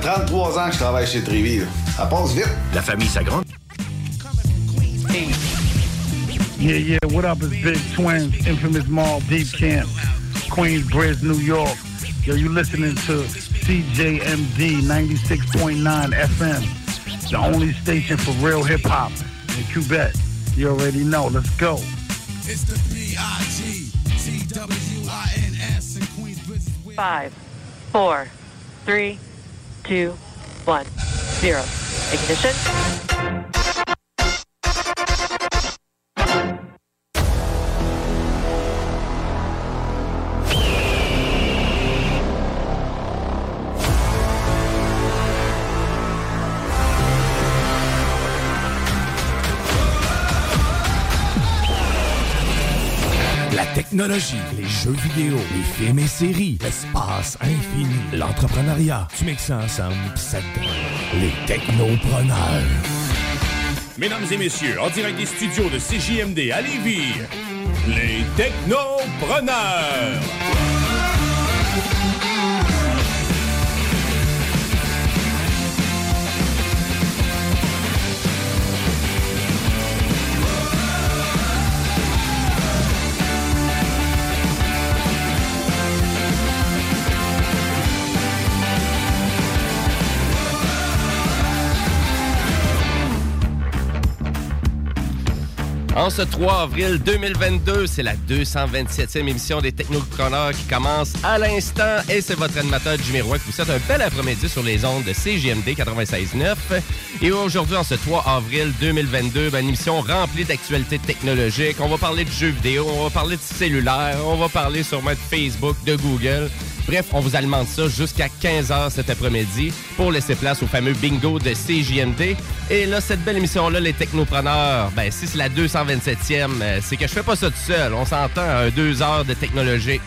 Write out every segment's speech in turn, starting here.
33 ans que je travaille chez Trévy. là. Ça passe vite. La famille s'agrandit. Yeah, yeah, what up? It's Big Twins, Infamous Mall, Deep Camp, Queensbridge, New York. Yo, you listening to CJMD 96.9 FM, the only station for real hip hop in Quebec. You already know. Let's go. It's the B-I-G-T-W-I-N-S in Queensbridge. Five, four, three, two, one, zero. Ignition. Technologie, les jeux vidéo, les films et séries, l'espace infini, l'entrepreneuriat. Tu mixes ça ensemble, les technopreneurs. Mesdames et messieurs, en direct des studios de CJMD à Lévis, les technopreneurs. En ce 3 avril 2022, c'est la 227e émission des Technopreneurs qui commence à l'instant et c'est votre animateur Jimmy Roy qui vous souhaite un bel après-midi sur les ondes de CGMD 96.9. Et aujourd'hui, en ce 3 avril 2022, ben, une émission remplie d'actualités technologiques. On va parler de jeux vidéo, on va parler de cellulaire, on va parler sûrement de Facebook, de Google. Bref, on vous alimente ça jusqu'à 15h cet après-midi pour laisser place au fameux bingo de CJMD. Et là, cette belle émission-là, les technopreneurs, ben si c'est la 227e, euh, c'est que je fais pas ça tout seul. On s'entend un deux heures de technologie.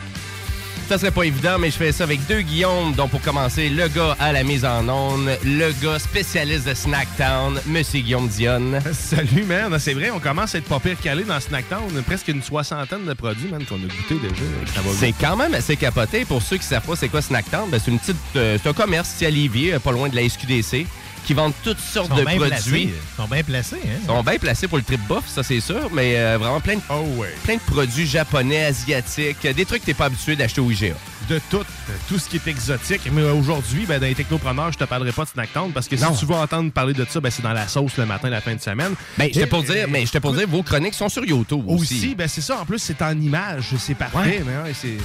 Ça serait pas évident, mais je fais ça avec deux Guillaume, dont pour commencer, le gars à la mise en onde, le gars spécialiste de Snacktown, Monsieur Guillaume Dionne. Salut, man. C'est vrai, on commence à être pas pire calé dans Snacktown. Presque une soixantaine de produits, man, qu'on a goûté déjà. C'est quand même assez capoté. Pour ceux qui savent pas c'est quoi Snacktown, ben, c'est une petite, euh, c'est un commerce ici à Lévis, euh, pas loin de la SQDC, qui vendent toutes sortes de bien produits. placés. Ils sont bien placés, hein? Ils sont bien placés pour le trip bouffe, ça c'est sûr, mais euh, vraiment plein de, Oh, ouais. plein de produits japonais, asiatiques, des trucs que t'es pas habitué d'acheter au IGA. De tout, tout ce qui est exotique. Mais aujourd'hui, ben, dans les technopreneurs, je te parlerai pas de Snacktown parce que si tu veux entendre parler de ça, ben, c'est dans la sauce le matin, la fin de semaine. Ben, j'étais pour dire, mais j'étais pour dire, vos chroniques sont sur YouTube aussi. Aussi, ben, c'est ça. En plus, c'est en images. C'est parfait. Ouais. Mais ouais,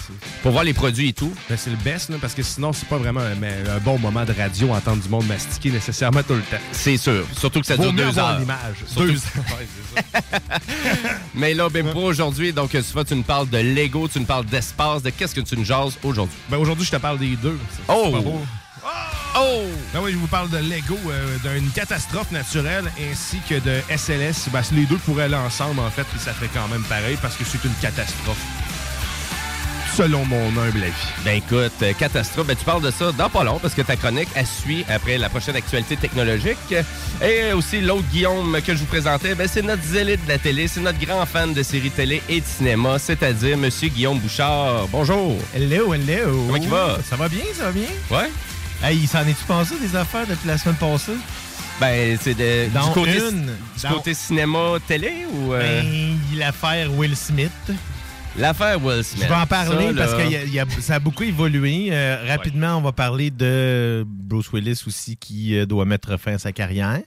Pour voir les produits et tout. ben, c'est le best, là, parce que sinon, c'est pas vraiment un bon moment de radio entendre du monde mastiquer nécessairement tout le temps. C'est sûr. Surtout que ça Vaut dure mieux deux avoir heures. l'image. Surtout- Deux. Mais là, ben, pour aujourd'hui, donc, tu nous parles de Lego, tu nous parles d'espace, de qu'est-ce que tu nous jases aujourd'hui? Ben, aujourd'hui, je te parle des deux. C'est- Oh! c'est pas beau. Oh! Ben oui, je vous parle de Lego, euh, d'une catastrophe naturelle ainsi que de SLS. Ben, les deux pourraient aller ensemble, en fait, puis ça fait quand même pareil parce que c'est une catastrophe. Selon mon humble avis. Ben écoute, euh, catastrophe, ben tu parles de ça dans pas long parce que ta chronique, elle suit après la prochaine actualité technologique. Et aussi l'autre Guillaume que je vous présentais, ben c'est notre zélite de la télé, c'est notre grand fan de séries télé et de cinéma, c'est-à-dire Monsieur Guillaume Bouchard. Bonjour. Hello, hello. Comment il va? Ça va bien, ça va bien? Ouais? Hey, il s'en est-tu passé des affaires depuis la semaine passée? Ben c'est de, Dans du côté, une, du dans- côté cinéma télé ou euh, Ben, l'affaire Will Smith. L'affaire Will Smith. Je vais en parler Ça, là, parce que y a- y a- ça a beaucoup évolué. Euh, rapidement, on va parler de Bruce Willis aussi qui euh, doit mettre fin à sa carrière.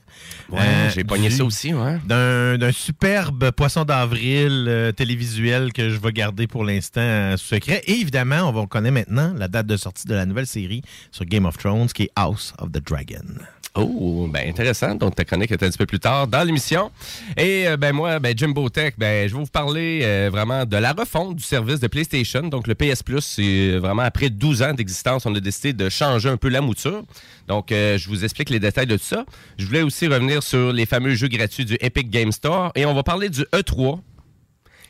Ouais, Euh, j'ai pogné ça aussi, ouais. D'un superbe poisson d'avril télévisuel que je vais garder pour l'instant sous secret. Et évidemment, on va connaître maintenant la date de sortie de la nouvelle série sur Game of Thrones qui est House of the Dragon. Oh, ben intéressant. Donc, ta chronique est un petit peu plus tard dans l'émission. Et ben moi, ben Jimbo Tech, ben je vais vous parler vraiment de la refonte du service de PlayStation. Donc, le PS Plus, c'est vraiment après 12 ans d'existence, on a décidé de changer un peu la mouture. Donc, euh, je vous explique les détails de tout ça. Je voulais aussi revenir sur les fameux jeux gratuits du Epic Game Store. Et on va parler du E3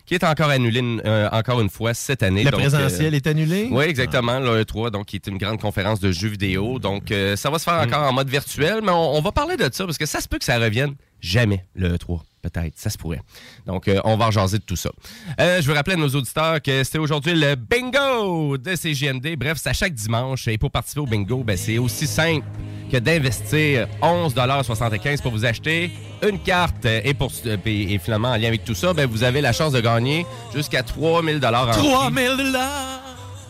qui est encore annulé euh, encore une fois cette année. Le Donc, présentiel euh, est annulé? Oui, exactement. Le E3, donc, qui est une grande conférence de jeux vidéo. Donc, euh, ça va se faire encore en mode virtuel, mais on, on va parler de ça parce que ça se peut que ça revienne jamais, le E3. Peut-être, ça se pourrait. Donc, euh, on va en jaser de tout ça. Euh, je veux rappeler à nos auditeurs que c'était aujourd'hui le bingo de CGMD. Bref, c'est à chaque dimanche. Et pour participer au bingo, ben, c'est aussi simple que d'investir 11,75 pour vous acheter une carte. Et, pour, et, et finalement, en lien avec tout ça, ben, vous avez la chance de gagner jusqu'à 3000 en prix. 3000 dollars!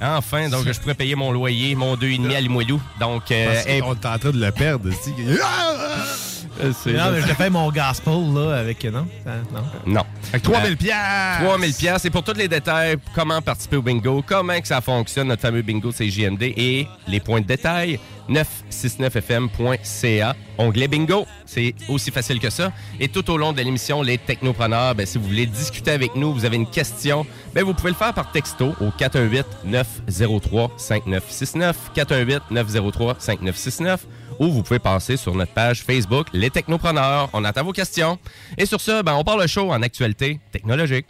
Enfin, donc je pourrais payer mon loyer, mon 2,5 à Limoilou. Donc, euh, Parce qu'on est en train de le perdre. c'est- euh, Non, mais je te fais mon gospel là avec. Non? Ça- non. non. Fait que 3000 Euh, piastres! 3000 pièces et pour tous les détails, comment participer au bingo, comment que ça fonctionne, notre fameux bingo c'est JMD et les points de détail, 969fm.ca, onglet bingo, c'est aussi facile que ça. Et tout au long de l'émission, les technopreneurs, ben, si vous voulez discuter avec nous, vous avez une question, ben, vous pouvez le faire par texto au 418-903-5969, 418-903-5969 ou vous pouvez passer sur notre page Facebook Les Technopreneurs. On attend vos questions. Et sur ce, ben, on parle le show en actualité technologique.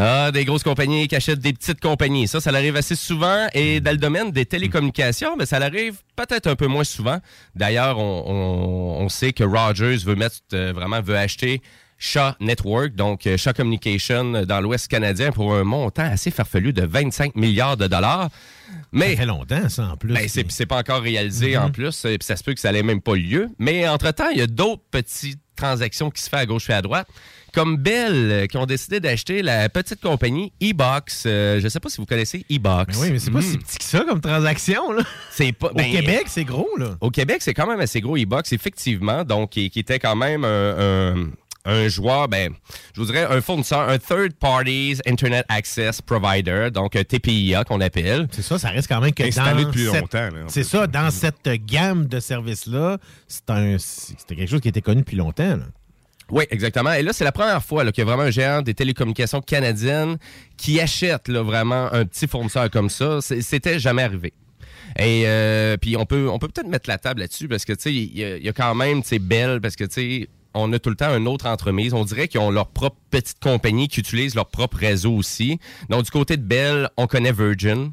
Ah, des grosses compagnies qui achètent des petites compagnies. Ça, ça arrive assez souvent. Et dans le domaine des télécommunications, mais ça arrive peut-être un peu moins souvent. D'ailleurs, on sait que Rogers veut mettre euh, vraiment veut acheter Shaw Network, donc euh, Shaw Communication euh, dans l'Ouest canadien pour un montant assez farfelu de 25 milliards de dollars. Mais Ça fait longtemps, ça, en plus. ben, c'est, c'est pas encore réalisé en plus, et puis ça se peut que ça n'ait même pas lieu. Mais entre-temps, il y a d'autres petites transactions qui se font à gauche et à droite. Comme Bell, euh, qui ont décidé d'acheter la petite compagnie E-Box. Euh, je sais pas si vous connaissez E-Box. Mais oui, mais c'est pas Hmm. si petit que ça comme transaction, là. C'est pas, Au ben, Québec, c'est gros, là. Au Québec, c'est quand même assez gros e-box, effectivement. Donc, qui, qui était quand même un, un- un joueur, ben, je vous dirais un fournisseur, un Third Parties Internet Access Provider, donc un TPIA qu'on appelle. C'est ça, ça reste quand même que Installé dans depuis cette- longtemps. C'est ça, dans cette gamme de services-là, c'était quelque chose qui était connu depuis longtemps. là. Oui, exactement. Et là, c'est la première fois qu'il y a vraiment un géant des télécommunications canadiennes qui achète là, vraiment un petit fournisseur comme ça. C'était jamais arrivé. Et euh, puis on peut on peut peut-être mettre la table là-dessus parce que tu sais il y, y a quand même tu sais Bell parce que tu sais on a tout le temps une autre entremise. On dirait qu'ils ont leur propre petite compagnie qui utilise leur propre réseau aussi. Donc du côté de Bell, on connaît Virgin.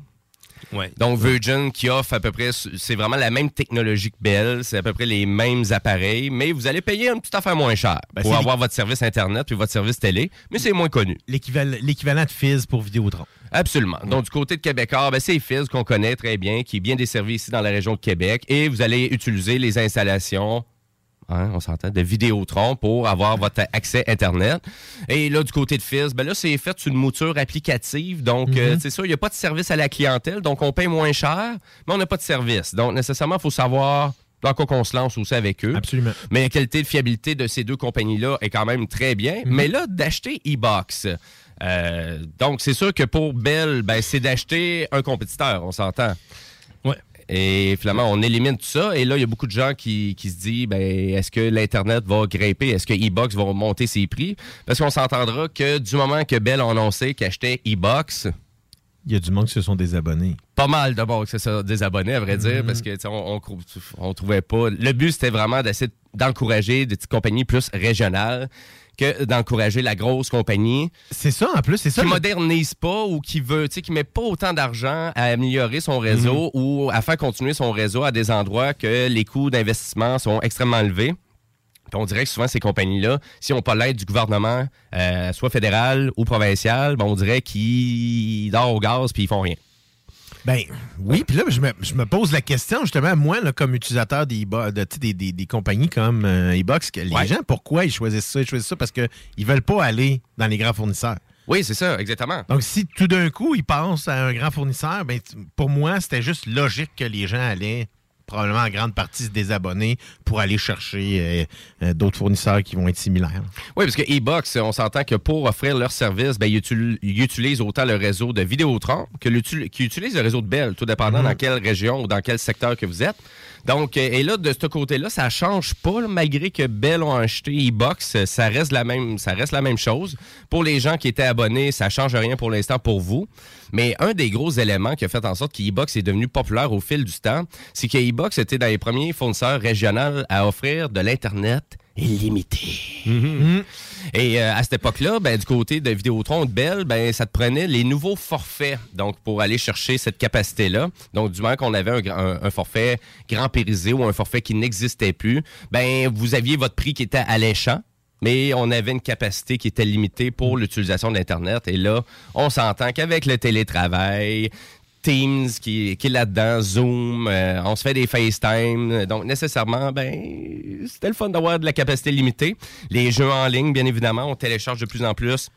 Ouais. Donc Virgin qui offre à peu près, c'est vraiment la même technologie que Bell, c'est à peu près les mêmes appareils, mais vous allez payer une petite affaire moins cher Ben, pour avoir votre service Internet puis votre service télé, mais c'est moins connu. L'équival- L'équivalent de Fizz pour Vidéotron. Absolument. Donc, du côté de Québécois, ben, c'est Fizz qu'on connaît très bien, qui est bien desservi ici dans la région de Québec. Et vous allez utiliser les installations, hein, on s'entend, de Vidéotron pour avoir votre accès Internet. Et là, du côté de Fizz, ben là, c'est fait sur une mouture applicative. Donc, euh, c'est ça, il n'y a pas de service à la clientèle. Donc, on paye moins cher, mais on n'a pas de service. Donc, nécessairement, il faut savoir dans quoi qu'on se lance aussi avec eux. Absolument. Mais la qualité de fiabilité de ces deux compagnies-là est quand même très bien. Mais là, d'acheter e-box. euh, donc, c'est sûr que pour Bell, ben, c'est d'acheter un compétiteur, on s'entend. Et finalement, on élimine tout ça. Et là, il y a beaucoup de gens qui, qui se disent, ben, est-ce que l'Internet va grimper? Est-ce que e-box va monter ses prix? Parce qu'on s'entendra que du moment que Bell a annoncé qu'il achetait e-box, Il y a du monde qui se sont désabonnés. pas mal de bon que ça des abonnés, à vrai dire, parce que on, on trouvait pas. Le but, c'était vraiment d'essayer d'encourager des petites compagnies plus régionales que d'encourager la grosse compagnie C'est ça, en plus, c'est ça. qui le- modernise pas ou qui veut, tu sais, qui met pas autant d'argent à améliorer son réseau ou à faire continuer son réseau à des endroits que les coûts d'investissement sont extrêmement élevés. Puis on dirait que souvent, ces compagnies-là, si on pas l'aide du gouvernement, euh, soit fédéral ou provincial, ben, on dirait qu'ils dorment au gaz puis ils font rien. Ben oui, puis là, je me, je me pose la question, justement, moi, là, comme utilisateur des, de, des, des- des compagnies comme euh, e-box, que les gens, pourquoi ils choisissent ça? Ils choisissent ça? Parce qu'ils veulent pas aller dans les grands fournisseurs. Oui, c'est ça, exactement. Donc, si tout d'un coup, ils pensent à un grand fournisseur, ben, pour moi, c'était juste logique que les gens allaient probablement en grande partie se désabonner pour aller chercher euh, euh, d'autres fournisseurs qui vont être similaires. Oui, parce que e-box, on s'entend que pour offrir leur service, ben, ils, util- ils utilisent autant le réseau de Vidéotron que qu'ils utilisent le réseau de Bell, tout dépendant Mhm. dans quelle région ou dans quel secteur que vous êtes. Donc, euh, et là, de ce côté-là, ça change pas, malgré que Bell ont acheté e-box, ça reste la même, ça reste la même chose. Pour les gens qui étaient abonnés, ça change rien pour l'instant pour vous. Mais un des gros éléments qui a fait en sorte qu'e-box est devenu populaire au fil du temps, c'est que e-box était dans les premiers fournisseurs régionaux à offrir de l'Internet illimité. Et euh, à cette époque-là, ben, du côté de Vidéotron de Bell, ben, ça te prenait les nouveaux forfaits donc pour aller chercher cette capacité-là. Donc, du moment qu'on avait un, forfait grand périsé ou un forfait qui n'existait plus, ben, vous aviez votre prix qui était alléchant. Mais on avait une capacité qui était limitée pour l'utilisation de l'Internet. Et là, on s'entend qu'avec le télétravail, Teams qui, qui est là-dedans, Zoom, euh, on se fait des FaceTime. Donc, nécessairement, ben, c'était le fun d'avoir de la capacité limitée. Les jeux en ligne, bien évidemment, on télécharge de plus en plus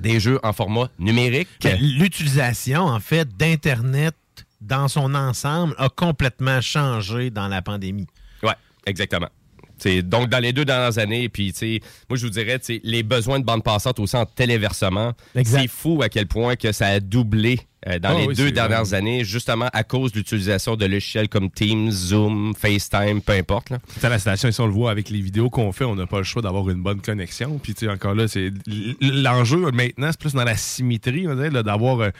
des jeux en format numérique. Que L'utilisation, en fait, d'Internet dans son ensemble a complètement changé dans la pandémie. Ouais, exactement. T'sais, donc, dans les deux dernières années, puis, tu sais, moi, je vous dirais, tu sais, les besoins de bande passante aussi en téléversement, c'est fou à quel point que ça a doublé euh, dans Ah les oui, deux dernières vrai. années, justement à cause de l'utilisation de logiciels comme Teams, Zoom, FaceTime, peu importe. Là. À la station, ici, on le voit avec les vidéos qu'on fait, on n'a pas le choix d'avoir une bonne connexion. Puis, tu sais, encore là, c'est l'enjeu maintenant, c'est plus dans la symétrie, on d'avoir euh,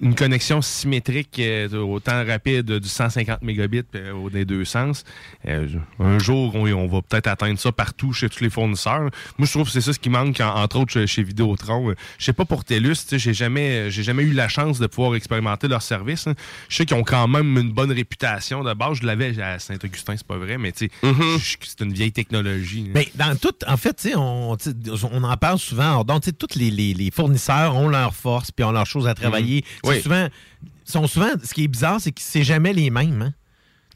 une connexion symétrique euh, autant rapide du 150 mégabits euh, des deux sens. Euh, un jour, on, va peut-être atteindre ça partout chez tous les fournisseurs. Moi, je trouve que c'est ça ce qui manque, en- entre autres, chez, Vidéotron. Je sais pas pour TELUS, j'ai jamais, j'ai jamais eu la chance de pouvoir expérimenter leur service. hein. Je sais qu'ils ont quand même une bonne réputation de base. Je l'avais à Saint-Augustin, c'est pas vrai, mais tu sais, Mm-hmm. c'est une vieille technologie. Mais dans tout, en fait, on, on en parle souvent. Donc, tous les, les- les fournisseurs ont leurs forces puis ont leurs choses à travailler. Oui. Souvent, sont souvent, ce qui est bizarre, c'est que c'est jamais les mêmes.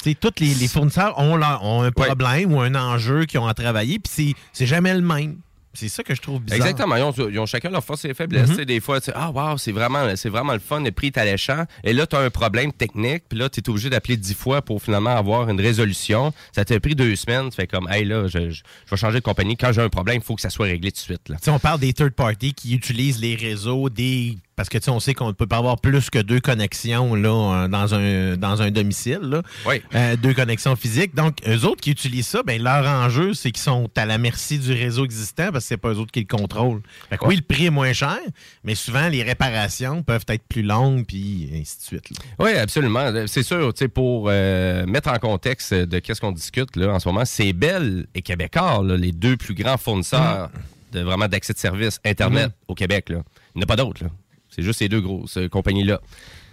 Hein? Tous les, les fournisseurs ont, leur- ont un problème ou un enjeu qu'ils ont à travailler, puis c'est- c'est jamais le même. C'est ça que je trouve bizarre. Exactement. Ils ont, ils ont chacun leurs forces et faiblesses. Mhm. Sais, Des fois, tu sais, ah, wow, c'est vraiment, c'est vraiment le fun, le prix est alléchant. Et là, tu as un problème technique, puis là, tu es obligé d'appeler dix fois pour finalement avoir une résolution. Ça t'a pris deux semaines. Tu fais comme, hey, là, je, je- je vais changer de compagnie. Quand j'ai un problème, il faut que ça soit réglé tout de suite. Là. On parle des third parties qui utilisent les réseaux des parce que tu sais, on sait qu'on ne peut pas avoir plus que deux connexions là, dans un dans un domicile là. Oui. Euh, deux connexions physiques. Donc eux autres qui utilisent ça, ben leur enjeu c'est qu'ils sont à la merci du réseau existant parce que c'est pas eux autres qui le contrôlent. Fait que oui, le prix est moins cher, mais souvent les réparations peuvent être plus longues puis ainsi de suite. là. Oui, absolument. C'est sûr, tu sais, pour euh, mettre en contexte de qu'est-ce qu'on discute là, en ce moment, c'est Bell et Québécois, là, les deux plus grands fournisseurs de vraiment d'accès de services Internet Mhm. au Québec. Là. Il n'y en a pas d'autres. C'est juste ces deux grosses euh, compagnies-là.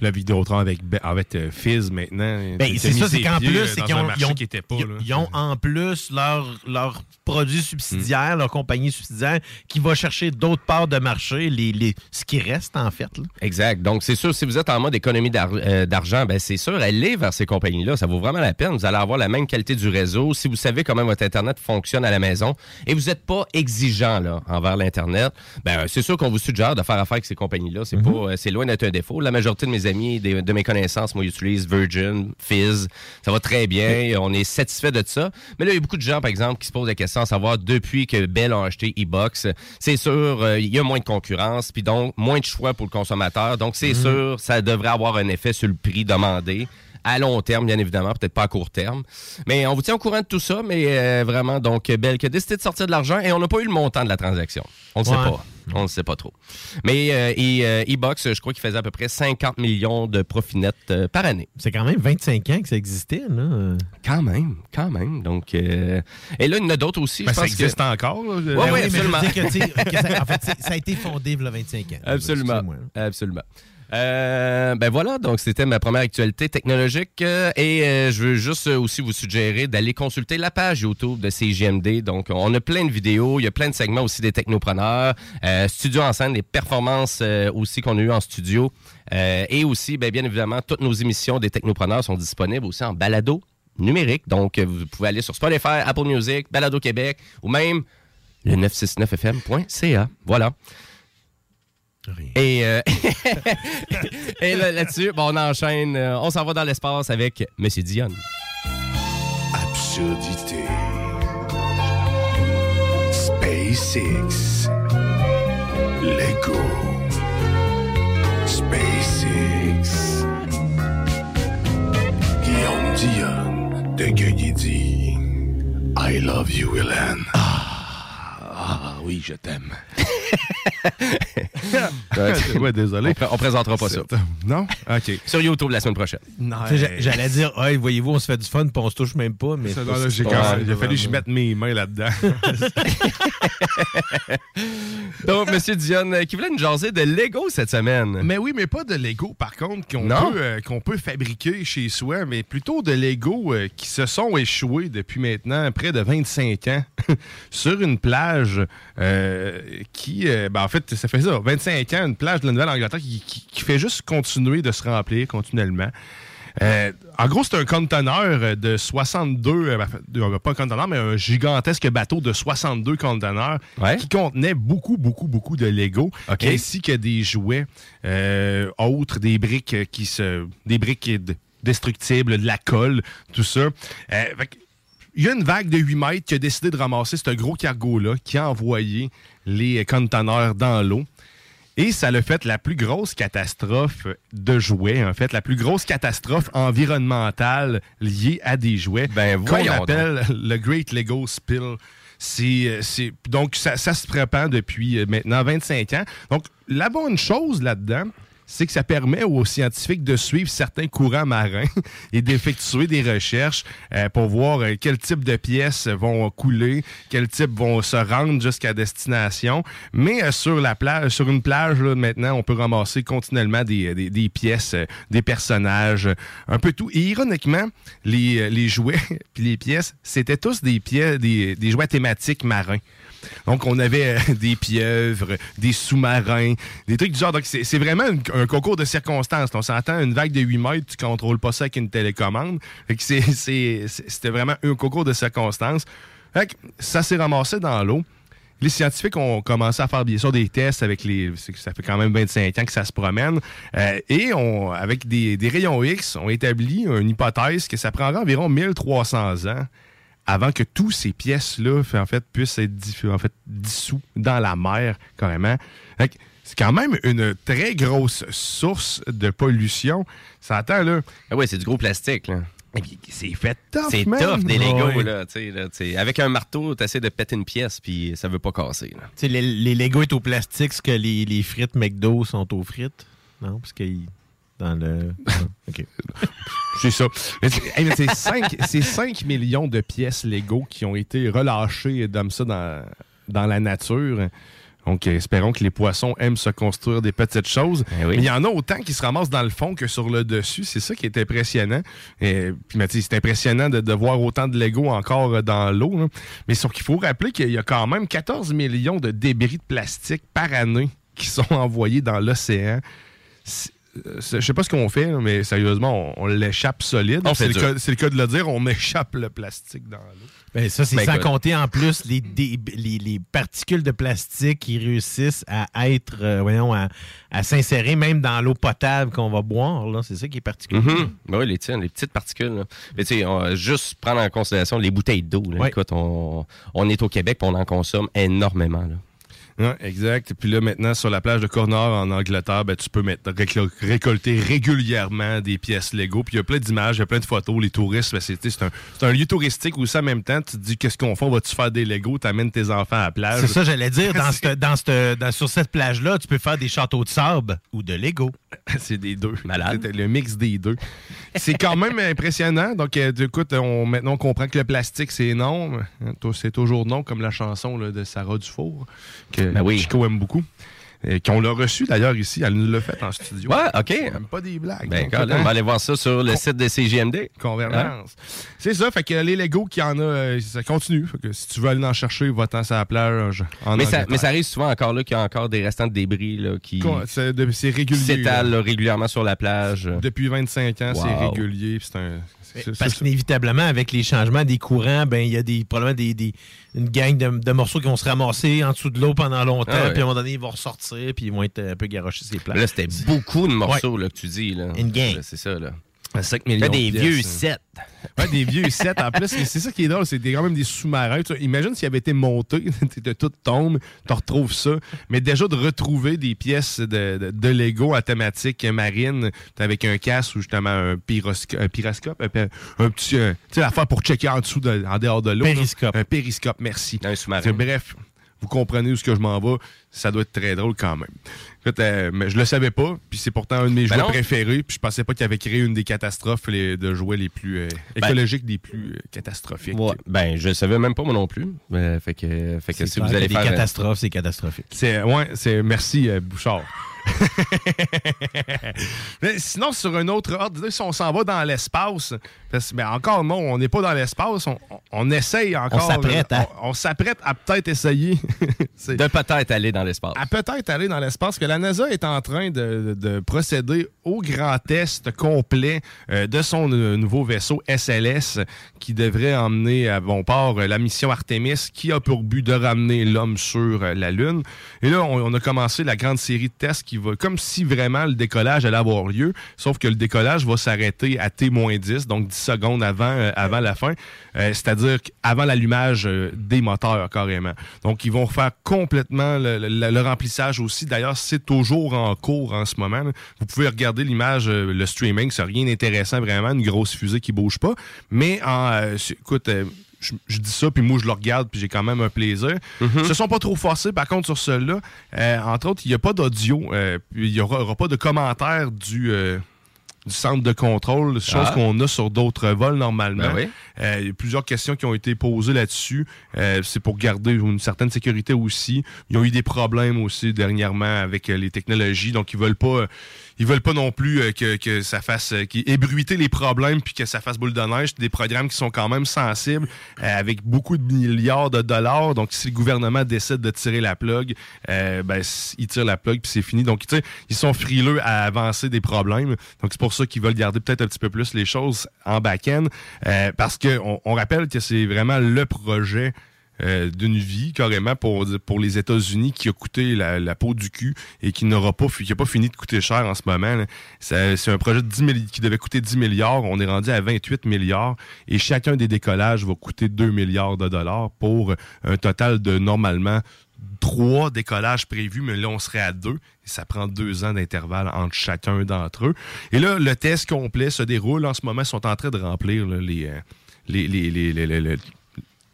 La Vidéotron avec, Be- avec euh, Fizz maintenant. Ben, c'est ça, c'est qu'en plus, c'est qu'ils ont, ils ont- qui était pas, ils- là. ils ont en plus leur, leur produit subsidiaire, leur compagnie subsidiaire, qui va chercher d'autres parts de marché, les, les, ce qui reste en fait. là. Exact. Donc, c'est sûr, si vous êtes en mode économie euh, d'argent, ben c'est sûr, allez vers ces compagnies-là. Ça vaut vraiment la peine. Vous allez avoir la même qualité du réseau. Si vous savez comment votre Internet fonctionne à la maison et vous n'êtes pas exigeant là, envers l'Internet, ben c'est sûr qu'on vous suggère de faire affaire avec ces compagnies-là. C'est pas, euh, c'est loin d'être un défaut. La majorité de mes amis, des- de mes connaissances, moi, utilisent Virgin, Fizz. Ça va très bien. On est satisfait de ça. Mais là, il y a beaucoup de gens, par exemple, qui se posent la question à savoir depuis que Bell a acheté e-box, c'est sûr, euh, il y a moins de concurrence, puis donc moins de choix pour le consommateur. Donc, c'est sûr, ça devrait avoir un effet sur le prix demandé. À long terme, bien évidemment, peut-être pas à court terme. Mais on vous tient au courant de tout ça, mais euh, vraiment, donc, Bell qui a décidé de sortir de l'argent et on n'a pas eu le montant de la transaction. On ne sait Ouais. pas. On ne sait pas trop. Mais euh, et, euh, e-box, je crois qu'il faisait à peu près 50 millions de profit net euh, par année. C'est quand même 25 ans que ça existait. Là. Quand même, quand même. Donc, euh, et là, il y en a d'autres aussi. Ben, je ça pense existe que... encore. Ben ouais, oui, mais je veux absolument. dire que, que ça, en fait, ça a été fondé il y a 25 ans. Absolument. Absolument. Euh, ben voilà, donc c'était ma première actualité technologique. euh, et euh, je veux juste aussi vous suggérer d'aller consulter la page YouTube de CGMD. Donc, on a plein de vidéos, il y a plein de segments aussi des technopreneurs, studio en scène, des performances aussi qu'on a eues en studio. Et aussi, ben, bien évidemment, toutes nos émissions des technopreneurs sont disponibles aussi en balado numérique. Donc, vous pouvez aller sur Spotify, Apple Music, Balado Québec ou même le 969fm.ca. Voilà. Et, euh, et là- là-dessus, bon, on enchaîne. euh, on s'en va dans l'espace avec Monsieur Dion. Absurdité. SpaceX. Lego. SpaceX. Guillaume Dion de Guigui dit I love you, Hélène. Ah, oui, je t'aime. ouais, désolé. On, pré- on présentera pas ça. Non? OK. Sur YouTube la semaine prochaine. J'allais dire, hey, voyez-vous, on se fait du fun, puis on se touche même pas. Mais Ça, c'est non, pas- là, j'ai même- il a fallu que je mette mes mains là-dedans. Donc, Monsieur Dion, euh, qui voulait nous jaser de Lego cette semaine. Mais oui, mais pas de Lego, par contre, qu'on peut, euh, qu'on peut fabriquer chez soi, mais plutôt de Lego euh, qui se sont échoués depuis maintenant près de 25 ans sur une plage euh, qui, euh, ben, en fait, ça fait ça, 25 ans, une plage de la Nouvelle-Angleterre qui, qui- qui fait juste continuer de se remplir continuellement. Euh, en gros, c'est un conteneur de 62, euh, ben, pas un conteneur, mais un gigantesque bateau de 62 conteneurs qui contenait beaucoup, beaucoup, beaucoup de Lego, ainsi que des jouets euh, autres, des briques euh, qui se, des briques destructibles, de la colle, tout ça. Euh, fait il y a une vague de 8 mètres qui a décidé de ramasser ce gros cargo-là, qui a envoyé les conteneurs dans l'eau. Et ça l'a fait la plus grosse catastrophe de jouets, en fait, la plus grosse catastrophe environnementale liée à des jouets qu'on voyons appelle le Great Lego Spill. C'est, c'est- donc, ça, ça se prépare depuis euh, maintenant 25 ans. Donc, la bonne chose là-dedans, c'est que ça permet aux scientifiques de suivre certains courants marins et d'effectuer des recherches euh, pour voir euh, quel type de pièces vont couler, quel type vont se rendre jusqu'à destination. Mais euh, sur la plage, sur une plage, là, maintenant, on peut ramasser continuellement des, des- des pièces, euh, des personnages, euh, un peu tout. Et ironiquement, les, euh, les jouets puis les pièces, c'était tous des pièces, des, des jouets thématiques marins. Donc, on avait euh, des pieuvres, des sous-marins, des trucs du genre. Donc, c'est vraiment une- un concours de circonstances. On s'entend, une vague de 8 mètres, tu contrôles pas ça avec une télécommande. C'était vraiment un concours de circonstances. Fait ça s'est ramassé dans l'eau. Les scientifiques ont commencé à faire bien sûr des tests avec les. Ça fait quand même 25 ans que ça se promène. Euh, et avec des, des rayons X, on établit une hypothèse que ça prendra environ 1300 ans avant que tous ces pièces-là en fait, puissent être diff- en fait, dissous dans la mer, carrément. Fait que C'est quand même une très grosse source de pollution. Ça attend, là. Ah oui, c'est du gros plastique, là. C'est fait tough, C'est tough des Lego, Ouais. là. Avec un marteau, tu essaies de péter une pièce, puis ça veut pas casser, là. Tu sais, les, les Lego est au plastique, ce que les, les frites McDo sont aux frites. Non, parce qu'ils. Dans le. OK. C'est ça. Mais c'est hey, mais c'est 5, c'est 5 millions de pièces Lego qui ont été relâchées comme ça dans, dans la nature. Donc, espérons que les poissons aiment se construire des petites choses. Mais il y en a autant qui se ramassent dans le fond que sur le dessus. C'est ça qui est impressionnant. Et, puis, c'est impressionnant de, de voir autant de Lego encore dans l'eau. là. Mais sauf qu'il faut rappeler qu'il y a quand même 14 millions de débris de plastique par année qui sont envoyés dans l'océan. Je sais pas ce qu'on fait, là, mais sérieusement, on, on l'échappe solide. C'est le, cas- c'est le cas de le dire, on échappe le plastique dans l'eau. Ben, ça, c'est Ben, sans écoute. compter en plus les, des- les, les particules de plastique qui réussissent à être, euh, voyons, à, à s'insérer même dans l'eau potable qu'on va boire. là. C'est ça qui est particulier. Mhm. Ben oui, les, tiens, les petites particules. là. Mais tu sais, juste prendre en considération les bouteilles d'eau. là. Écoute, on, on est au Québec, puis on en consomme énormément. Là. Ouais, exact. Puis là, maintenant, sur la plage de Cornwall en Angleterre, ben, tu peux mettre, récol- récolter régulièrement des pièces Lego. Puis il y a plein d'images, il y a plein de photos. Les touristes, ben, c'est un, un lieu touristique où ça, en même temps, tu te dis qu'est-ce qu'on fait? On va-tu faire des Lego? T'amènes tes enfants à la plage? C'est ça, j'allais dire. Dans sur cette plage-là, tu peux faire des châteaux de sable ou de Lego. C'est des deux. C'est le mix des deux. C'est quand même impressionnant. Donc, euh, écoute, on, maintenant, on comprend que le plastique, c'est non. Hein, C'est toujours non, comme la chanson là, de Sarah Dufour, que Ben oui. Chico aime beaucoup. euh, qu'on l'a reçu d'ailleurs ici. Elle nous l'a fait en studio. Ouais, OK. Même pas des blagues. Ben, Colin, on hein, va aller voir ça sur le site de CGMD. Convergence. C'est ça, fait que les Lego qu'il y en a, euh, ça continue. Fait que si tu veux aller en chercher, va-t'en sur la plage en Mais ça, mais ça arrive souvent encore là qu'il y a encore des restants de débris là, qui C'est qui s'étalent là. régulièrement sur la plage. Depuis 25 ans, c'est régulier. C'est un. Parce qu'inévitablement, avec les changements des courants, ben il y a des, probablement des, des- une gang de, de morceaux qui vont se ramasser en dessous de l'eau pendant longtemps, Ah ouais. puis à un moment donné, ils vont ressortir, puis ils vont être un peu garochés sur les plages. Mais Là, c'était beaucoup de morceaux là, que tu dis. Là. Une gang. C'est ça. Là. 5 millions. Fait des de vieux pièces, sets. Ouais, des vieux sets en plus. C'est ça qui est drôle, c'est quand même des sous-marins. Imagine s'il avait été monté, de tout tombe, tu retrouves ça. Mais déjà de retrouver des pièces de, de, de Lego à thématique marine, avec un casque ou justement un, un pyroscope, un, pe- un petit, euh, tu sais, l'affaire pour checker en dessous, de- en dehors de l'eau. Périscope. Un périscope, merci. Un sous-marin. Bref, vous comprenez où ce que je m'en vais? Ça doit être très drôle quand même. Écoute, euh, mais je le savais pas, puis c'est pourtant un de mes Ben jouets non. préférés, puis je pensais pas qu'il avait créé une des catastrophes les- de jouets les plus euh, Ben- écologiques, des plus euh, catastrophiques. Ouais. Ben, je savais même pas moi non plus. Euh, fait que, fait que C'est si clair vous allez faire. des catastrophes, c'est catastrophique. C'est ouais, c'est merci euh, Bouchard. Mais sinon, sur un autre ordre, si on s'en va dans l'espace, parce que, ben, encore non, on n'est pas dans l'espace, on, on- on essaye encore. s'apprête, hein? On, on s'apprête à peut-être essayer. De peut-être aller dans l'espace. à peut-être aller dans l'espace, que la NASA est en train de, de procéder au grand test complet euh, de son euh, nouveau vaisseau SLS qui devrait emmener à bon port euh, la mission Artemis qui a pour but de ramener l'homme sur euh, la Lune. Et là, on, on a commencé la grande série de tests qui va, comme si vraiment le décollage allait avoir lieu, sauf que le décollage va s'arrêter à T-10, donc 10 secondes avant, euh, avant la fin, euh, c'est-à-dire avant l'allumage euh, des moteurs carrément. Donc, ils vont refaire complètement le, le- le remplissage aussi. D'ailleurs, c'est toujours en cours en ce moment. là. Vous pouvez regarder l'image, le streaming, c'est rien d'intéressant vraiment, une grosse fusée qui bouge pas. Mais en, écoute, je, je dis ça, puis moi, je le regarde, puis j'ai quand même un plaisir. Ils se sont pas trop forcés, par contre, sur celui-là. Euh, entre autres, il n'y a pas d'audio, euh, puis il n'y aura, aura pas de commentaire du... euh, du centre de contrôle, chose Ah. qu'on a sur d'autres vols normalement. Ben oui. Euh, il y a plusieurs questions qui ont été posées là-dessus. Euh, c'est pour garder une certaine sécurité aussi. Ils ont eu des problèmes aussi dernièrement avec euh, les technologies, donc ils veulent pas, ils veulent pas non plus euh, que, que ça fasse, euh, ébruiter les problèmes puis que ça fasse boule de neige. Des programmes qui sont quand même sensibles, euh, avec beaucoup de milliards de dollars. Donc si le gouvernement décide de tirer la plug, euh, ben il tire la plug puis c'est fini. Donc ils sont frileux à avancer des problèmes. Donc c'est pour ça qu'ils veulent garder peut-être un petit peu plus les choses en back-end, euh, parce que on, on rappelle que c'est vraiment le projet euh, d'une vie carrément pour, pour les États-Unis qui a coûté la, peau du cul et qui n'aura pas fini de coûter cher en ce moment. C'est un projet de 10 milli- qui devait coûter 10 milliards. On est rendu à 28 milliards et chacun des décollages va coûter 2 milliards de dollars pour un total de normalement trois décollages prévus, mais là, on serait à deux. Ça prend deux ans d'intervalle entre chacun d'entre eux. Et là, le test complet se déroule. En ce moment, ils sont en train de remplir les, euh,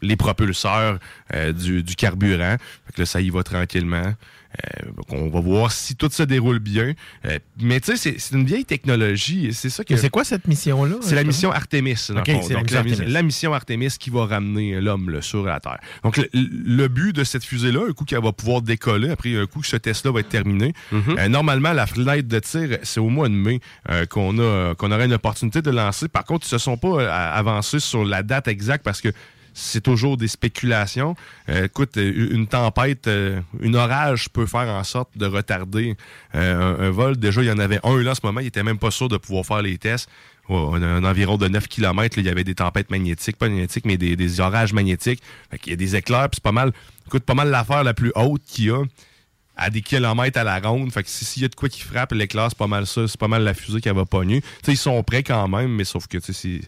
les- propulseurs euh, du, du carburant. Fait que là, ça y va tranquillement. Euh, on va voir si tout se déroule bien. Euh, mais tu sais, c'est- une vieille technologie. C'est ça que. Mais c'est quoi cette mission-là? C'est la mission Artemis. dans la Donc, mission la, mission- Artemis. la mission Artemis qui va ramener l'homme sur la Terre. Donc, le, le but de cette fusée-là, un coup qu'elle va pouvoir décoller, après un coup que ce test-là va être terminé, Mm-hmm. euh, normalement, la fenêtre de tir, c'est au mois de mai qu'on a qu'on aurait une opportunité de lancer. Par contre, ils se sont pas avancés sur la date exacte parce que c'est toujours des spéculations. Euh, écoute, euh, une tempête, euh, une orage peut faire en sorte de retarder euh, un, vol. Déjà, il y en avait un là en ce moment, il était même pas sûr de pouvoir faire les tests. On a un environ de 9 km, il y avait des tempêtes magnétiques, pas magnétiques, mais des, des orages magnétiques. Fait qu'il y a des éclairs, puis c'est pas mal, écoute, pas mal l'affaire la plus haute qu'il y a à des kilomètres à la ronde. Fait que si- s'il y a de quoi qui frappe, l'éclair, c'est pas mal ça, c'est pas mal la fusée qui va pogner. Tu ils sont prêts quand même, mais sauf que, tu sais,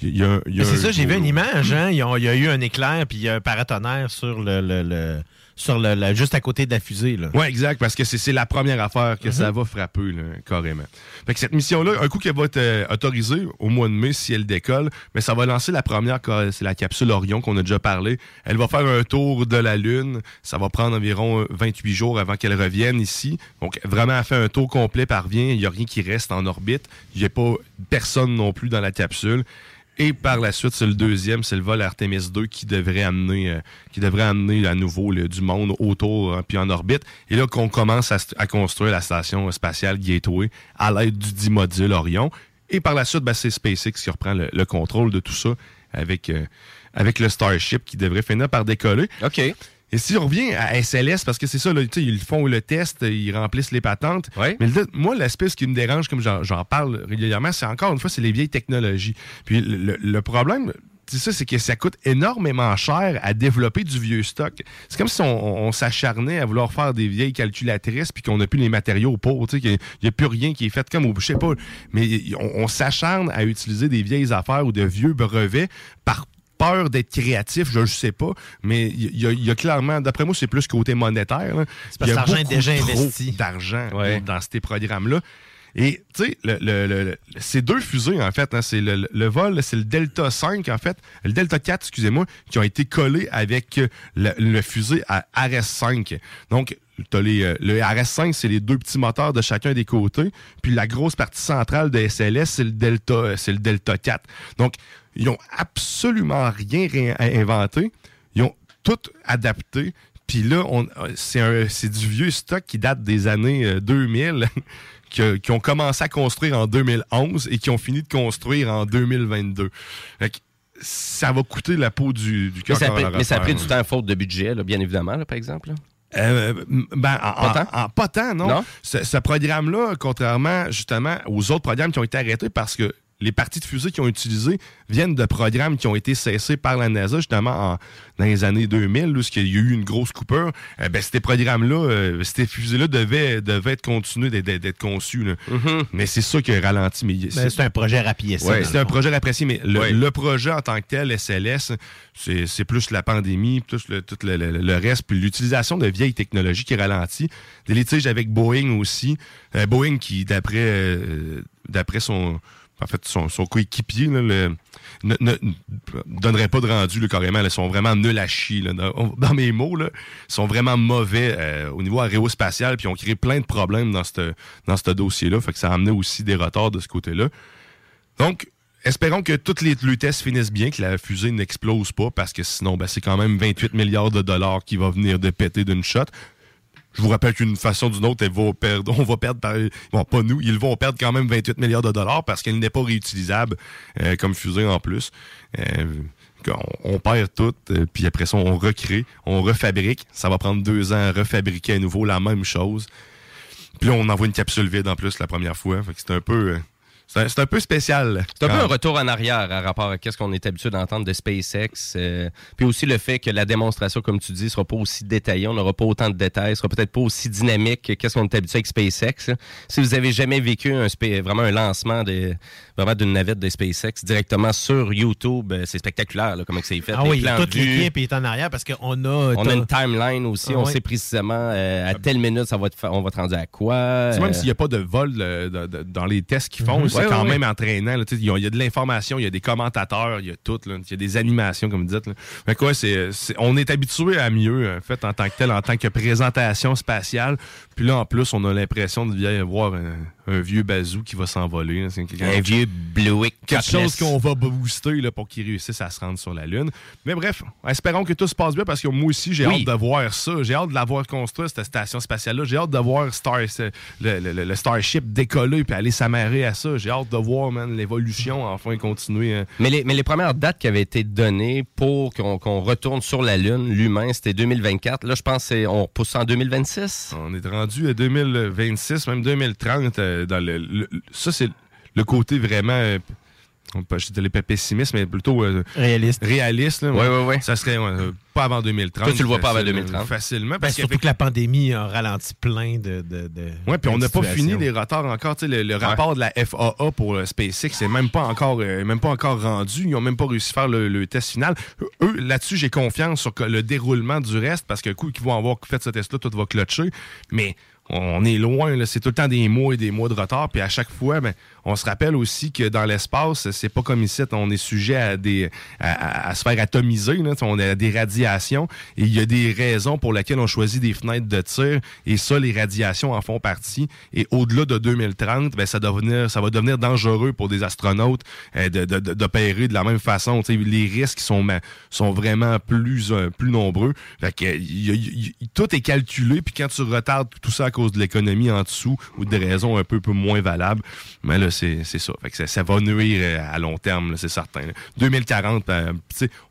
c'est... Ça, j'ai vu une image. Hein? Il y a eu un éclair, puis il y a un paratonnerre sur le, le- le- sur le, le- juste à côté de la fusée. Là. Oui, exact, parce que c'est c'est la première affaire que Mhm. ça va frapper, là, carrément. Fait que cette mission-là, un coup qu'elle va être euh, autorisée au mois de mai, si elle décolle, mais ça va lancer la première, c'est la capsule Orion qu'on a déjà parlé. Elle va faire un tour de la Lune. Ça va prendre environ euh, 28 jours avant qu'elle revienne ici. Donc, vraiment, elle fait un tour complet, parvient. Il n'y a rien qui reste en orbite. Il n'y a pas personne non plus dans la capsule. Et par la suite, c'est le deuxième, c'est le vol Artemis 2 qui devrait amener, euh, qui devrait amener à nouveau le- du monde autour hein, puis en orbite. Et là qu'on commence à, st- à construire la station spatiale Gateway à l'aide du dit module Orion. Et par la suite, ben, c'est SpaceX qui reprend le, le contrôle de tout ça avec, euh, avec le Starship qui devrait finir par décoller. OK. Et si on revient à SLS, parce que c'est ça, là, ils font le test, ils remplissent les patentes. Mais le- moi, l'aspect, ce qui me dérange, comme j'en parle régulièrement, c'est encore une fois, c'est les vieilles technologies. Puis le, le- problème, c'est ça, c'est que ça coûte énormément cher à développer du vieux stock. C'est comme si on, on s'acharnait à vouloir faire des vieilles calculatrices puis qu'on n'a plus les matériaux pour, tu sais, qu'il n'y a plus rien qui est fait comme au, je sais pas, mais on, on s'acharne à utiliser des vieilles affaires ou de vieux brevets par peur d'être créatif, je ne sais pas, mais il y, a- il y a clairement, d'après moi, c'est plus côté monétaire. C'est parce que l'argent est déjà investi. d'argent dans ces programmes-là. Et, tu sais, le, le- le- le- ces deux fusées, en fait, hein, c'est le, vol, c'est le Delta 5, en fait, le Delta 4, excusez-moi, qui ont été collés avec le, fusée à RS5. Donc, t'as les, euh, le RS5, c'est les deux petits moteurs de chacun des côtés. Puis la grosse partie centrale de SLS, c'est le Delta, euh, c'est le Delta 4. Donc, ils ont absolument rien inventé. Ils ont tout adapté. Puis là, euh, c'est du vieux stock qui date des années euh, 2000, que- qui ont commencé à construire en 2011 et qui ont fini de construire en 2022. Fait que ça va coûter la peau du, du Mais cœur ça, a qu'on pris- va mais ça a pris du temps faute de budget, là, bien évidemment, là, par exemple. là. Euh, ben, en, Pas tant? en- en- pas tant, non. Non? Ce, ce programme-là, contrairement justement aux autres programmes qui ont été arrêtés parce que les parties de fusée qu'ils ont utilisées viennent de programmes qui ont été cessés par la NASA justement en- dans les années 2000, où il y a eu une grosse coupure. Euh, ben, ces programmes-là, euh, ces fusées-là devaient, devaient être continuées d'être, conçues. là. Mais c'est ça qui a ralenti. Mais Ben, c'est un projet rapiécé, Ouais, c'est un fond. projet apprécié, mais le, Ouais. le projet en tant que tel, SLS, c'est c'est plus la pandémie, plus le, tout le, le- le reste, puis l'utilisation de vieilles technologies qui ralentit. Des litiges avec Boeing aussi. Euh, Boeing qui, d'après euh, d'après son en fait son, son coéquipier, ne, ne- donnerait pas de rendu carrément. Ils sont vraiment nuls à chier. Dans, mes mots, ils sont vraiment mauvais euh, au niveau aérospatial, puis ont créé plein de problèmes dans ce dans dossier-là. Fait que ça a amené aussi des retards de ce côté-là. Donc, espérons que tous les, les tests finissent bien, que la fusée n'explose pas, parce que sinon, ben, c'est quand même 28 milliards de dollars qui va venir de péter d'une shot. Je vous rappelle qu'une façon ou d'une autre, elle va perdre, on va perdre, par, bon, pas nous, ils vont perdre quand même 28 milliards de dollars parce qu'elle n'est pas réutilisable euh, comme fusée en plus. Euh, on, on perd tout, euh, puis après ça, on recrée, on refabrique. Ça va prendre deux ans à refabriquer à nouveau la même chose. Puis là, on envoie une capsule vide en plus la première fois. Fait c'est un peu... c'est un, peu spécial. C'est un peu un retour en arrière à rapport à ce qu'on est habitué d'entendre de SpaceX. euh, puis aussi le fait que la démonstration, comme tu dis, sera pas aussi détaillée, on n'aura pas autant de détails, sera peut-être pas aussi dynamique que qu'est-ce qu'on est habitué avec SpaceX. Si vous avez jamais vécu un vraiment un lancement de vraiment d'une navette de SpaceX directement sur YouTube, euh, c'est spectaculaire là, comment c'est fait. Ah Les oui, plans toute l'équipe est en arrière parce qu'on a. On a une timeline aussi, Ah on oui. sait précisément euh, à telle minute ça va être fa- on va te rendre à quoi. Tu sais, même euh, s'il n'y a pas de vol de- de- dans les tests qu'ils font, Mhm. c'est Ouais, quand ouais, même ouais. entraînant. là. Tu sais, Il y, a- il y a de l'information, il y a des commentateurs, il y a tout. là. Il y a des animations, comme vous dites. là. Fait que c'est- c'est- on est habitué à mieux, en fait, en tant que tel, en tant que présentation spatiale. Puis là, en plus, on a l'impression de bien voir un, un vieux bazou qui va s'envoler. quelque- Un vieux Bluick Quelque chose qu'on va booster là, pour qu'ils réussissent à se rendre sur la Lune. Mais bref, espérons que tout se passe bien parce que moi aussi, j'ai Oui. hâte de voir ça. J'ai hâte de la voir construire, cette station spatiale-là. J'ai hâte de voir Star, le, le- le- le Starship décoller puis aller s'amarrer à ça. J'ai hâte de voir man, l'évolution enfin continuer. hein. Mais les, mais les premières dates qui avaient été données pour qu'on qu'on retourne sur la Lune, l'humain, c'était 2024. Là, je pense que c'est- on pousse en 2026. On est rendu à 2026, même 2030. euh, dans le, ça, c'est le côté vraiment. Je dirais pas pessimiste, mais plutôt euh, Réaliste. Réaliste. là, Ouais, ouais, ouais. Ça serait euh, pas avant 2030. Toi, tu le vois pas avant facile- 2030. Facilement. Ben, Parce surtout que la pandémie a ralenti plein de. de, de Ouais, puis on n'a pas fini les retards encore. Le, le rapport de la FAA pour le SpaceX, c'est même pas encore, euh, même pas encore rendu. Ils ont même pas réussi à faire le, le test final. Eux, là-dessus, j'ai confiance sur le déroulement du reste, parce que coup qu'ils vont avoir fait ce test-là, tout va clutcher. Mais on est loin, c'est tout le temps des mois et des mois de retard. Puis à chaque fois, ben, on se rappelle aussi que dans l'espace, c'est pas comme ici, on est sujet à des à, à se faire atomiser, là. on a des radiations et il y a des raisons pour lesquelles on choisit des fenêtres de tir et ça, les radiations en font partie. Et au-delà de 2030, ben, ça, devenir, ça va devenir dangereux pour des astronautes euh, de- de- de- d'opérer de, la même façon. Les risques sont, sont vraiment plus, euh, plus nombreux. Fait que, y y a- tout est calculé, puis quand tu retardes tout ça à cause de l'économie en dessous ou de raisons un peu, moins valables, c'est c'est ça. Fait que ça. ça va nuire euh, à long terme, c'est certain. là. 2040, euh,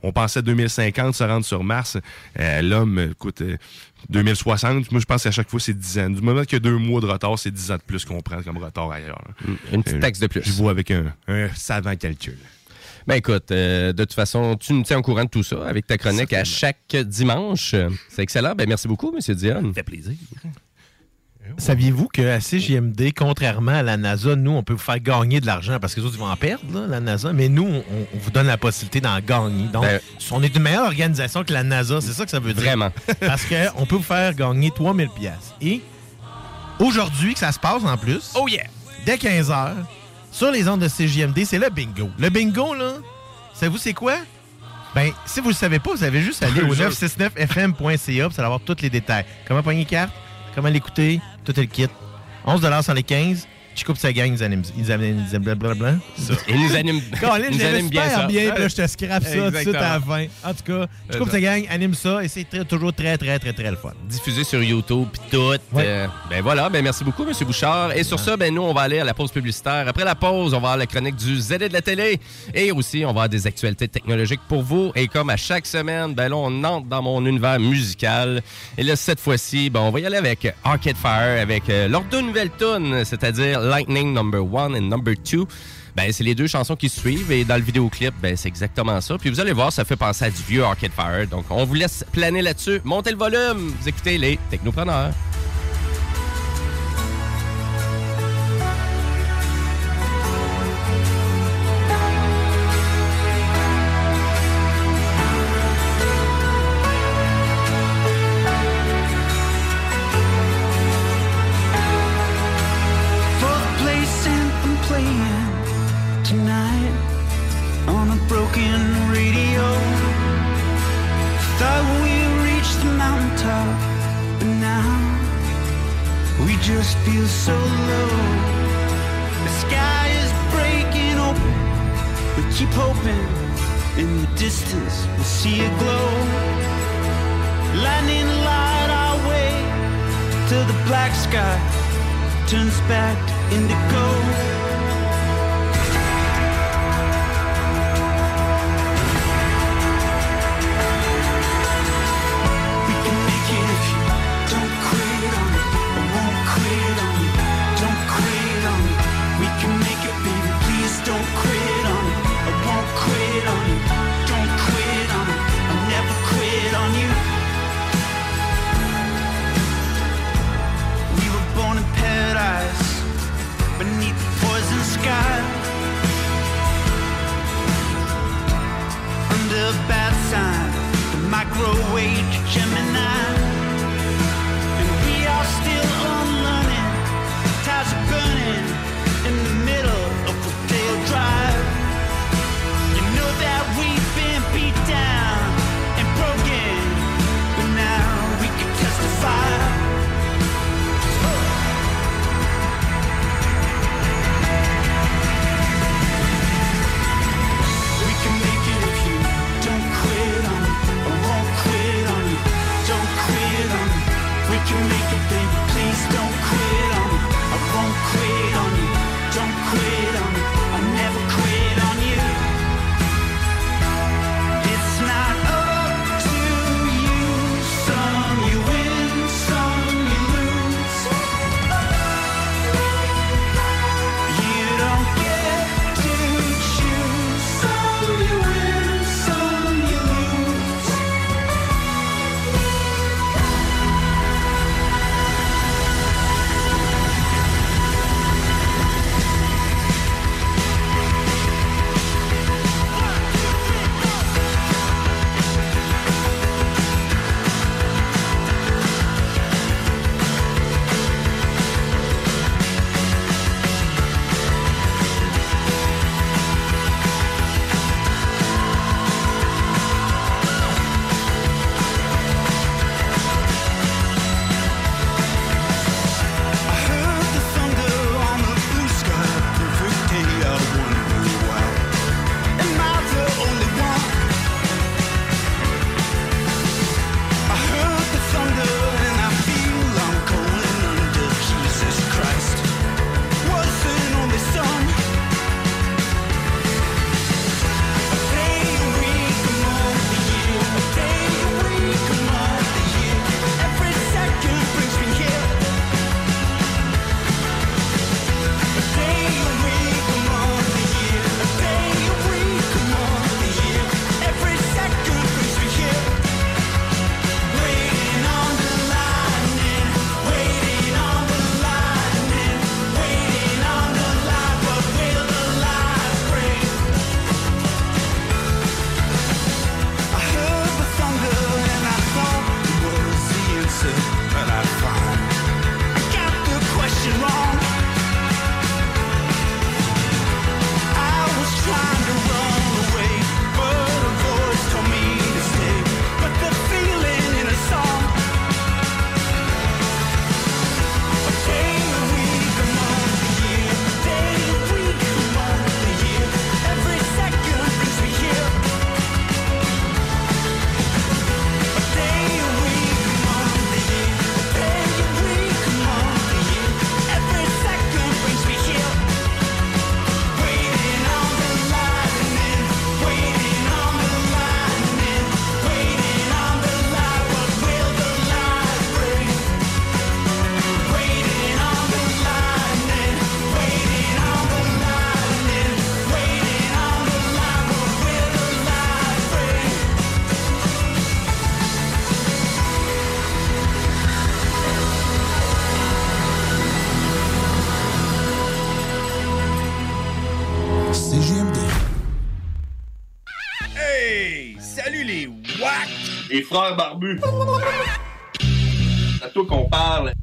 on pensait 2050 se rendre sur Mars. Euh, L'homme, écoute, euh, 2060, moi je pense qu'à chaque fois c'est 10 ans. Du moment qu'il y a deux mois de retard, c'est 10 ans de plus qu'on prend comme retard ailleurs. là. Une petite taxe de plus. Je vois avec un, un savant calcul. Ben écoute, euh, de toute façon, tu nous tiens au courant de tout ça avec ta chronique à chaque dimanche. C'est excellent. Ben merci beaucoup, M. Dion. Ça fait plaisir. Saviez-vous qu'à CGMD, contrairement à la NASA, nous, on peut vous faire gagner de l'argent parce que les autres, ils vont en perdre, là, la NASA, mais nous, on, on vous donne la possibilité d'en gagner. Donc, Ben- on est une meilleure organisation que la NASA, c'est ça que ça veut dire? Vraiment. parce qu'on peut vous faire gagner 3000 pièces. Et aujourd'hui, que ça se passe en plus, oh yeah! dès 15h, sur les ondes de CGMD, c'est le bingo. Le bingo, là, savez-vous c'est quoi? Ben, si vous ne le savez pas, vous avez juste à aller au 969fm.ca pour avoir tous les détails. Comment pogner carte, comment l'écouter, tout est le kit. 11 sans les 15. Tu coupes sa gang, ils animent. Ils animent. Ils animent blablabla. Ça. Il nous anime, Colin, nous je l'avais anime bien ça. bien, puis là, je te scrape ça tout de suite à la fin. En tout cas, tu coupes ta gang, anime ça, et c'est très- toujours très, très, très, très le fun. diffusé sur YouTube puis tout. Euh, ben voilà, ben merci beaucoup, M. Bouchard. Et sur ça, ben nous, on va aller à la pause publicitaire. Après la pause, on va avoir la chronique du ZD de la télé. Et aussi, on va avoir des actualités technologiques pour vous. Et comme à chaque semaine, ben là, on entre dans mon univers musical. Et là, cette fois-ci, ben, on va y aller avec Arcade Fire, avec euh, leurs deux nouvelles tunes, c'est-à-dire Lightning Number One et Number Two. Ben, c'est les deux chansons qui suivent et dans le vidéoclip, ben, c'est exactement ça. Puis vous allez voir, ça fait penser à du vieux Arcade Fire. Donc, on vous laisse planer là-dessus. Montez le volume. Vous écoutez les Technopreneurs. Feel so low. The sky is breaking open. We keep hoping in the distance we'll see a glow. Lightning light our way till the black sky turns back indigo. a bad sign. The microwave Les frères barbus. C'est à toi qu'on parle.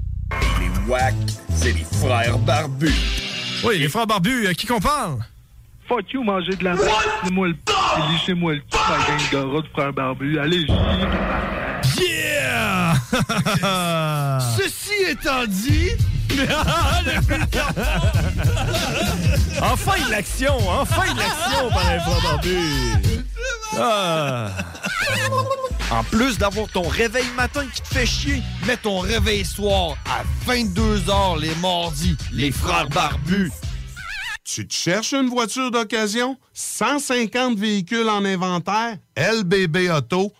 Les wack, c'est les frères barbus. Oui, les frères barbus, à qui qu'on parle? Fuck you, manger de la merde. Laissez-moi le p. Laissez-moi le p. Ma gang de rats de frères barbus. Allez, Yeah! Ceci étant dit. enfin de l'action! Enfin de l'action par les frères barbus! Ah. En plus d'avoir ton réveil matin qui te fait chier, mets ton réveil soir à 22h les mardis. Les frères barbus. Tu te cherches une voiture d'occasion? 150 véhicules en inventaire? lbbauto.com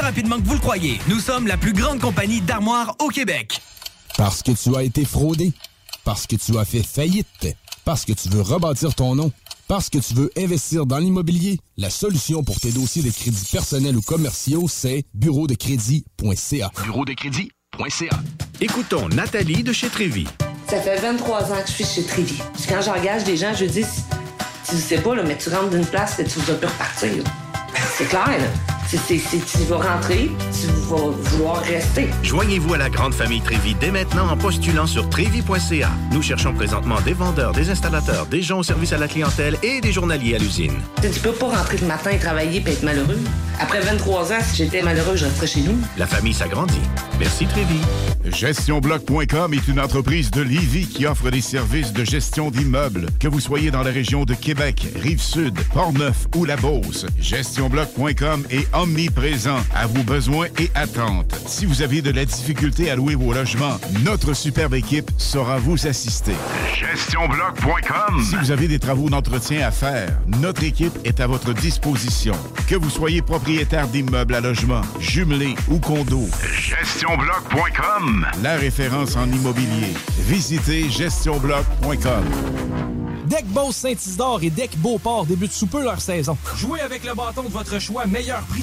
rapidement que vous le croyez. Nous sommes la plus grande compagnie d'armoires au Québec. Parce que tu as été fraudé. Parce que tu as fait faillite. Parce que tu veux rebâtir ton nom. Parce que tu veux investir dans l'immobilier. La solution pour tes dossiers de crédits personnels ou commerciaux, c'est bureau de crédit.ca. Bureau de crédit.ca. Écoutons Nathalie de chez Trévy. Ça fait 23 ans que je suis chez Trévy. Quand j'engage des gens, je dis, tu sais pas, là, mais tu rentres d'une place et tu vas plus repartir. C'est clair, là. C'est- tu vas rentrer, tu vas vouloir rester. Joignez-vous à la grande famille Trévi dès maintenant en postulant sur trévi.ca. Nous cherchons présentement des vendeurs, des installateurs, des gens au service à la clientèle et des journaliers à l'usine. Tu peux pas rentrer le matin et travailler et être malheureux. Après 23 ans, si j'étais malheureux, je resterais chez nous. La famille s'agrandit. Merci Trévi. GestionBloc.com est une entreprise de Lévis qui offre des services de gestion d'immeubles. Que vous soyez dans la région de Québec, Rive-Sud, Portneuf ou La Beauce, GestionBloc.com est omniprésent à vos besoins et attentes. Si vous avez de la difficulté à louer vos logements, notre superbe équipe saura vous assister. GestionBloc.com Si vous avez des travaux d'entretien à faire, notre équipe est à votre disposition. Que vous soyez propriétaire d'immeubles à logement, jumelés ou condos, GestionBloc.com La référence en immobilier. Visitez GestionBloc.com Deck Boss Saint-Isidore et Deck Beauport débutent sous peu leur saison. Jouez avec le bâton de votre choix, meilleur prix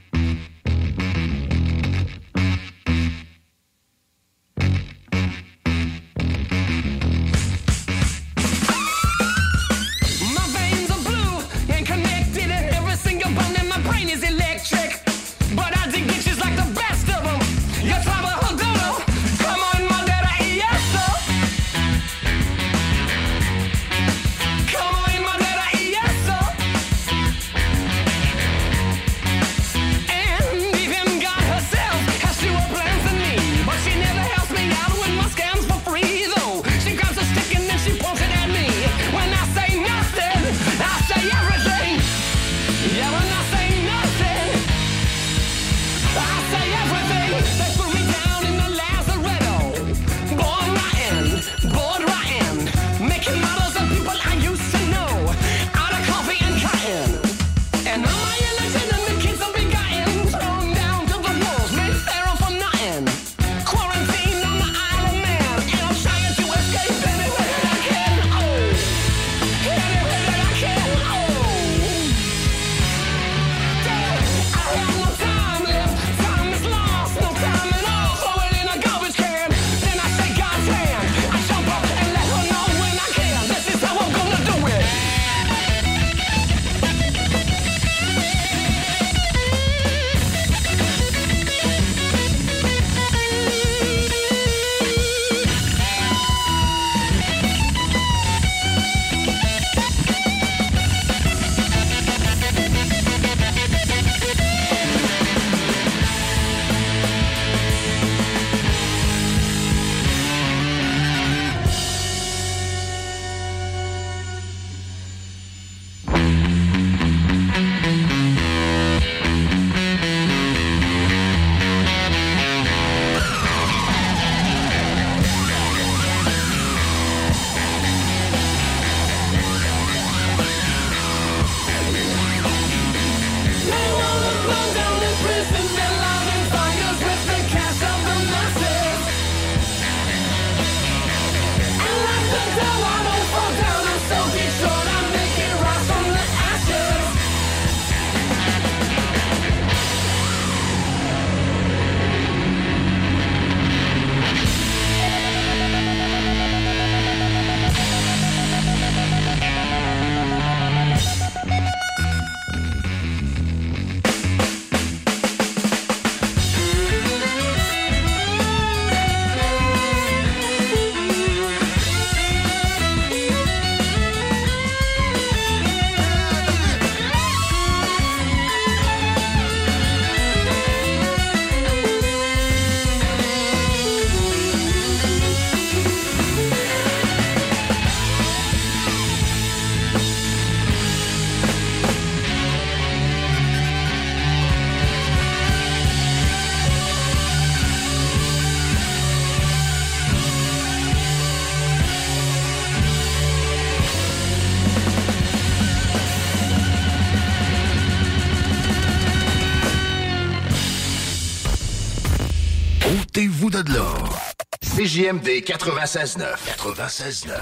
CJMD 96.9. 96.9.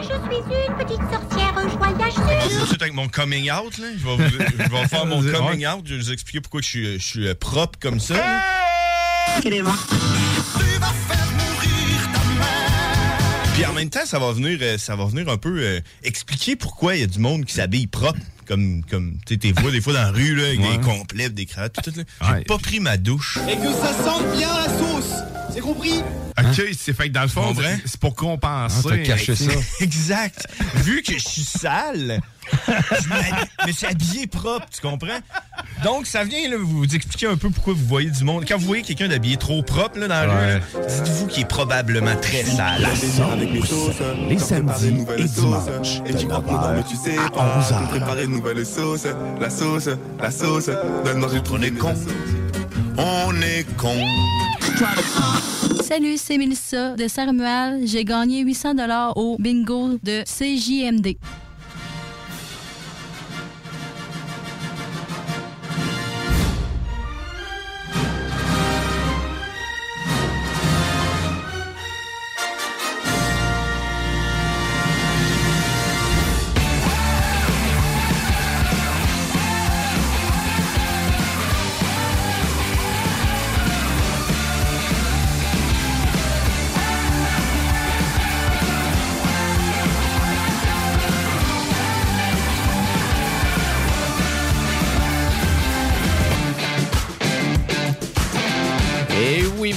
Je suis une petite sorcière, je voyage commence tout de sur... suite avec mon coming out. Là. Je, vais vous- je vais faire mon coming out. Je vais vous expliquer pourquoi je suis, je suis euh, propre comme ça. là. Puis en même temps, ça va venir, euh, ça va venir un peu euh, expliquer pourquoi il y a du monde qui s'habille propre. Comme, comme tu sais, t'es vois des fois dans la rue, là, avec Ouais. des complets, des cravates, tout, tout. J'ai pas pris ma douche. Et que ça sente bien la sauce. C'est compris? OK, c'est fait que dans le fond, c'est pour compenser. Ah, t'as caché ça. Exact. Vu que je suis sale, je m'hab- me suis habillé propre, tu comprends? Donc, ça vient là, vous expliquer un peu pourquoi vous voyez du monde. Quand vous voyez quelqu'un d'habillé trop propre là, dans la rue, dites-vous qu'il est probablement très sale. La sauce, les samedis et dimanches, de 9h à 11h. Préparer une nouvelle sauce, la sauce, la sauce, donne manger trop les cons. On est con. Salut, c'est Mélissa de Saint-Romuald. J'ai gagné 800 au bingo de CJMD.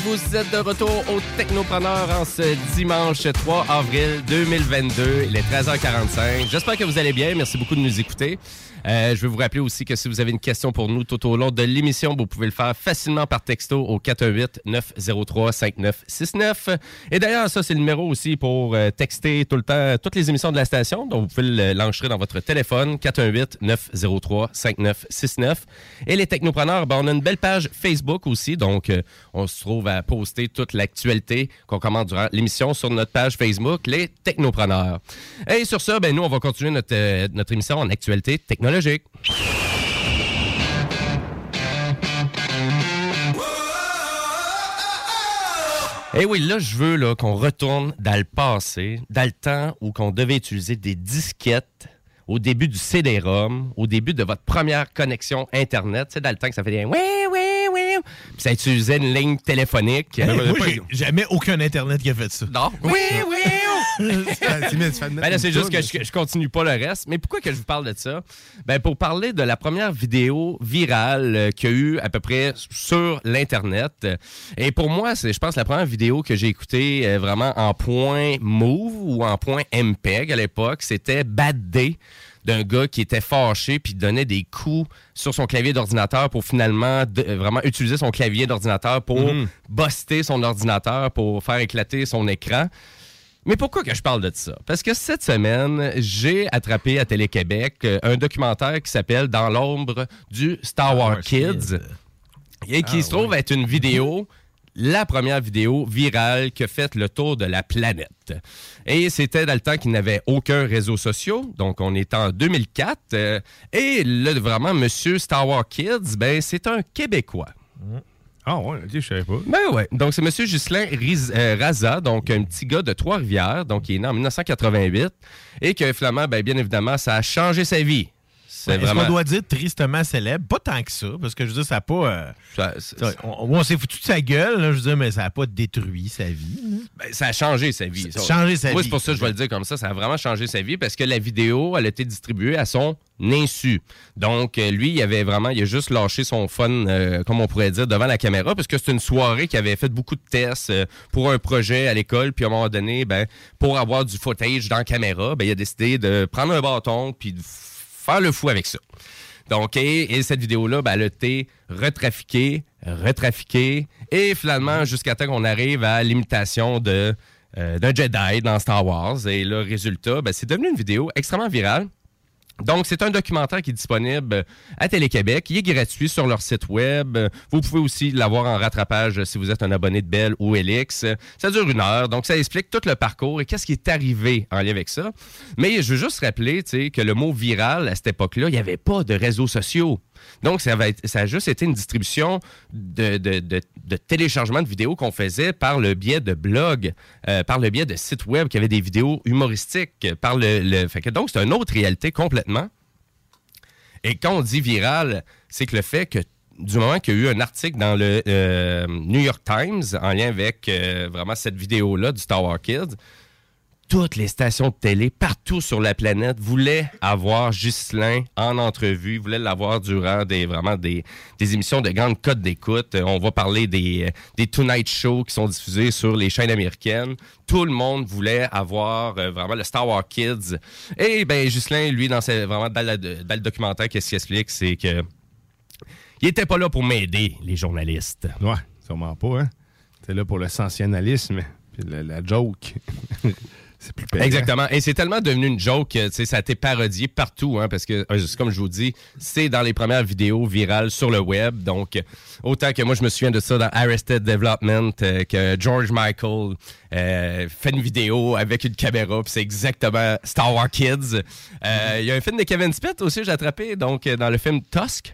Vous êtes de retour au Technopreneur en ce dimanche 3 avril 2022. Il est 13h45. J'espère que vous allez bien. Merci beaucoup de nous écouter. Euh, je vais vous rappeler aussi que si vous avez une question pour nous tout au long de l'émission, vous pouvez le faire facilement par texto au 418-903-5969. Et d'ailleurs, ça, c'est le numéro aussi pour euh, texter tout le temps toutes les émissions de la station. Donc, vous pouvez le- l'enregistrer dans votre téléphone, 418-903-5969. Et les technopreneurs, ben, on a une belle page Facebook aussi. Donc, on se trouve à poster toute l'actualité qu'on commente durant l'émission sur notre page Facebook, les technopreneurs. Et sur ça, ben, nous, on va continuer notre, euh, notre émission en actualité technologique. Et oui, là, je veux là, qu'on retourne dans le passé, dans le temps où qu'on devait utiliser des disquettes au début du CD-ROM, au début de votre première connexion Internet. Sais, dans le temps que ça fait des oui, oui, ça utilisait une ligne téléphonique. Moi, j'ai jamais aucun Internet qui a fait ça. Non. Oui, oui, Ben là, c'est juste que je je, je continue pas le reste. Mais pourquoi que je vous parle de ça? Ben, pour parler de la première vidéo virale euh, qu'il y a eu à peu près sur l'Internet. Et pour moi, c'est, je pense, la première vidéo que j'ai écoutée euh, vraiment en point move ou en point MPEG à l'époque, c'était Bad Day d'un gars qui était fâché puis donnait des coups sur son clavier d'ordinateur pour finalement de- euh, vraiment utiliser son clavier d'ordinateur pour buster son ordinateur pour faire éclater son écran. Mais pourquoi que je parle de ça? Parce que cette semaine, j'ai attrapé à Télé-Québec euh, un documentaire qui s'appelle Dans l'ombre du Star Wars Kids et qui Ah, se trouve être une vidéo, la première vidéo virale qui a fait le tour de la planète. Et c'était dans le temps qu'il n'avait aucun réseau social, donc on est en 2004. euh, et là, vraiment, Monsieur Star Wars Kids, ben, c'est un Québécois. Ah ouais, je savais pas. Ben ouais. Donc, c'est M. Ghislain Riz- euh, Raza, donc un petit gars de Trois-Rivières, donc qui est né en 1988, et que finalement, ben, bien évidemment, ça a changé sa vie. C'est Est-ce vraiment... qu'on doit dire tristement célèbre? Pas tant que ça, parce que je veux dire, ça n'a pas. euh, Ça- ça- on on s'est foutu de sa gueule, là, je veux dire, mais ça n'a pas détruit sa vie. Ben, ça a changé sa vie. Ça a changé sa Moi, vie. c'est pour ça que je vais le dire comme ça. Ça a vraiment changé sa vie parce que la vidéo, elle a été distribuée à son insu. Donc, euh, lui, il avait vraiment, il a juste lâché son fun, euh, comme on pourrait dire, devant la caméra parce que c'est une soirée qui avait fait beaucoup de tests euh, pour un projet à l'école. Puis à un moment donné, ben, pour avoir du footage dans la caméra, ben, il a décidé de prendre un bâton puis de faire le fou avec ça. Donc, et, et cette vidéo-là, ben, elle a été retrafiquée, retrafiquée, et finalement, jusqu'à temps qu'on arrive à l'imitation de, euh, d'un Jedi dans Star Wars. Et le résultat, ben, c'est devenu une vidéo extrêmement virale. Donc, c'est un documentaire qui est disponible à Télé-Québec. Il est gratuit sur leur site web. Vous pouvez aussi l'avoir en rattrapage si vous êtes un abonné de Bell ou Elix. Ça dure une heure, donc ça explique tout le parcours et qu'est-ce qui est arrivé en lien avec ça. Mais je veux juste rappeler que le mot viral, à cette époque-là, il n'y avait pas de réseaux sociaux. Donc, ça, a juste été une distribution de, de- téléchargement de vidéos qu'on faisait par le biais de blogs, euh, par le biais de sites web qui avaient des vidéos humoristiques. Par le, donc, c'est une autre réalité complètement. Et quand on dit viral, c'est que le fait que du moment qu'il y a eu un article dans le euh, New York Times en lien avec euh, vraiment cette vidéo-là du Star Wars Kids, toutes les stations de télé partout sur la planète voulaient avoir Ghislain en entrevue, voulaient l'avoir durant des vraiment des, émissions de grande cote d'écoute. Euh, On va parler des, euh, des Tonight Show qui sont diffusés sur les chaînes américaines. Tout le monde voulait avoir euh, vraiment le Star Wars Kids. Et ben Ghislain, lui, dans ses, vraiment dans, documentaire, qu'est-ce qu'il explique, c'est que il était pas là pour m'aider, les journalistes. Ouais, sûrement pas, hein? C'est là pour le sensationnalisme, puis la joke. c'est plus. Exactement. Et c'est tellement devenu une joke, euh, ça a été parodié partout, hein, parce que, euh, comme je vous dis, c'est dans les premières vidéos virales sur le web. Donc, autant que moi, je me souviens de ça dans Arrested Development, euh, que George Michael euh, fait une vidéo avec une caméra, c'est exactement Star Wars Kids. Il y a un film de Kevin Smith aussi, j'ai attrapé, donc, dans le film Tusk.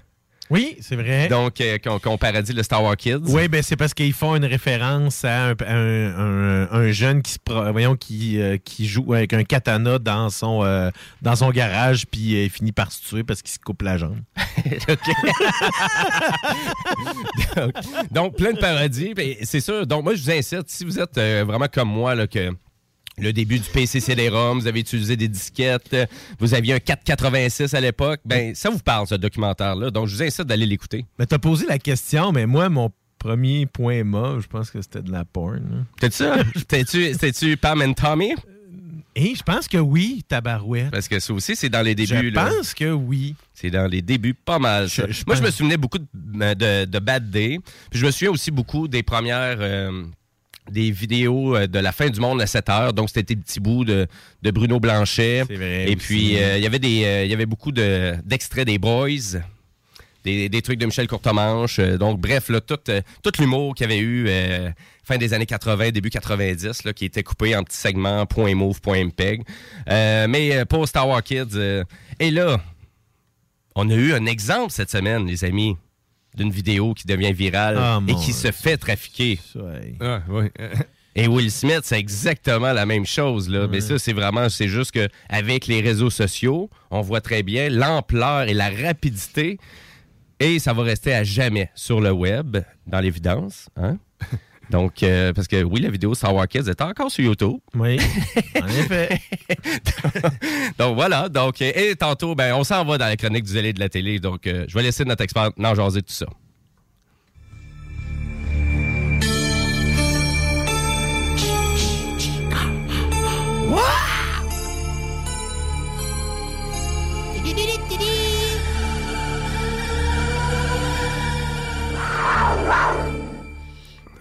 Oui, c'est vrai. Donc, euh, qu'on parodie le Star Wars Kids. Oui, ben c'est parce qu'ils font une référence à un, un- un- un jeune qui se pro- voyons, qui, euh, qui joue avec un katana dans son euh, dans son garage puis il finit par se tuer parce qu'il se coupe la jambe. donc, donc, plein de parodies. C'est sûr. Donc, moi, je vous incite, si vous êtes vraiment comme moi, là, que le début du PCC-ROM, vous avez utilisé des disquettes, euh, vous aviez un 486 à l'époque, ben ça vous parle, ce documentaire-là. Donc, je vous incite d'aller l'écouter. Mais t'as posé la question, mais moi mon premier point mort, je pense que c'était de la porn. T'es-tu ça? T'es-tu Pam and Tommy? Et je pense que oui, tabarouette. Parce que ça aussi, c'est dans les débuts. Je là. pense que oui. C'est dans les débuts, pas mal. ça. Je- je Moi, je me souvenais beaucoup de, de- de Bad Day. Puis je me souviens aussi beaucoup des premières. euh, des vidéos euh, de la fin du monde à 7 heures. Donc, c'était des petits bouts de, de Bruno Blanchet. vrai Et puis, euh, il y avait des, euh, il y avait beaucoup de- d'extraits des Boys. Des, des trucs de Michel Courtemanche. Donc, bref, là, tout, euh, tout l'humour qu'il y avait eu euh, fin des années 80, début 90, là, qui était coupé en petits segments, point move, point mpeg. Euh, mais pour Star Wars Kids. et là, on a eu un exemple cette semaine, les amis, d'une vidéo qui devient virale Ah, et qui se fait trafiquer. Ah, oui. Et Will Smith, c'est exactement la même chose. Là. Mais ça, c'est vraiment, c'est juste que avec les réseaux sociaux, on voit très bien l'ampleur et la rapidité. Et ça va rester à jamais sur le web, dans l'évidence. Hein? Donc, euh, parce que oui, la vidéo Star Wars Kids est encore sur YouTube. Oui, en effet. donc voilà. Donc, euh, et tantôt, ben, on s'en va dans la chronique du zélé de la télé. Donc, euh, je vais laisser notre expert en jaser tout ça.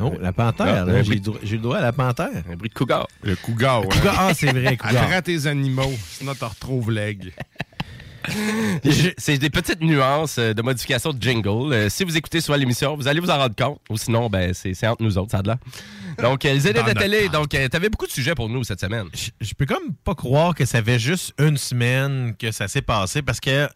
Oh, la panthère. Ah, là, J'ai le droit- j'ai le droit à la panthère. Un bruit de cougar. Le cougar, ouais. Cougar, ah, c'est vrai, cougar. Attrape tes animaux, sinon t'en retrouves l'aigle. Je- C'est des petites nuances euh, de modification de jingle. Euh, si vous écoutez sur l'émission, vous allez vous en rendre compte. Ou sinon, ben, c'est c'est entre nous autres, ça a de là. Donc, euh, les Dans de la télé. Donc, euh, t'avais beaucoup de sujets pour nous cette semaine. Je peux comme pas croire que ça fait juste une semaine que ça s'est passé parce que,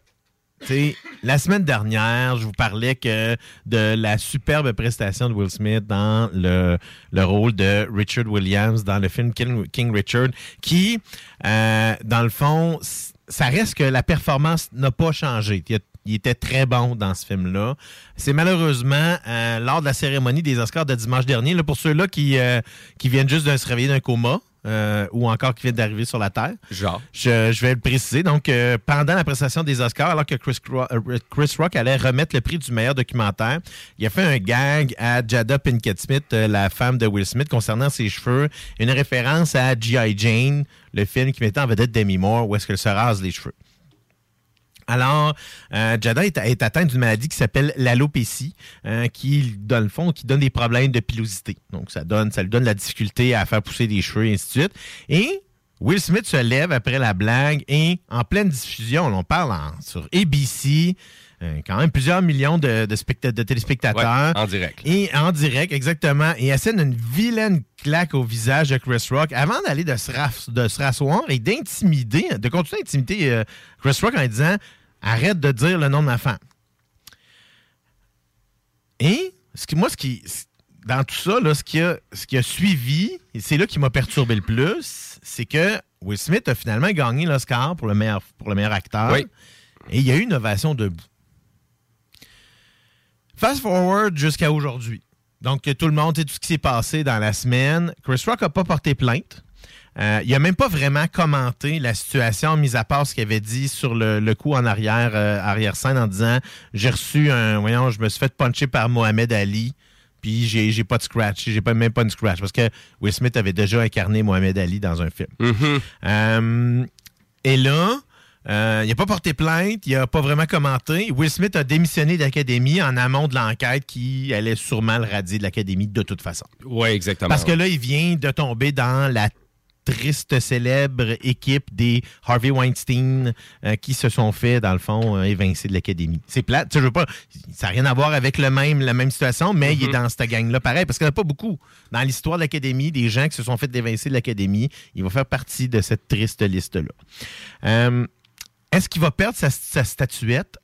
la semaine dernière, je vous parlais que de la superbe prestation de Will Smith dans le, le rôle de Richard Williams dans le film King, Richard, qui, euh, dans le fond, ça reste que la performance n'a pas changé. Il, il était très bon dans ce film-là. C'est malheureusement euh, lors de la cérémonie des Oscars de dimanche dernier, là, pour ceux-là qui, euh, qui viennent juste de se réveiller d'un coma, euh, ou encore qui viennent d'arriver sur la Terre. Genre. Je, je vais le préciser. Donc, euh, pendant la prestation des Oscars, alors que Chris, Cro- euh, Chris Rock allait remettre le prix du meilleur documentaire, il a fait un gag à Jada Pinkett Smith, la femme de Will Smith, concernant ses cheveux. Une référence à G.I. Jane, le film qui mettait en vedette Demi Moore, où est-ce qu'elle se rase les cheveux. Alors, euh, Jada est, est atteinte d'une maladie qui s'appelle l'alopécie, euh, qui, dans le fond, qui donne des problèmes de pilosité. Donc, ça donne, ça lui donne la difficulté à faire pousser des cheveux et ainsi de suite. Et Will Smith se lève après la blague et en pleine diffusion, on parle en- sur ABC, euh, quand même plusieurs millions de, de specta- de téléspectateurs. Ouais, en direct. Et en direct, exactement. Et essaie une vilaine claque au visage de Chris Rock avant d'aller de se, raf- de se rasseoir et d'intimider, de continuer à intimider euh, Chris Rock en disant Arrête de dire le nom de ma femme. Et ce qui, moi, ce qui, dans tout ça, là, ce, qui a, suivi, et c'est là qui m'a perturbé le plus, c'est que Will Smith a finalement gagné l'Oscar pour, le meilleur, acteur. Et il y a eu une ovation debout. Fast forward jusqu'à aujourd'hui. Donc, tout le monde, et tout ce qui s'est passé dans la semaine. Chris Rock n'a pas porté plainte. Euh, il n'a même pas vraiment commenté la situation, mis à part ce qu'il avait dit sur le, le coup en arrière, euh, arrière-scène en disant J'ai reçu un. Voyons, je me suis fait puncher par Mohamed Ali, puis j'ai j'ai pas de scratch. J'ai pas, même pas de scratch. Parce que Will Smith avait déjà incarné Mohamed Ali dans un film. Euh, et là, il n'a pas porté plainte, il n'a pas vraiment commenté. Will Smith a démissionné de l'Académie en amont de l'enquête qui allait sûrement le radier de l'Académie de toute façon. Oui, exactement. Parce que là, il vient de tomber dans la triste, célèbre équipe des Harvey Weinstein euh, qui se sont fait, dans le fond, euh, évincer de l'Académie. C'est plate. Tu veux pas, ça n'a rien à voir avec le même, la même situation, mais il est dans cette gang-là pareil, parce qu'il n'y en a pas beaucoup. Dans l'histoire de l'Académie, des gens qui se sont fait évincer de l'Académie, il va faire partie de cette triste liste-là. Euh, Est-ce qu'il va perdre sa, sa statuette?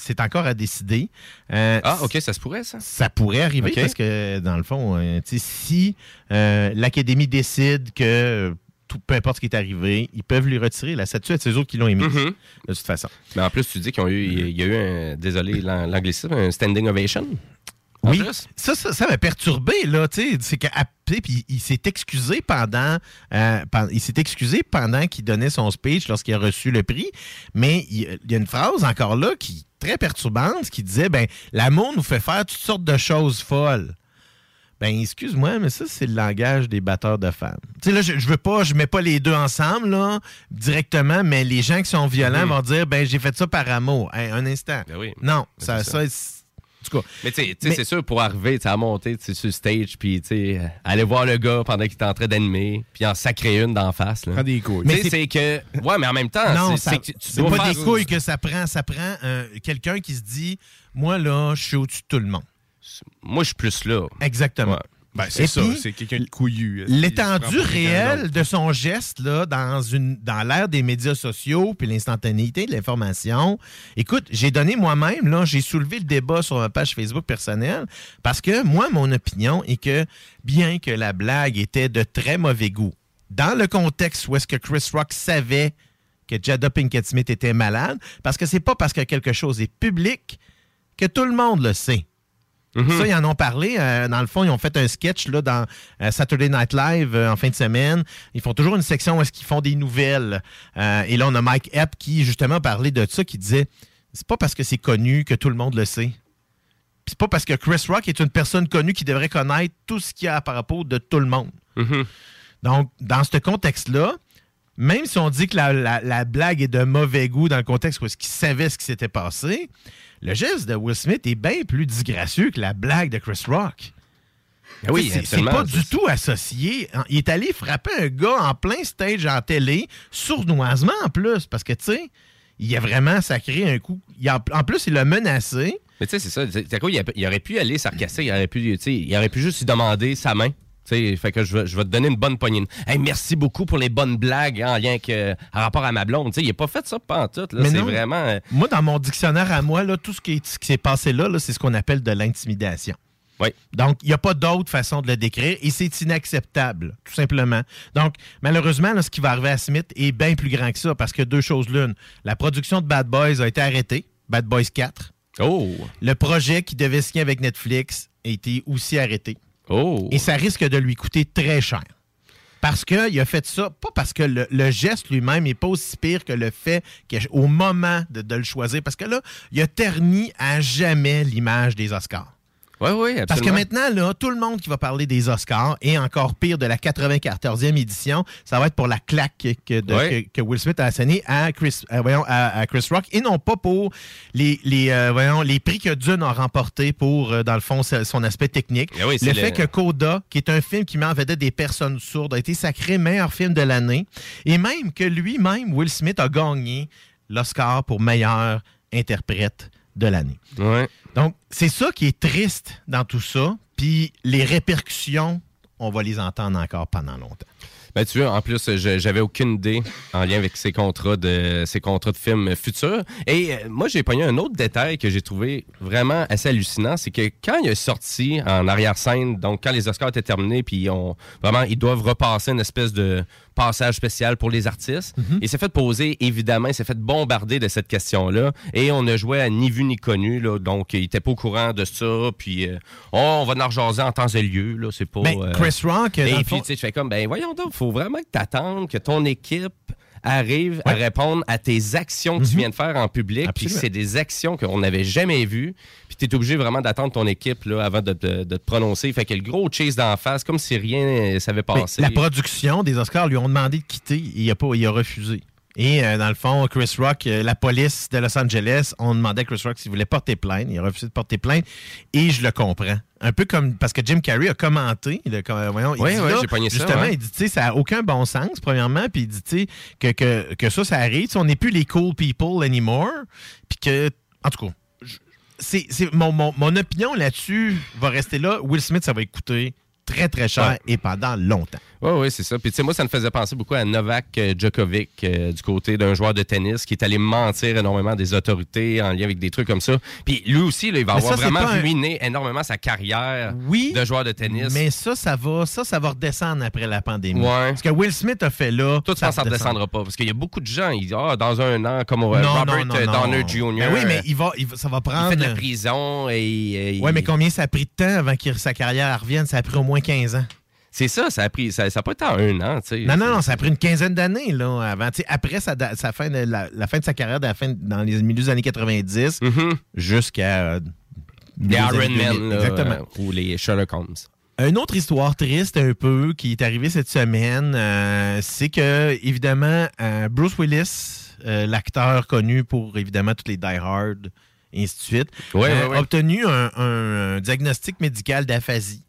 C'est encore à décider. Euh, Ah, OK, ça se pourrait, ça? ça pourrait arriver parce que, dans le fond, euh, si euh, l'Académie décide que tout, peu importe ce qui est arrivé, ils peuvent lui retirer la statuette. C'est eux autres qui l'ont émise, Mhm. de toute façon. Mais en plus, tu dis qu'il y a eu un, désolé l'an- l'anglicisme, un standing ovation. Oui, ça, ça, ça m'a perturbé, là, tu sais, c'est puis il s'est excusé pendant, euh, il s'est excusé pendant qu'il donnait son speech lorsqu'il a reçu le prix, mais il, il y a une phrase encore là qui est très perturbante, qui disait, ben, l'amour nous fait faire toutes sortes de choses folles. Ben, excuse-moi, mais ça, c'est le langage des batteurs de femmes. Tu sais, là, je, je veux pas, je mets pas les deux ensemble, là, directement, mais les gens qui sont violents vont dire, ben, j'ai fait ça par amour. Hey, un instant. Ben oui. Non, Ben, ça, ça. En tout cas. Mais tu sais, Mais- c'est sûr, pour arriver à monter sur le stage, puis tu sais, aller voir le gars pendant qu'il est en train d'animer, puis en sacrer une d'en face. Là. Prends des couilles. Mais c'est- que. Ouais, mais en même temps, Non, c'est ça- c'est que tu- tu c'est dois pas faire- des couilles que ça prend. Ça prend euh, quelqu'un qui se dit Moi, là, je suis au-dessus de tout le monde. Moi, je suis plus là. Exactement. Ouais. Ben, c'est ça, c'est quelqu'un de couillu. L'étendue réelle de son geste là, dans, une, dans l'ère des médias sociaux puis l'instantanéité de l'information. Écoute, j'ai donné moi-même, là, j'ai soulevé le débat sur ma page Facebook personnelle parce que moi, mon opinion est que bien que la blague était de très mauvais goût, dans le contexte où est-ce que Chris Rock savait que Jada Pinkett Smith était malade, parce que c'est pas parce que quelque chose est public que tout le monde le sait. Ça, ils en ont parlé. euh, dans le fond, ils ont fait un sketch là, dans euh, Saturday Night Live euh, en fin de semaine. Ils font toujours une section où est-ce qu'ils font des nouvelles. Et là, on a Mike Epp qui, justement, parlait de ça, qui disait c'est pas parce que c'est connu que tout le monde le sait. Puis c'est pas parce que Chris Rock est une personne connue qui devrait connaître tout ce qu'il y a par rapport de tout le monde. Donc, dans ce contexte-là, même si on dit que la, la- la blague est de mauvais goût dans le contexte où est-ce qu'il savait ce qui s'était passé, le geste de Will Smith est bien plus disgracieux que la blague de Chris Rock. Ben oui, C'est- pas du tout associé. Il est allé frapper un gars en plein stage en télé, sournoisement en plus, parce que, tu sais, il a vraiment sacré un coup. Il a- en plus, il l'a menacé. Mais tu sais, c'est ça. Quoi, il, a- il aurait pu aller sarcastique, il aurait pu, il aurait pu juste lui demander sa main. Tu sais, fait que je vais, je vais te donner une bonne poignée. Hey, merci beaucoup pour les bonnes blagues hein, en lien que, en rapport à ma blonde. Tu sais, il n'a pas fait ça pas en tout. C'est vraiment. euh, Moi, dans mon dictionnaire à moi, là, tout ce qui, est- s'est passé là, là, c'est ce qu'on appelle de l'intimidation. Oui. Donc, il n'y a pas d'autre façon de le décrire et c'est inacceptable, tout simplement. Donc, malheureusement, là, ce qui va arriver à Smith est bien plus grand que ça parce que deux choses l'une. La production de Bad Boys a été arrêtée, Bad Boys 4. Oh! Le projet qui devait signer avec Netflix a été aussi arrêté. Oh! Et ça risque de lui coûter très cher. Parce qu'il a fait ça, pas parce que le, geste lui-même n'est pas aussi pire que le fait qu'au moment de le choisir, parce que là, il a terni à jamais l'image des Oscars. Oui, oui, absolument. Parce que maintenant, là, tout le monde qui va parler des Oscars, et encore pire de la 94e édition, ça va être pour la claque que, de- Ouais. que, que Will Smith a assénée à Chris, euh, voyons, à, à Chris Rock, et non pas pour les, les, euh, voyons, les prix que Dune a remportés pour, euh, dans le fond, son aspect technique. Oui, le fait le- que Coda, qui est un film qui met en vedette des personnes sourdes, a été sacré meilleur film de l'année, et même que lui-même, Will Smith, a gagné l'Oscar pour meilleur interprète de l'année. Ouais. Donc, c'est ça qui est triste dans tout ça. Puis les répercussions, on va les entendre encore pendant longtemps. Ben, tu vois, en plus, j'avais aucune idée en lien avec ces contrats de ces contrats de films futurs. Et euh, moi, j'ai pogné un autre détail que j'ai trouvé vraiment assez hallucinant, c'est que quand il est sorti en arrière-scène, donc quand les Oscars étaient terminés, puis on vraiment ils doivent repasser une espèce de passage spécial pour les artistes. Il s'est fait poser, évidemment, il s'est fait bombarder de cette question-là. Et on a joué à ni vu ni connu, là, donc il était pas au courant de ça. Puis euh, oh, on va en jaser en temps et lieu, là, c'est pas. Ben, euh, Chris Rock, Et puis fond- tu sais, tu fais comme, ben voyons donc, faut vraiment que t'attendes que ton équipe arrive à répondre à tes actions que tu viens de faire en public, puis c'est des actions qu'on n'avait jamais vues, puis tu es obligé vraiment d'attendre ton équipe là, avant de, te- de te prononcer. Fait que le gros chase d'en face, comme si rien euh, s'avait Mais passé. la production des Oscars lui ont demandé de quitter il a, pas, il a refusé. Et euh, dans le fond, Chris Rock, euh, la police de Los Angeles, on demandait à Chris Rock s'il voulait porter plainte. Il a refusé de porter plainte. Et je le comprends. Un peu comme parce que Jim Carrey a commenté. il a voyons, dit là, ça, Justement, ouais. il dit, tu sais, ça n'a aucun bon sens, premièrement. Puis il dit, tu sais, que, que, que ça, ça arrive. On n'est plus les cool people anymore. Puis que, en tout cas, c'est, c'est- mon, mon, mon opinion là-dessus va rester là. Will Smith, ça va écouter très, très cher Ouais. et pendant longtemps. Oui, oui, c'est ça. Puis, tu sais, moi, ça me faisait penser beaucoup à Novak euh, Djokovic, euh, du côté d'un joueur de tennis qui est allé mentir énormément des autorités en lien avec des trucs comme ça. Puis, lui aussi, là, il va Mais avoir ça, vraiment un- ruiné énormément sa carrière Oui, de joueur de tennis. Mais ça, ça va, ça, ça va redescendre après la pandémie. Ouais. Ce que Will Smith a fait là. Toi, tu penses que ça ne redescendra pas? Parce qu'il y a beaucoup de gens, ils disent, ah, dans un an, comme euh, Non, Robert non, Jr. Ben oui, mais il va, il va- ça va il prendre. fait de la prison et. et- Ouais, mais combien ça a pris de temps avant que sa carrière revienne? Ça a pris au moins 15 ans. C'est ça, ça a pris. Ça n'a pas été en un an, tu sais. Non, non, non, ça a pris une quinzaine d'années là, avant. Tu sais, après sa, sa fin de, la, la fin de sa carrière de la fin, dans les milieux des années 90 jusqu'à. euh, Les Iron années 2000. Man, Exactement. euh, ou les Sherlock Holmes. Une autre histoire triste un peu qui est arrivée cette semaine, euh, c'est que, évidemment, euh, Bruce Willis, euh, l'acteur connu pour, évidemment, tous les Die Hard, et ainsi de suite, Ouais, ouais, ouais. a obtenu un, un- un diagnostic médical d'aphasie.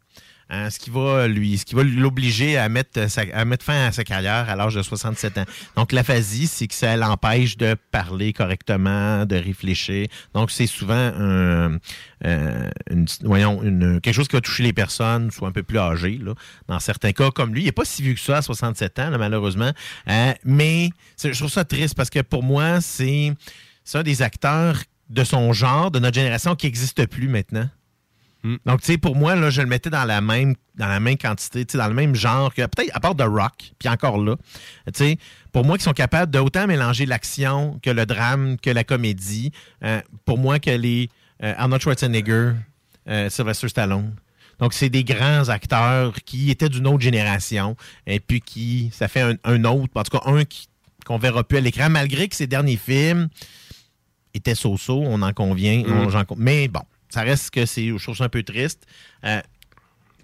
Hein, ce qui va lui, ce qui va l'obliger à mettre, sa- à mettre fin à sa carrière à l'âge de 67 ans. Donc l'aphasie, c'est que ça l'empêche de parler correctement, de réfléchir. Donc c'est souvent un, euh, une, voyons, une- quelque chose qui va toucher les personnes, soit un peu plus âgées. Là. Dans certains cas, comme lui, il n'est pas si vieux que ça à 67 ans, là, malheureusement. Euh, mais je trouve ça triste parce que pour moi, c'est c'est un des acteurs de son genre, de notre génération, qui n'existe plus maintenant. Donc, tu sais, pour moi, là, je le mettais dans la même, dans la même quantité, tu sais, dans le même genre que, peut-être à part de rock, puis encore là, tu sais, pour moi, qui sont capables de autant mélanger l'action que le drame, que la comédie, euh, pour moi, que les euh, Arnold Schwarzenegger, euh, Sylvester Stallone. Donc, c'est des grands acteurs qui étaient d'une autre génération, et puis qui, ça fait un, un autre, en tout cas, un qui- qu'on verra plus à l'écran, malgré que ses derniers films étaient so-so, on en convient, Mm. on- mais bon, ça reste que c'est, je trouve ça un peu triste. Euh,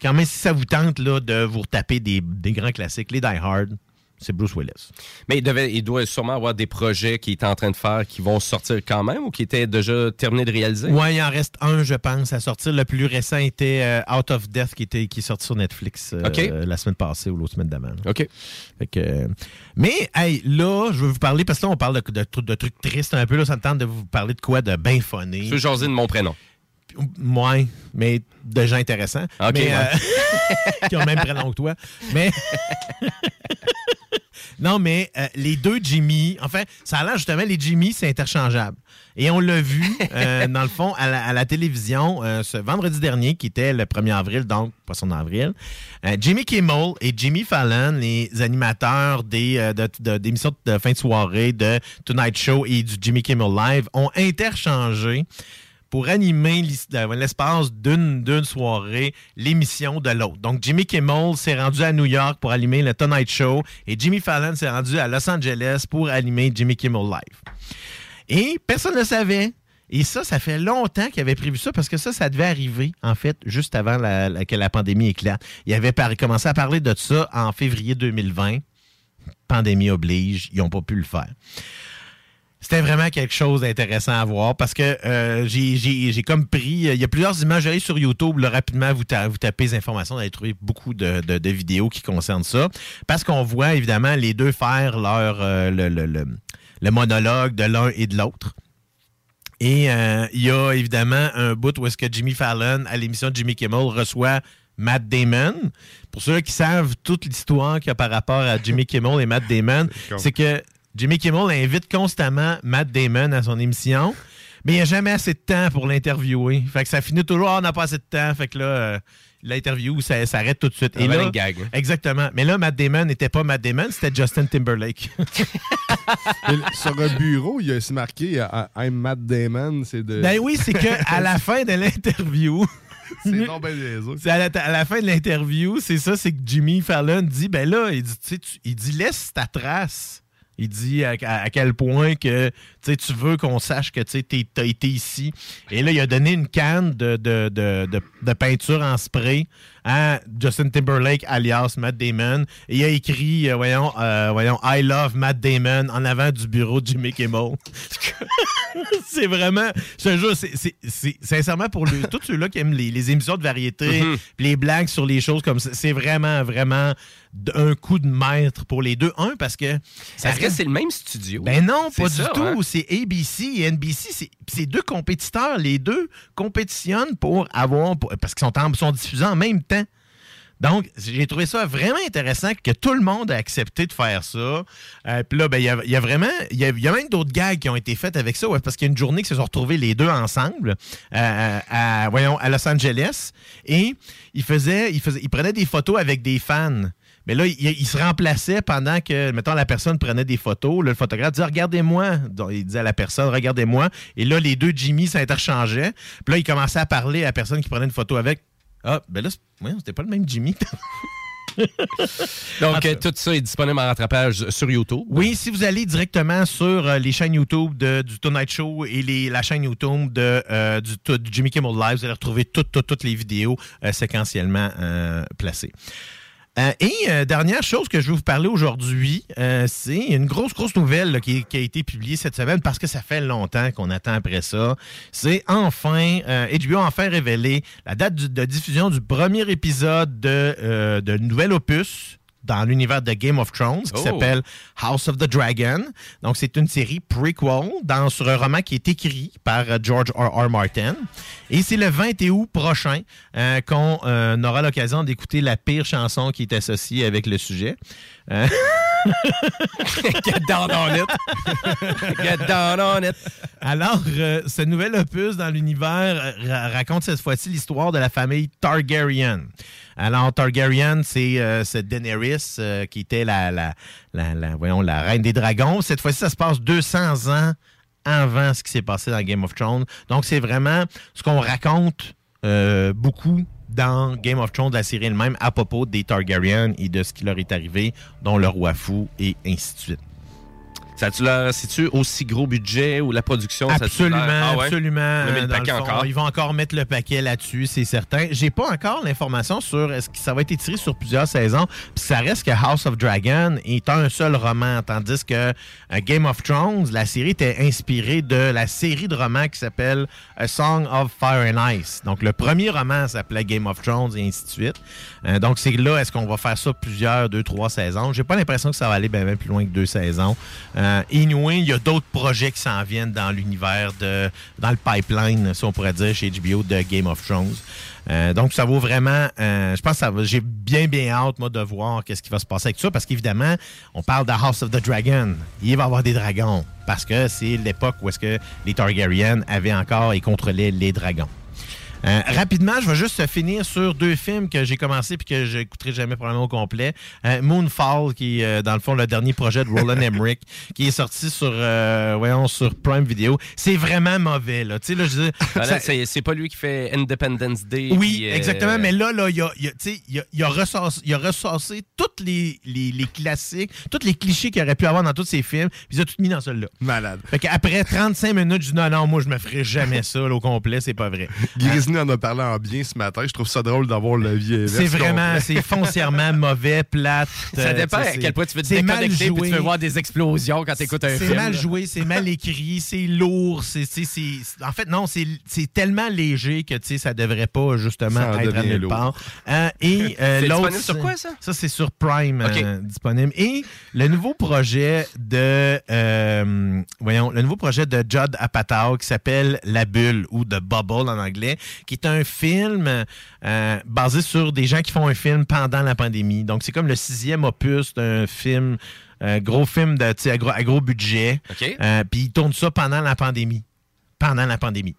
quand même, si ça vous tente là, de vous retaper des, des grands classiques, les Die Hard, c'est Bruce Willis. Mais il, devait, il doit sûrement avoir des projets qu'il est en train de faire qui vont sortir quand même ou qui étaient déjà terminés de réaliser? Ouais, il en reste un, je pense, à sortir. Le plus récent était euh, Out of Death, qui, était, qui est sorti sur Netflix euh, la semaine passée ou l'autre semaine d'avant. OK. Fait que, mais, hey, là, je veux vous parler, parce que là, on parle de, de, trucs- de trucs tristes un peu. Là, ça me tente de vous parler de quoi de bien funny. Je veux jaser de mon prénom. Moins, mais de gens intéressants. OK, mais, ouais. euh, qui ont le même prénom que toi. Mais. non, mais euh, les deux Jimmy, enfin, ça a l'air justement, les Jimmy, c'est interchangeable. Et on l'a vu, euh, dans le fond, à la, à la télévision euh, ce vendredi dernier, qui était le 1er avril, donc poisson d'avril. Euh, Jimmy Kimmel et Jimmy Fallon, les animateurs des, euh, de- de- d'émissions de fin de soirée de Tonight Show et du Jimmy Kimmel Live, ont interchangé pour animer l'espace d'une soirée l'émission de l'autre. Donc, Jimmy Kimmel s'est rendu à New York pour animer le Tonight Show et Jimmy Fallon s'est rendu à Los Angeles pour animer Jimmy Kimmel Live. Et personne ne le savait. Et ça, ça fait longtemps qu'il avait prévu ça parce que ça, ça devait arriver, en fait, juste avant que la pandémie éclate. Il avait commencé à parler de ça en février 2020. Pandémie oblige, ils n'ont pas pu le faire. C'était vraiment quelque chose d'intéressant à voir parce que euh, j'ai- comme pris. Il y a plusieurs images. Allez sur YouTube, là, rapidement, vous, ta- vous tapez les informations, vous allez trouver beaucoup de, de- de vidéos qui concernent ça. Parce qu'on voit évidemment les deux faire leur euh, le, le- le- le monologue de l'un et de l'autre. Et euh, il y a évidemment un bout où est-ce que Jimmy Fallon, à l'émission Jimmy Kimmel, reçoit Matt Damon. Pour ceux qui savent toute l'histoire qu'il y a par rapport à Jimmy Kimmel et Matt Damon, c'est que Jimmy Kimmel invite constamment Matt Damon à son émission, mais il n'y a jamais assez de temps pour l'interviewer. Fait que ça finit toujours, Ah, on n'a pas assez de temps. Fait que là, euh, l'interview, ça, ça arrête tout de suite. Un Et là, running gag. Exactement. Mais là, Matt Damon n'était pas Matt Damon, c'était Justin Timberlake. Mais Sur un bureau, il y a aussi marqué euh, I'm Matt Damon. C'est de... Ben oui, c'est que à la fin de l'interview. C'est non ben niaiseux. C'est à la, à la fin de l'interview, c'est ça, c'est que Jimmy Fallon dit ben là, il dit, tu sais, tu- il dit laisse ta trace. Il dit à, quel point que tu veux qu'on sache que tu as été ici. Et là, il a donné une canne de peinture en spray à Justin Timberlake alias Matt Damon. Et il a écrit, euh, voyons, euh, voyons, I love Matt Damon en avant du bureau de Jimmy Kimmel. c'est vraiment, je te jure, c'est- sincèrement pour le, tous ceux-là qui aiment les, les émissions de variété, Mhm. puis les blagues sur les choses comme ça, c'est vraiment, vraiment un coup de maître pour les deux. Un, parce que... ça Est-ce que reste- c'est le même studio? Ben non, pas ça, du tout. hein? C'est ABC et NBC. C'est c'est deux compétiteurs. Les deux compétitionnent pour avoir... pour- parce qu'ils sont, en- sont diffusés en même temps. Donc, j'ai trouvé ça vraiment intéressant que tout le monde a accepté de faire ça. Euh, Puis là, ben, il y, a- y a vraiment, il y a, même d'autres gags qui ont été faits avec ça, parce qu'il y a une journée qui se sont retrouvés les deux ensemble, euh, à, voyons, à Los Angeles, et ils faisaient, ils faisaient, ils prenaient des photos avec des fans. Mais là, il, se remplaçait pendant que, mettons, la personne prenait des photos. Là, le photographe disait Regardez-moi. Il disait à la personne Regardez-moi. Et là, les deux Jimmy s'interchangeaient. Puis là, il commençait à parler à la personne qui prenait une photo avec. Ah, ben là, c'était pas le même Jimmy. Donc, euh, tout ça est disponible en rattrapage sur YouTube. Oui, si vous allez directement sur euh, les chaînes YouTube de, du Tonight Show et les, la chaîne YouTube de, euh, du, Jimmy Kimmel Live, vous allez retrouver toutes, toutes, toutes les vidéos séquentiellement placées. Euh, et euh, dernière chose que je vais vous parler aujourd'hui, euh, c'est une grosse, grosse nouvelle qui, a été publiée cette semaine parce que ça fait longtemps qu'on attend après ça. C'est enfin, HBO a enfin révélé la date de diffusion du premier épisode de, de nouvel opus dans l'univers de Game of Thrones qui Oh. s'appelle House of the Dragon. Donc, c'est une série prequel dans, sur un roman qui est écrit par euh, George R. R. Martin. Et c'est le 20 août prochain euh, qu'on euh, aura l'occasion d'écouter la pire chanson qui est associée avec le sujet. Euh, Get down on it. Alors, euh, ce nouvel opus dans l'univers euh, ra- raconte cette fois-ci l'histoire de la famille Targaryen. Alors, Targaryen, c'est euh, Daenerys euh, qui était la, voyons, la reine des dragons. Cette fois-ci, ça se passe 200 ans avant ce qui s'est passé dans Game of Thrones. Donc, c'est vraiment ce qu'on raconte beaucoup dans Game of Thrones, la série elle-même, à propos des Targaryens et de ce qui leur est arrivé, dont le roi et ainsi de suite. Ça tu leur c'est-tu aussi gros budget ou la production? ça Absolument, l'air- Ah ouais? absolument. Le paquet fond, encore? Ils vont encore mettre le paquet là-dessus, c'est certain. J'ai pas encore l'information sur est-ce que ça va être étiré sur plusieurs saisons. Puis ça reste que House of Dragon est un seul roman, tandis que euh, Game of Thrones, la série était inspirée de la série de romans qui s'appelle A Song of Fire and Ice. Donc le premier roman s'appelait Game of Thrones et ainsi de suite. Euh, donc c'est là, est-ce qu'on va faire ça plusieurs, deux, trois saisons? J'ai pas l'impression que ça va aller bien plus loin que deux saisons. Euh, anyway, il y a d'autres projets qui s'en viennent dans l'univers de, dans le pipeline, si on pourrait dire, chez HBO de Game of Thrones. Euh, donc, ça vaut vraiment. euh, je pense que. J'ai bien, bien hâte, moi, de voir qu'est-ce qui va se passer avec ça, parce qu'évidemment, on parle de House of the Dragon. Il va y avoir des dragons, parce que c'est l'époque où est-ce que les Targaryens avaient encore et contrôlaient les dragons. Euh, rapidement, je vais juste finir sur deux films que j'ai commencé puis que je n'écouterai jamais probablement au complet. Euh, Moonfall, qui est euh, dans le fond le dernier projet de Roland Emmerich, qui est sorti sur, euh, voyons, sur Prime Video. C'est vraiment mauvais, là. Tu sais, là, je dis, Voilà, ça- c'est, c'est pas lui qui fait Independence Day. oui, puis, euh, exactement. Mais là, là, il a, il a, tu sais, il a, il a il tous les, les, les classiques, tous les clichés qu'il aurait pu avoir dans tous ses films, puis il a tout mis dans celui-là. Malade. Fait qu'après 35 minutes, je dis non, non, moi, je me ferai jamais ça là, au complet, c'est pas vrai. Grizzly en a parlé en bien ce matin. Je trouve ça drôle d'avoir le vieux. C'est vraiment, c'est foncièrement mauvais, plate. Ça euh, dépend à quel point tu veux te déconnecter puis tu veux voir des explosions quand tu écoutes un film. C'est mal joué, c'est mal écrit, c'est lourd. c'est En fait, non, c'est c'est tellement léger que tu sais, ça devrait pas justement Ça être à nulle lourd. part. Euh, et euh, C'est l'autre, disponible sur quoi, ça? Ça, c'est sur Prime euh, disponible. Et le nouveau projet de, euh, voyons, le nouveau projet de Judd Apatow qui s'appelle La Bulle ou The Bubble en anglais, qui est un film euh, basé sur des gens qui font un film pendant la pandémie. Donc, c'est comme le sixième opus d'un film, euh, gros film de, à, gros, à gros budget. Euh, Puis ils tournent ça pendant la pandémie. Pendant la pandémie.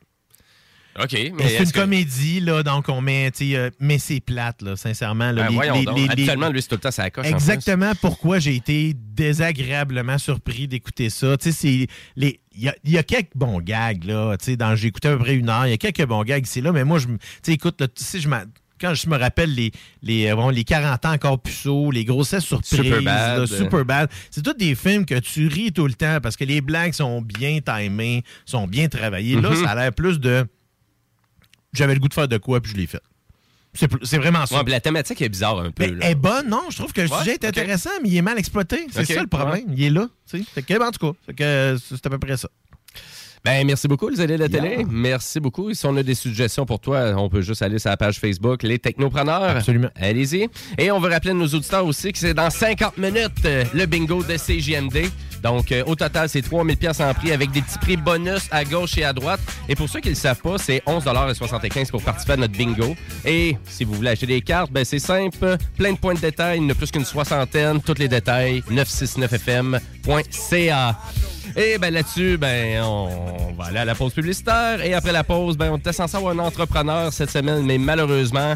OK, mais. Mais c'est une que- comédie, là, donc on met, euh, mais c'est plate, là, sincèrement. là. Ben, Les- les- les- Habituellement, lui, c'est tout le temps ça coche. Exactement pourquoi j'ai été désagréablement surpris d'écouter ça. Tu sais, les. Il y a, il y a quelques bons gags, là. Tu sais, j'ai écouté à peu près une heure. Il y a quelques bons gags ici, là, mais moi, je tu sais, écoute, là, sais, je quand je me rappelle les, les, euh, bon, les 40 ans encore puceaux, les grossesses surprises, Superbad. là, Superbad, c'est tous des films que tu ris tout le temps parce que les blagues sont bien timées, sont bien travaillées. Là, Mhm. ça a l'air plus de j'avais le goût de faire de quoi, puis je l'ai fait. C'est vraiment ça. Ouais, la thématique est bizarre un peu. Mais là. elle est bonne, non? Je trouve que le Ouais, sujet est intéressant, mais il est mal exploité. C'est ça le problème. Il est là. Fait que, en tout cas, c'est à peu près ça. Ben, merci beaucoup, les allées de la télé. Merci beaucoup. Si on a des suggestions pour toi, on peut juste aller sur la page Facebook, Les Technopreneurs. Absolument. Allez-y. Et on veut rappeler à nos auditeurs aussi que c'est dans 50 minutes euh, le bingo de CJMD. Donc, euh, au total, c'est 3000 pièces en prix avec des petits prix bonus à gauche et à droite. Et pour ceux qui ne le savent pas, c'est 11,75 pour participer à notre bingo. Et si vous voulez acheter des cartes, ben c'est simple. Plein de points de détail, il y en a plus qu'une soixantaine. Tous les détails, 969fm.ca. Et ben là-dessus, ben on va aller à la pause publicitaire. Et après la pause, ben on était censé avoir un entrepreneur cette semaine, mais malheureusement,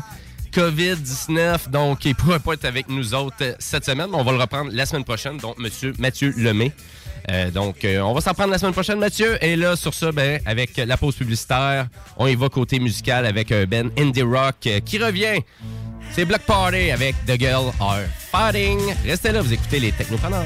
COVID-19, donc il ne pourra pas être avec nous autres euh, cette semaine. On va le reprendre la semaine prochaine, donc Monsieur Mathieu Lemay. Euh, donc, euh, on va s'en prendre la semaine prochaine, Mathieu. Et là, sur ça, ben, avec la pause publicitaire, on y va côté musical avec Ben Indie Rock qui revient. C'est Block Party avec The Girl Are Fighting. Restez là, vous écoutez les Technopreneurs.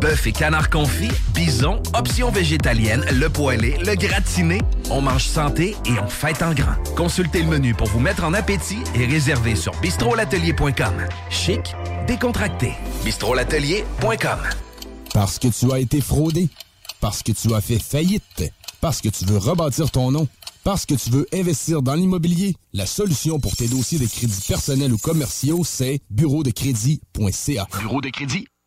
Bœuf et canard confit, bison, options végétaliennes, le poêlé, le gratiné. On mange santé et on fête en grand. Consultez le menu pour vous mettre en appétit et réservez sur bistrolatelier.com. Chic, décontracté. bistrolatelier.com. Parce que tu as été fraudé. Parce que tu as fait faillite. Parce que tu veux rebâtir ton nom. Parce que tu veux investir dans l'immobilier. La solution pour tes dossiers de crédits personnels ou commerciaux, c'est bureau de crédit.ca. Bureau de crédit.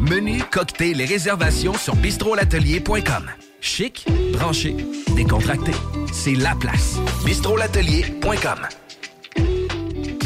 Menu, cocktail et réservations sur bistrolatelier.com. Chic, branché, décontracté. C'est la place. bistrolatelier.com.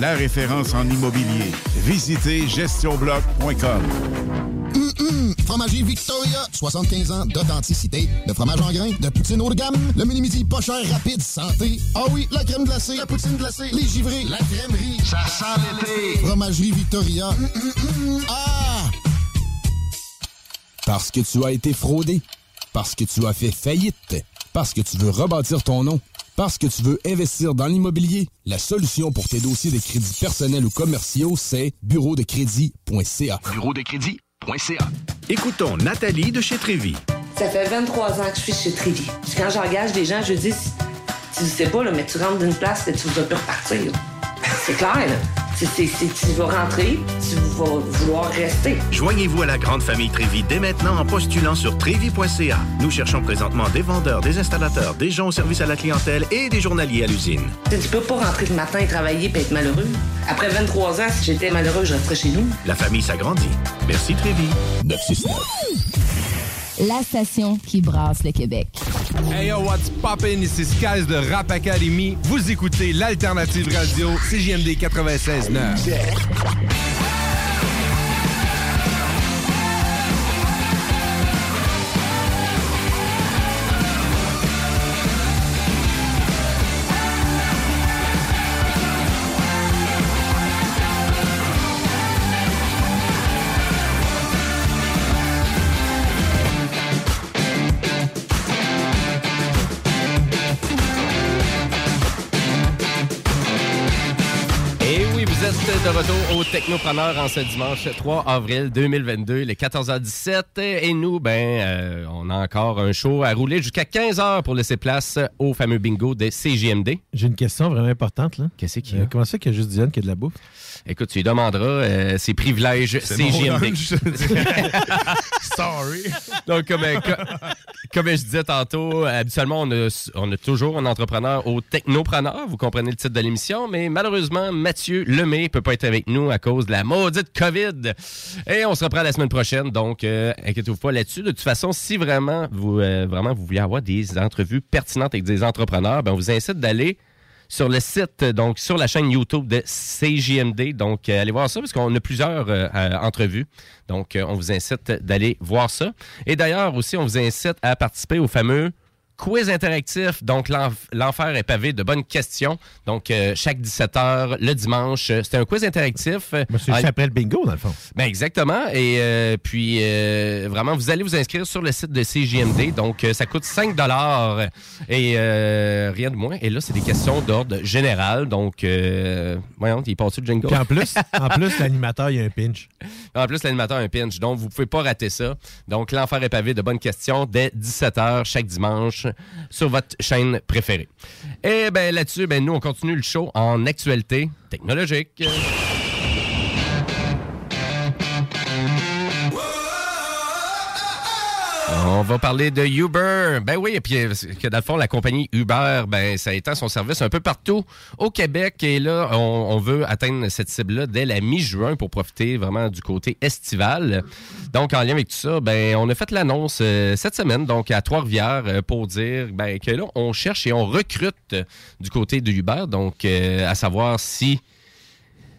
la référence en immobilier. Visitez gestionbloc.com. Hum, hum. Fromagerie Victoria, 75 ans d'authenticité, de fromage en grains, de poutine haut de gamme, le mini-midi pas cher, rapide, santé. Ah oui, la crème glacée, la poutine glacée, les givrés, la crèmerie. Ça sent l'été. Fromagerie Victoria. Hum, hum, hum. Ah! Parce que tu as été fraudé. Parce que tu as fait faillite. Parce que tu veux rebâtir ton nom. Parce que tu veux investir dans l'immobilier. La solution pour tes dossiers de crédits personnels ou commerciaux, c'est bureau de crédit.ca. Bureau de crédit.ca. Écoutons Nathalie de chez Trévy. Ça fait 23 ans que je suis chez Trévy. Puis quand j'engage des gens, je dis, tu sais pas, là, mais tu rentres d'une place et tu vas plus repartir. C'est clair, là. C'est- tu vas rentrer, tu vas vouloir rester. Joignez-vous à la grande famille Trévi dès maintenant en postulant sur trévi.ca. Nous cherchons présentement des vendeurs, des installateurs, des gens au service à la clientèle et des journaliers à l'usine. Tu peux pas rentrer le matin et travailler et être malheureux. Après 23 ans, si j'étais malheureux, je resterais chez nous. La famille s'agrandit. Merci Trévi. 969. La station qui brasse le Québec. Hey yo, what's poppin'? Ici Skies de Rap Academy. Vous écoutez l'Alternative Radio, CJMD 96.9. Et Technopreneur en ce dimanche 3 avril 2022, les 14h17. Et nous, ben, euh, on a encore un show à rouler jusqu'à 15h pour laisser place au fameux bingo des CGMD. J'ai une question vraiment importante. là. Qu'est-ce qu'il y a? Euh, comment ça qu'il y a juste Diane qui a de la bouffe? Écoute, tu lui demanderas euh, ses privilèges CGMD. Sorry. Donc, comme, euh, co- comme je disais tantôt, habituellement, on a, on a toujours un entrepreneur au technopreneur. Vous comprenez le titre de l'émission, mais malheureusement, Mathieu Lemay ne peut pas être avec nous à cause de la maudite COVID. Et on se reprend la semaine prochaine. Donc, euh, inquiétez-vous pas là-dessus. De toute façon, si vraiment vous, euh, vraiment vous voulez avoir des entrevues pertinentes avec des entrepreneurs, ben, on vous incite d'aller sur le site, donc sur la chaîne YouTube de CJMD. Donc, euh, allez voir ça parce qu'on a plusieurs euh, euh, entrevues. Donc, euh, on vous incite d'aller voir ça. Et d'ailleurs, aussi, on vous incite à participer au fameux quiz interactif. Donc, l'enf- l'enfer est pavé de bonnes questions. Donc, euh, chaque 17 h le dimanche, euh, c'est un quiz interactif. C'est Ah, après le bingo, dans le fond. ben exactement. Et euh, puis, euh, vraiment, vous allez vous inscrire sur le site de CJMD. Donc, ça coûte 5 et rien de moins. Et là, c'est des questions d'ordre général. Donc, voyons, il passe le jingle. Puis en plus, en plus l'animateur, il y a un pinch. En plus, l'animateur a un pinch, donc vous pouvez pas rater ça. Donc, l'enfer est pavé de bonnes questions dès 17h chaque dimanche sur votre chaîne préférée. Et ben là-dessus, ben nous, on continue le show en actualité technologique. On va parler de Uber. Ben oui, et puis euh, que dans le fond, la compagnie Uber, ben ça étend son service un peu partout au Québec. Et là, on, on veut atteindre cette cible-là dès la mi-juin pour profiter vraiment du côté estival. Donc, en lien avec tout ça, ben on a fait l'annonce euh, cette semaine, donc à Trois-Rivières, euh, pour dire ben, que là, on cherche et on recrute euh, du côté de Uber. Donc, à savoir si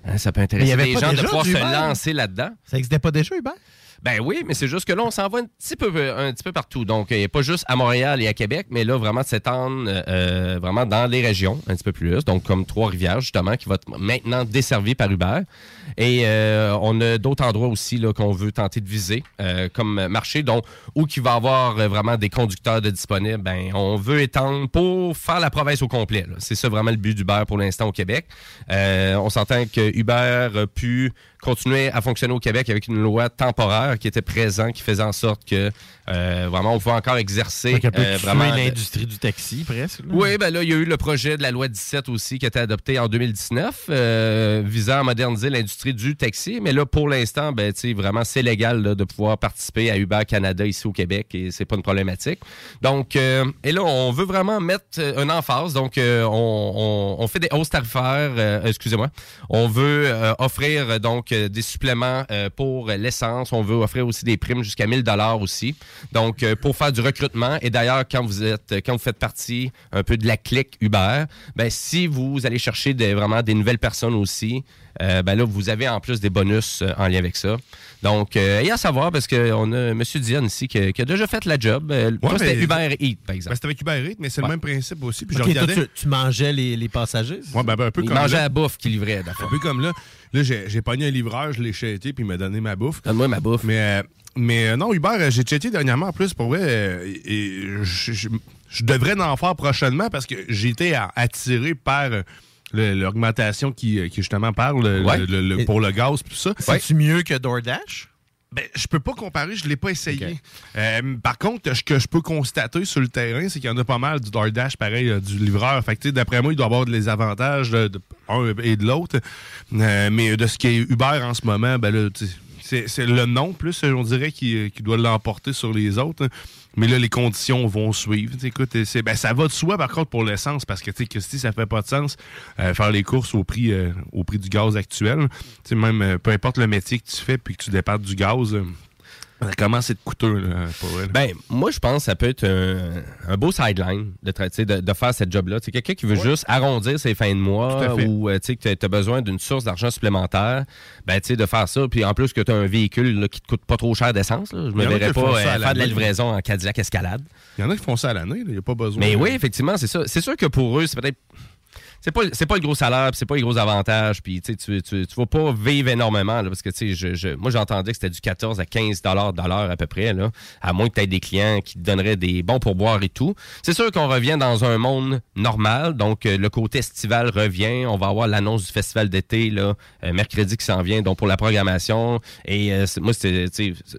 hein, ça peut intéresser les gens de pouvoir se Uber? lancer là-dedans. Ça n'existait pas déjà, Hubert? Ben oui, mais c'est juste que là, on s'en va un petit peu, un petit peu partout. Donc, il a pas juste à Montréal et à Québec, mais là, vraiment s'étendre euh, vraiment dans les régions un petit peu plus. Donc, comme Trois-Rivières, justement, qui va être maintenant desservi par Uber. Et euh, on a d'autres endroits aussi là, qu'on veut tenter de viser euh, comme marché, donc où qui va avoir euh, vraiment des conducteurs de disponibles. Ben, on veut étendre pour faire la province au complet. C'est ça vraiment le but d'Uber pour l'instant au Québec. Euh, on s'entend que Uber a pu continuer à fonctionner au Québec avec une loi temporaire qui était présente, qui faisait en sorte que euh, vraiment on pouvait encore exercer Donc, euh, vraiment l'industrie du taxi, presque. là. oui, ben là, il y a eu le projet de la loi 17 aussi qui a été adopté en 2019, euh, visant à moderniser l'industrie du taxi. Mais là, pour l'instant, ben, tu sais, vraiment, c'est légal là, de pouvoir participer à Uber Canada ici au Québec et c'est pas une problématique. Donc, et là, on veut vraiment mettre un emphase. Donc, on, on- on fait des hausses tarifaires, excusez-moi. On veut offrir euh, des suppléments euh, pour l'essence. On veut offrir aussi des primes jusqu'à 1000 dollars aussi. Donc, euh, pour faire du recrutement. Et d'ailleurs, quand vous faites partie un peu de la clique Uber, ben, si vous allez chercher vraiment des nouvelles personnes aussi, euh, ben là, vous avez en plus des bonus euh, en lien avec ça. Donc, euh, et à savoir, parce qu'on a M. Diane ici qui, a- qui a déjà fait la job. Euh, moi, c'était Uber Eats, par exemple. Ben, c'était avec Uber Eats, mais c'est Ouais. le même principe aussi. Puis toi, tu, tu mangeais les, les passagers? Ouais, ben, ben, un peu Il comme mangeait là. la bouffe qu'il livrait, Un peu comme là. Là, j'ai j'ai pogné un livreur, je l'ai checké, puis il m'a donné ma bouffe. Donne-moi ma bouffe. Mais, mais non, Uber, euh, j'ai checké dernièrement en plus, pour vrai, et je, je- je devrais en faire prochainement parce que j'ai été attiré par euh, l'augmentation qui, euh, qui justement parle le- Ouais. le- le- Et- pour le gaz, puis tout ça. C'est-tu mieux que DoorDash? Ben, je peux pas comparer, je l'ai pas essayé. Euh, par contre, ce que je peux constater sur le terrain, c'est qu'il y en a pas mal du DoorDash, pareil, euh, du livreur. Fait que, tu sais, d'après moi, il doit avoir des avantages de, de un et de l'autre. Euh, mais de ce qui est Uber en ce moment, ben là, c'est le nom, plus, on dirait, qui, qui doit l'emporter sur les autres. Mais là, les conditions vont suivre. Écoute, c'est, ben, ça va de soi, par contre, pour l'essence, parce que, tu sais, ça fait pas de sens euh, faire les courses au prix, euh, au prix du gaz actuel. Tu même, euh, peu importe le métier que tu fais, puis que tu départes du gaz, à être coûteux, là, pour là. Ben, moi, je pense que ça peut être un, un beau sideline de, faire cette job-là. C'est quelqu'un qui veut juste arrondir ses fins de mois ou euh, tu sais, que tu as besoin d'une source d'argent supplémentaire. Ben, de faire ça. Puis en plus que tu as un véhicule là, qui te coûte pas trop cher d'essence. Je me verrais pas euh, faire de la livraison en Cadillac Escalade. Il y en a qui font ça à l'année, il n'y a pas besoin. Mais oui, effectivement, c'est ça. C'est sûr que pour eux, c'est peut-être. C'est pas, c'est pas le gros salaire, c'est pas les gros avantages, puis tu, tu, tu, vas pas vivre énormément, là, parce que tu sais, je, je- moi j'entendais que c'était du 14 à 15 dollars de l'heure à peu près, là, à moins que tu aies des clients qui te donneraient des bons pourboires et tout. C'est sûr qu'on revient dans un monde normal, donc euh, le côté estival revient, on va avoir l'annonce du festival d'été, là, euh, mercredi qui s'en vient, donc pour la programmation, et euh, moi, sais,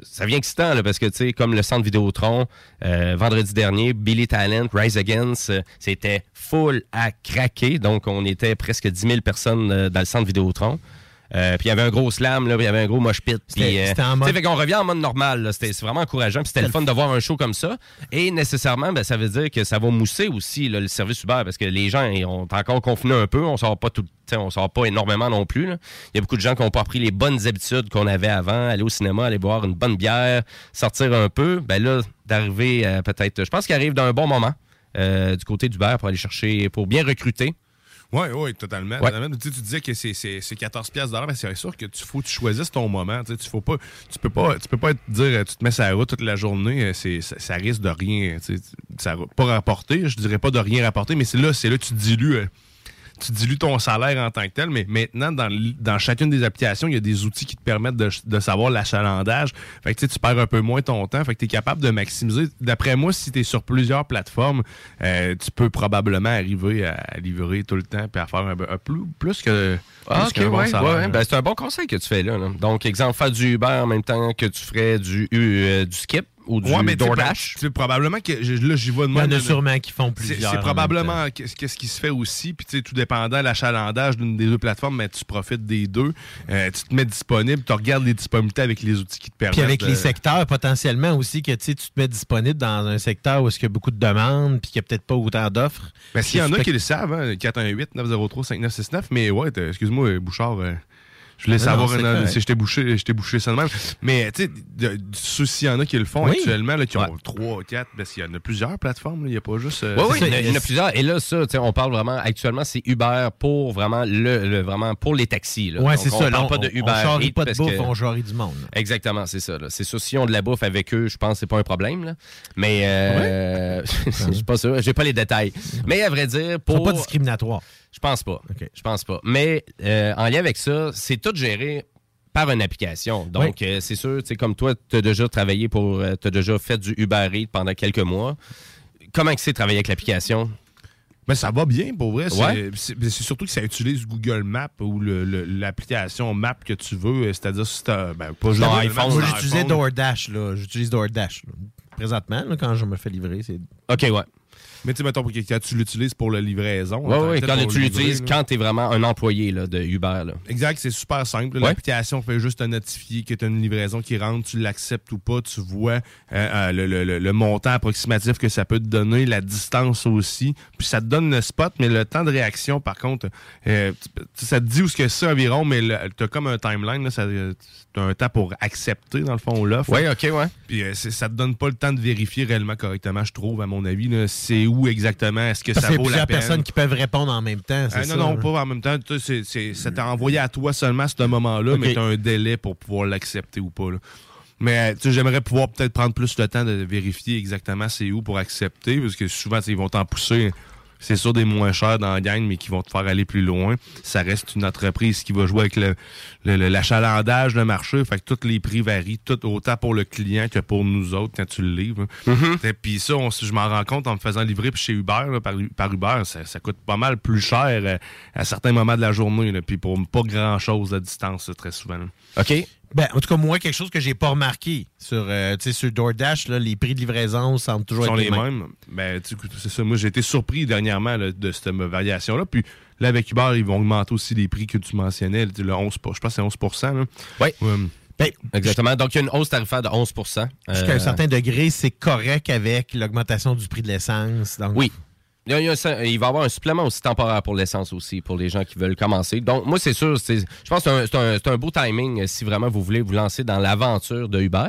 ça vient excitant, là, parce que, tu sais, comme le centre Vidéotron, vendredi dernier, Billy Talent, Rise Against, c'était full à craquer. Donc, on était presque 10 000 personnes euh, dans le centre Vidéotron. Euh, puis il y avait un gros slam, là, il y avait un gros mosh pit. Puis, C'était- euh, mode- fait qu'on revient en mode normal. C'était c'est vraiment encourageant. Puis c'était le fun de voir un show comme ça. Et nécessairement, ben, ça veut dire que ça va mousser aussi là, le service Uber parce que les gens ils ont encore confiné un peu. On sort pas tout, on sort pas énormément non plus. Il y a beaucoup de gens qui n'ont pas pris les bonnes habitudes qu'on avait avant, aller au cinéma, aller boire une bonne bière, sortir un peu. Ben là, d'arriver à peut-être. Je pense qu'il arrive d'un bon moment euh, du côté d'Uber pour aller chercher, pour bien recruter. Oui, oui, totalement. Ouais. totalement. Tu, sais, tu disais que c'est- c'est c'est 14 pièces mais c'est sûr que tu faut que tu choisisses ton moment. Tu faut pas, tu peux pas, tu peux pas te dire, tu te mets sur la route toute la journée, euh, c'est ça, ça risque de rien, ça va pas rapporter. Je dirais pas de rien rapporter, mais c'est là, c'est là que tu dilues. Tu dilues ton salaire en tant que tel, mais maintenant, dans, dans chacune des applications, il y a des outils qui te permettent de, de savoir l'achalandage. Fait que tu sais, tu perds un peu moins ton temps. Fait que tu es capable de maximiser. D'après moi, si tu es sur plusieurs plateformes, euh, tu peux probablement arriver à livrer tout le temps et à faire un, un plus, plus que. Ah, ok, bon ouais, ouais. Ben, c'est un bon conseil que tu fais là. là. Donc, exemple, faire du Uber en même temps que tu ferais du, euh, du Skip ou du Ouais, mais DoorDash? ben, tu sais, probablement que là, j'y vois de Il y en a sûrement qui font C'est- plusieurs. C'est en probablement qu'est-ce qui se fait aussi. Puis, tu sais, tout dépendant de l'achalandage d'une des deux plateformes, mais tu profites des deux. Euh, tu te mets disponible, tu regardes les disponibilités avec les outils qui te permettent. Puis avec de- les secteurs, potentiellement aussi, que tu sais, tu te mets disponible dans un secteur où il y a beaucoup de demandes, puis qu'il n'y a peut-être pas autant d'offres. Ben, s'il y en a qui le savent, hein, 418-903-5969, mais ouais, excuse-moi, Bouchard, euh, je voulais savoir non, si je t'ai bouché, je t'ai bouché ça de même. Mais, tu sais, s'il y en a qui le font Oui. actuellement, là, qui ont 3, 4, parce qu'il y en a plusieurs plateformes, là, il n'y a pas juste. euh, Oui, oui, c'est il y, en a- plusieurs. Et là, ça, tu sais, on parle vraiment, actuellement, c'est Uber pour vraiment le, le- vraiment pour les taxis. là. Ouais, Donc, c'est on ça. là, parle on, pas de on Uber. charrie Eats pas de bouffe, que- on charrie du monde. là. Exactement, c'est ça. là. C'est sûr, si on a de la bouffe avec eux, je pense que c'est pas un problème. là. Mais euh, je suis pas sûr. J'ai pas les détails. Mais à vrai dire, pour. pas discriminatoires. Je pense pas. Je pense pas. Mais euh, en lien avec ça, c'est tout géré par une application. Donc, euh, c'est sûr, tu sais, comme toi, tu as déjà travaillé pour. tu as déjà fait du Uber Eats pendant quelques mois. Comment c'est de travailler avec l'application? Mais ça va bien, pour vrai. C'est Ouais. c'est- c'est surtout que ça utilise Google Maps ou le- le- l'application Map que tu veux. euh, C'est-à-dire, si t'as. Ben, pas juste iPhone, moi, j'utilisais. DoorDash. là. J'utilise DoorDash. là. Présentement, là, quand je me fais livrer, c'est. OK, ouais. Mais tu sais, mettons, quand tu l'utilises pour la livraison. Oui, oui, quand tu l'utilises, quand tu es vraiment un employé là, de Uber. Là. Exact, c'est super simple. Ouais. L'application fait juste te notifier que tu as une livraison qui rentre, tu l'acceptes ou pas, tu vois euh, euh, le, le- le- le montant approximatif que ça peut te donner, la distance aussi. Puis ça te donne le spot, mais le temps de réaction, par contre, euh, ça te dit où ce que c'est environ, mais tu as comme un timeline, tu as un temps pour accepter, dans le fond, l'offre. Oui, OK, ouais. Puis euh, ça te donne pas le temps de vérifier réellement correctement, je trouve, à mon avis. C'est où exactement, est-ce que Parce ça y a vaut la plusieurs peine? personnes qui peuvent répondre en même temps. ça, non, non, pas en même temps. C'est- c'est- ça t'a envoyé à toi seulement à ce moment-là, mais tu as un délai pour pouvoir l'accepter ou pas. là. Mais sais, j'aimerais pouvoir peut-être prendre plus le temps de vérifier exactement c'est où pour accepter, parce que souvent, ils vont t'en pousser. C'est sûr des moins chers dans la gang, mais qui vont te faire aller plus loin. Ça reste une entreprise qui va jouer avec le, le- le- l'achalandage, le marché. Fait que tous les prix varient, tout autant pour le client que pour nous autres quand tu le livres. Et Puis ça, on- je m'en rends compte en me faisant livrer puis chez Uber, là, par, par Uber, ça, ça coûte pas mal plus cher euh, à certains moments de la journée. là, Puis pour pas grand-chose à distance, très souvent. là. OK. Ben, en tout cas, moi, quelque chose que j'ai pas remarqué sur, euh, tu sais, sur DoorDash, là, les prix de livraison semblent toujours sont être les mêmes. Ben, tu sais, écoute, c'est ça. Moi, j'ai été surpris dernièrement là, de cette variation-là. Puis là, avec Uber, ils vont augmenter aussi les prix que tu mentionnais. Le 11, je pense que c'est 11 là. Oui. Ben, Exactement. Donc, il y a une hausse tarifaire de 11% Jusqu'à Euh, un certain degré, c'est correct avec l'augmentation du prix de l'essence. donc- Oui. Il, y a- il y a un- il va y avoir un supplément aussi temporaire pour l'essence aussi, pour les gens qui veulent commencer. Donc, moi, c'est sûr, je pense que c'est un, beau timing euh, si vraiment vous voulez vous lancer dans l'aventure de Uber.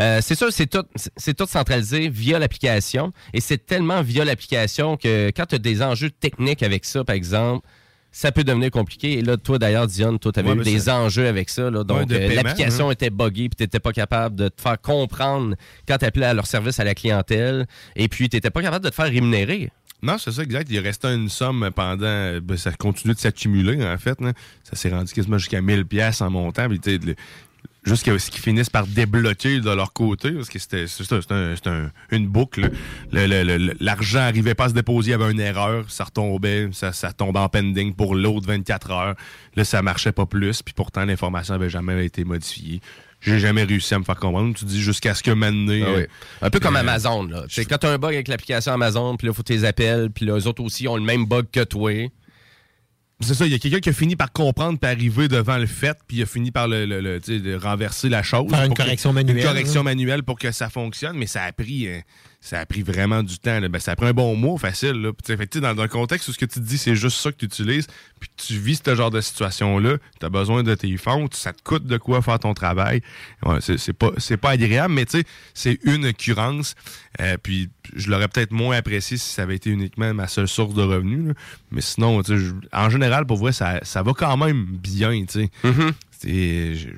Euh, c'est sûr, c'est tout, tout centralisé via l'application. Et c'est tellement via l'application que quand tu as des enjeux techniques avec ça, par exemple, ça peut devenir compliqué. Et là, toi, d'ailleurs, Dion, toi, tu avais Ouais, eu des ça- enjeux avec ça. là. Donc, euh, l'application hein. était buggée, puis tu n'étais pas capable de te faire comprendre quand tu appelais à leur service à la clientèle. Et puis, tu n'étais pas capable de te faire rémunérer. Non, c'est ça, exact. Il restait une somme pendant. ben, ça continue de s'accumuler, en fait. Ça s'est rendu quasiment jusqu'à 1000 pièces en montant. Puis, Jusqu'à ce qu'ils finissent par débloquer de leur côté, parce que c'était un- un- une boucle. Le- le- le- L'argent n'arrivait pas à se déposer, il y avait une erreur, ça retombait, ça, ça tombait en pending pour l'autre 24 heures. Là, ça marchait pas plus, puis pourtant, l'information n'avait jamais été modifiée. J'ai jamais réussi à me faire comprendre. Tu dis jusqu'à ce que maintenant. Ah oui. Un peu comme euh, Amazon. Là. Tu sais, Quand tu as un bug avec l'application Amazon, puis là, il faut tes appels, puis là, eux autres aussi ont le même bug que toi. C'est ça, il y a quelqu'un qui a fini par comprendre puis arriver devant le fait, puis il a fini par le, le- le, de renverser la chose. Faire une que- correction manuelle, Une correction manuelle pour que ça fonctionne, mais ça a pris, euh, ça a pris vraiment du temps. là. Ben, ça a pris un bon mois facile. Là. Fait dans, un contexte où ce que tu te dis, c'est juste ça que tu utilises, puis tu vis ce genre de situation-là, tu as besoin de tes fonds, ça te coûte de quoi faire ton travail. Ouais, c'est pas, pas agréable, mais c'est une occurrence. Euh, puis je l'aurais peut-être moins apprécié si ça avait été uniquement ma seule source de revenus. là. Mais sinon, je- en général, pour vrai, ça, ça va quand même bien. je-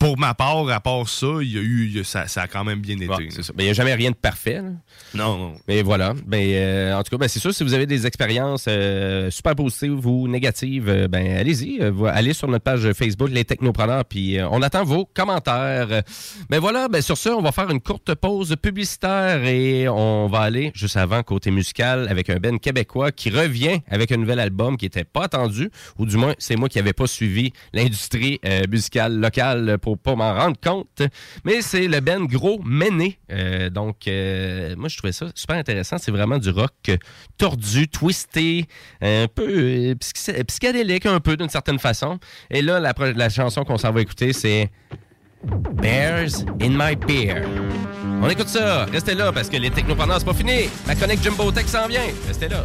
Pour ma part, à part ça, il y a eu, ça, ça a quand même bien été. Ça. Ben, Il n'y a jamais rien de parfait. là. Non, non. Mais voilà. Ben, euh, en tout cas, ben, c'est sûr, si vous avez des expériences euh, super positives ou négatives, euh, ben, allez-y. allez sur notre page Facebook, Les Technopreneurs, puis on attend vos commentaires. Mais voilà, ben, sur ce, on va faire une courte pause publicitaire et on va aller juste avant, côté musical, avec un Ben québécois qui revient avec un nouvel album qui n'était pas attendu, ou du moins, c'est moi qui n'avais pas suivi l'industrie musicale locale pour pas m'en rendre compte. Mais c'est le Ben Gros Méné. Euh, donc, euh, moi, je trouvais ça super intéressant. C'est vraiment du rock euh, tordu, twisté, un peu euh, psy- psychédélique, un peu d'une certaine façon. Et là, la, la chanson qu'on s'en va écouter, c'est Bears in My Beer. On écoute ça. Restez là parce que les technopreneurs, c'est pas fini. Ma connect Jumbo Tech s'en vient. Restez là.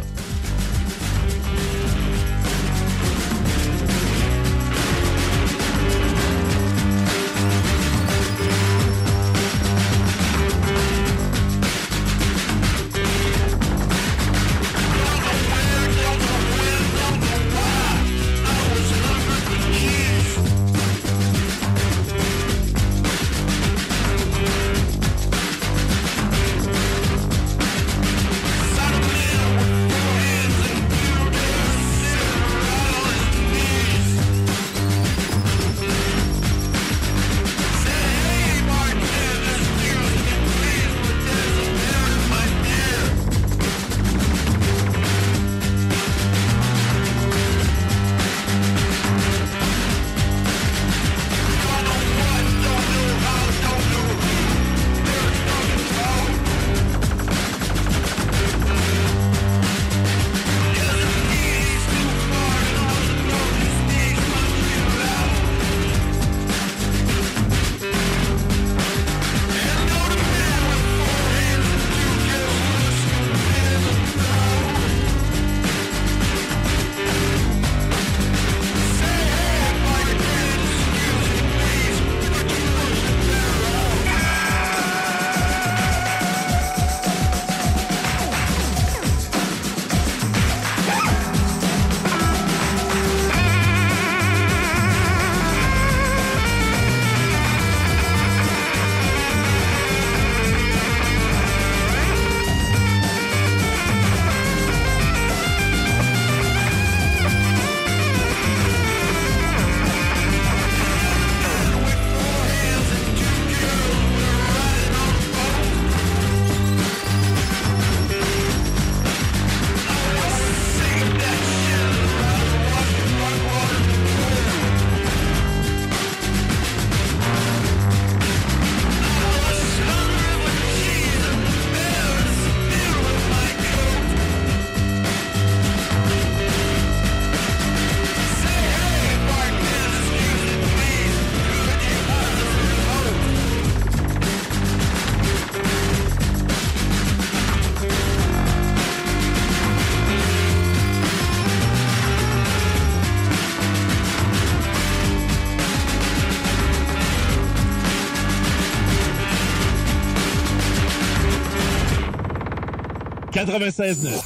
96 96.9.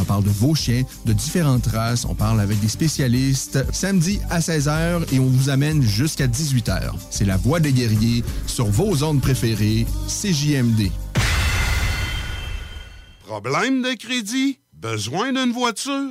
on parle de vos chiens, de différentes races, on parle avec des spécialistes. Samedi à 16h et on vous amène jusqu'à 18h. C'est La Voix des guerriers sur vos ondes préférées, CJMD. Problème de crédit? Besoin d'une voiture?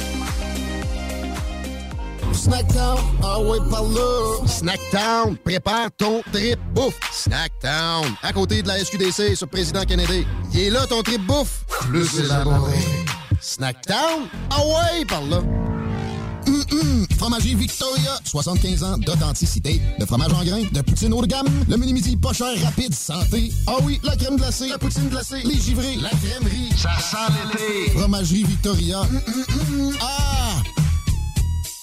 Snackdown, ah ouais, par là. Snackdown, prépare ton trip bouffe. Snackdown, à côté de la SQDC sur Président Kennedy. Il est là ton trip bouffe. Plus élaboré. Snackdown, ah ouais, par là. Hum. Fromagerie Victoria, 75 ans d'authenticité, de fromage en grains, de poutine haut de gamme, le menu midi pas cher, rapide, santé. Ah oui, la crème glacée, la poutine glacée, les givrés, la crèmerie. Ça sent l'été. Fromagerie Victoria. Ah!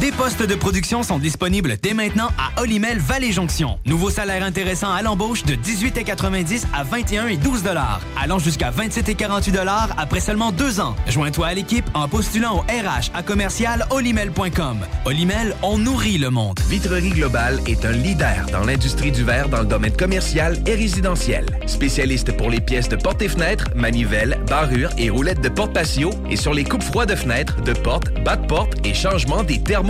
Des postes de production sont disponibles dès maintenant à Olimel Valley Jonction. Nouveau salaire intéressant à l'embauche de 18,90 à 21 et 12 dollars, allant jusqu'à 27 et 48 dollars après seulement deux ans. Joins-toi à l'équipe en postulant au RH à commercial olimel.com. Olimel, on nourrit le monde. Vitrerie Globale est un leader dans l'industrie du verre dans le domaine commercial et résidentiel. Spécialiste pour les pièces de portes et fenêtres, manivelles, barrures et roulettes de porte patio et sur les coupes froides de fenêtres, de portes, bas de porte et changement des thermos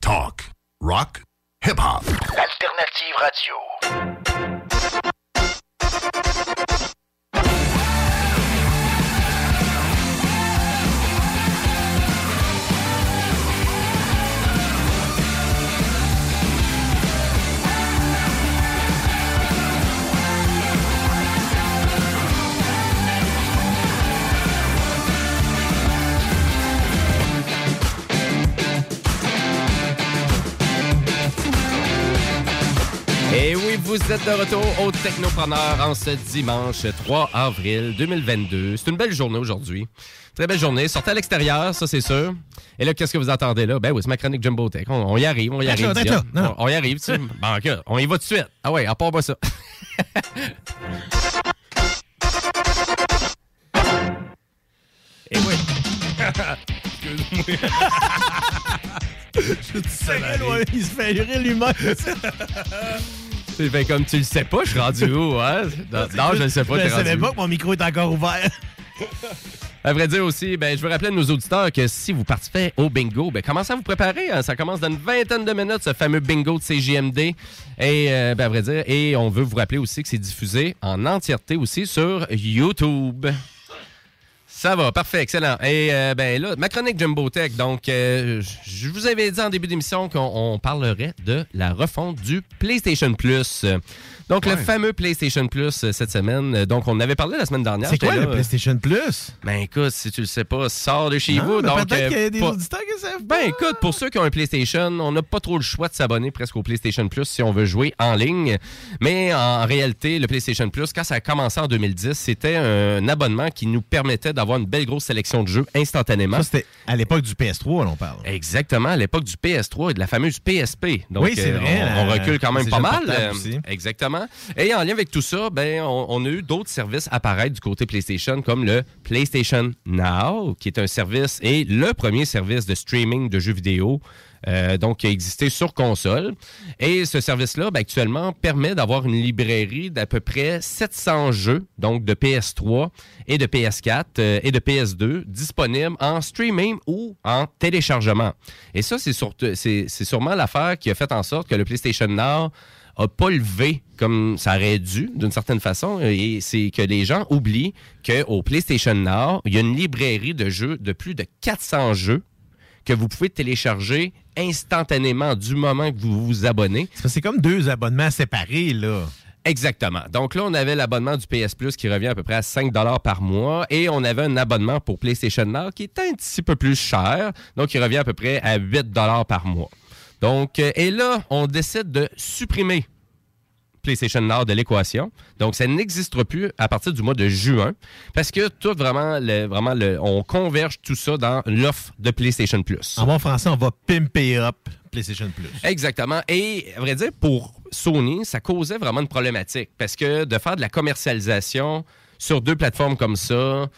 Talk. Rock. Hip-hop. Alternative Radio. Vous êtes de retour au Technopreneur en ce dimanche 3 avril 2022. C'est une belle journée aujourd'hui. Très belle journée. Sortez à l'extérieur, ça c'est sûr. Et là, qu'est-ce que vous entendez là? Ben oui, c'est ma chronique Jumbo Tech. On, on y arrive, on y arrive. non. On, on y arrive, tu sais. Bon, OK, on y va tout de suite. Ah ouais, à part pas ça. Et oui. Excuse-moi. Je sais, ouais, il se fait rire lui-même. Ben, comme tu le sais pas, je suis rendu où, hein? Non, non, je le sais pas. Je ne savais où. pas que mon micro est encore ouvert. À vrai dire aussi, ben, je veux rappeler à nos auditeurs que si vous participez au bingo, ben, commencez à vous préparer. hein? Ça commence dans une vingtaine de minutes, ce fameux bingo de CJMD. Et, euh, ben, à vrai dire, et on veut vous rappeler aussi que c'est diffusé en entièreté aussi sur YouTube. Ça va, parfait, excellent. Et euh, ben là, ma chronique Jumbo Tech, donc euh, je vous avais dit en début d'émission qu'on on parlerait de la refonte du PlayStation Plus. Donc le fameux PlayStation Plus euh, cette semaine. Donc on avait parlé la semaine dernière. C'est quoi là, le PlayStation Plus? Ben écoute, si tu le sais pas, sors de chez Non, vous. peut-être euh, qu'il y a des pas- auditeurs qui savent Ben écoute, pour ceux qui ont un PlayStation, on n'a pas trop le choix de s'abonner presque au PlayStation Plus si on veut jouer en ligne. Mais en réalité, le PlayStation Plus, quand ça a commencé en 2010, c'était un abonnement qui nous permettait d'avoir une belle grosse sélection de jeux instantanément. Ça, c'était à l'époque du PS3, là, on parle. Exactement, à l'époque du PS3 et de la fameuse PSP. Donc, Oui, c'est euh, vrai, On, on la- recule quand même pas mal. euh, aussi. exactement. Et en lien avec tout ça, ben, on, on a eu d'autres services apparaître du côté PlayStation, comme le PlayStation Now, qui est un service et le premier service de streaming de jeux vidéo. Euh, donc, qui a existé sur console. Et ce service-là, ben, actuellement, permet d'avoir une librairie d'à peu près 700 jeux, donc de PS3 et de PS4 euh, et de PS2, disponibles en streaming ou en téléchargement. Et ça, c'est c'est c'est sûrement l'affaire qui a fait en sorte que le PlayStation Now a pas levé comme ça aurait dû, d'une certaine façon. Et c'est que les gens oublient qu'au PlayStation Now, il y a une librairie de jeux de plus de 400 jeux que vous pouvez télécharger instantanément du moment que vous vous abonnez. C'est comme deux abonnements séparés, là. Exactement. Donc là, on avait l'abonnement du PS Plus qui revient à peu près à 5 par mois et on avait un abonnement pour PlayStation Now qui est un petit peu plus cher, donc il revient à peu près à 8 par mois. Donc, euh, et là, on décide de supprimer PlayStation Now de l'équation. Donc, ça n'existera plus à partir du mois de juin parce que tout vraiment, le- vraiment le- on converge tout ça dans l'offre de PlayStation Plus. En bon français, on va pimper up PlayStation Plus. Exactement. Et à vrai dire, pour Sony, ça causait vraiment une problématique parce que de faire de la commercialisation sur deux plateformes comme ça,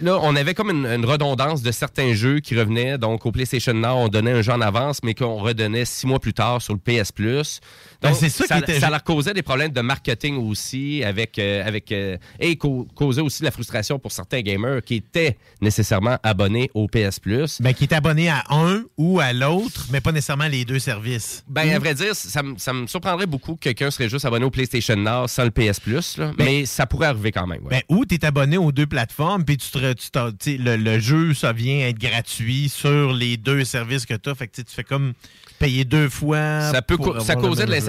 là, on avait comme une, une redondance de certains jeux qui revenaient. Donc, au PlayStation Now, on donnait un jeu en avance, mais qu'on redonnait six mois plus tard sur le PS Plus. Ben, Donc, c'est ça qui était- ça leur causait des problèmes de marketing aussi, avec, euh, avec euh, et causait aussi de la frustration pour certains gamers qui étaient nécessairement abonnés au PS Plus. Ben, qui est abonné à un ou à l'autre, mais pas nécessairement les deux services. Ben, à vrai dire, ça, me- ça me surprendrait beaucoup que quelqu'un serait juste abonné au PlayStation Now sans le PS Plus, là. mais ça pourrait arriver quand même. ouais. Ben, ou tu es abonné aux deux plateformes, puis tu te tu le, le jeu, ça vient être gratuit sur les deux services que tu as. Fait que tu fais comme payer deux fois. Ça peut ça causait de même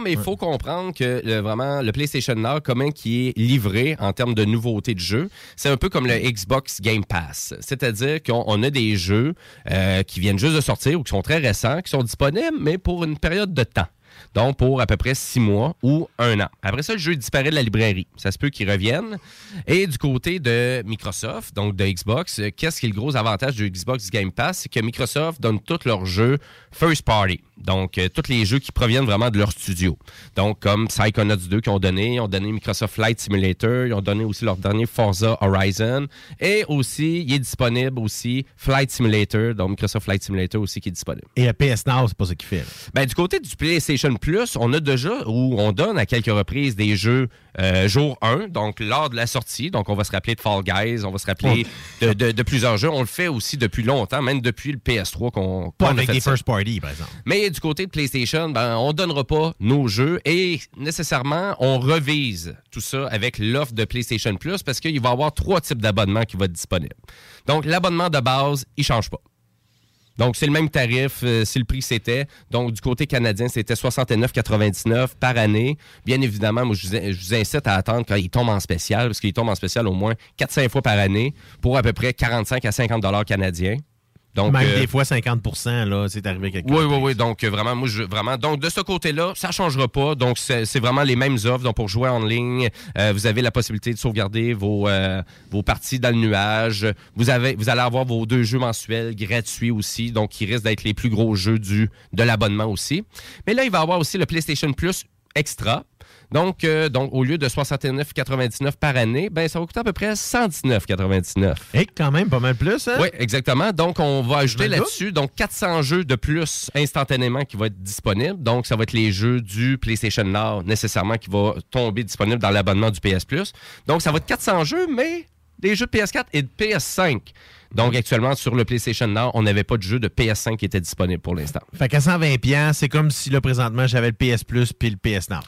mais il Ouais. faut comprendre que le- vraiment le PlayStation Now, comment qui est livré en termes de nouveautés de jeux, c'est un peu comme le Xbox Game Pass. C'est-à-dire qu'on on a des jeux euh, qui viennent juste de sortir ou qui sont très récents, qui sont disponibles, mais pour une période de temps. Donc, pour à peu près six mois ou un an. Après ça, le jeu disparaît de la librairie. Ça se peut qu'il revienne. Et du côté de Microsoft, donc de Xbox, qu'est-ce qui est le gros avantage du Xbox Game Pass? C'est que Microsoft donne tous leurs jeux first party. Donc, euh, tous les jeux qui proviennent vraiment de leur studio. Donc, comme Psychonauts 2 qui ont donné, ils ont donné Microsoft Flight Simulator, ils ont donné aussi leur dernier Forza Horizon. Et aussi, il est disponible aussi Flight Simulator, donc Microsoft Flight Simulator aussi qui est disponible. Et le PS Now, c'est pas ça qu'il fait. là. Ben, du côté du PlayStation Plus, on a déjà, ou on donne à quelques reprises des jeux euh, jour 1, donc lors de la sortie. Donc, on va se rappeler de Fall Guys, on va se rappeler de, de- de plusieurs jeux. On le fait aussi depuis longtemps, même depuis le PS3 qu'on Pas a avec fait des ça. first party, par exemple. Mais du côté de PlayStation, ben, on donnera pas nos jeux et nécessairement, on revise tout ça avec l'offre de PlayStation Plus parce qu'il va y avoir trois types d'abonnements qui vont être disponibles. Donc, l'abonnement de base, il change pas. Donc, c'est le même tarif, euh, c'est le prix c'était. Donc, du côté canadien, c'était 69,99 par année. Bien évidemment, moi, je vous, je vous incite à attendre quand il tombe en spécial, parce qu'il tombe en spécial au moins 4-5 fois par année pour à peu près 45 à 50 dollars canadiens. Donc, Même euh, des fois 50 là, c'est arrivé quelque oui, oui, oui. Donc, euh, vraiment, moi, je, vraiment, donc, de ce côté-là, ça ne changera pas. Donc, c'est c'est vraiment les mêmes offres. Donc, pour jouer en ligne, euh, vous avez la possibilité de sauvegarder vos, euh, vos parties dans le nuage. Vous, avez, vous allez avoir vos deux jeux mensuels gratuits aussi. Donc, qui risquent d'être les plus gros jeux du, de l'abonnement aussi. Mais là, il va y avoir aussi le PlayStation Plus Extra. Donc, euh, donc au lieu de 69,99 par année, ben, ça va coûter à peu près 119,99. Et quand même pas mal plus, hein? Oui, exactement. Donc, on va ajouter là-dessus donc 400 jeux de plus instantanément qui vont être disponibles. Donc, ça va être les jeux du PlayStation Now nécessairement qui vont tomber disponibles dans l'abonnement du PS Plus. Donc, ça va être 400 jeux, mais des jeux de PS4 et de PS5. Donc, actuellement, sur le PlayStation Now, on n'avait pas de jeu de PS5 qui était disponible pour l'instant. Fait qu'à 120 pièces, c'est comme si là présentement j'avais le PS Plus puis le PS Now.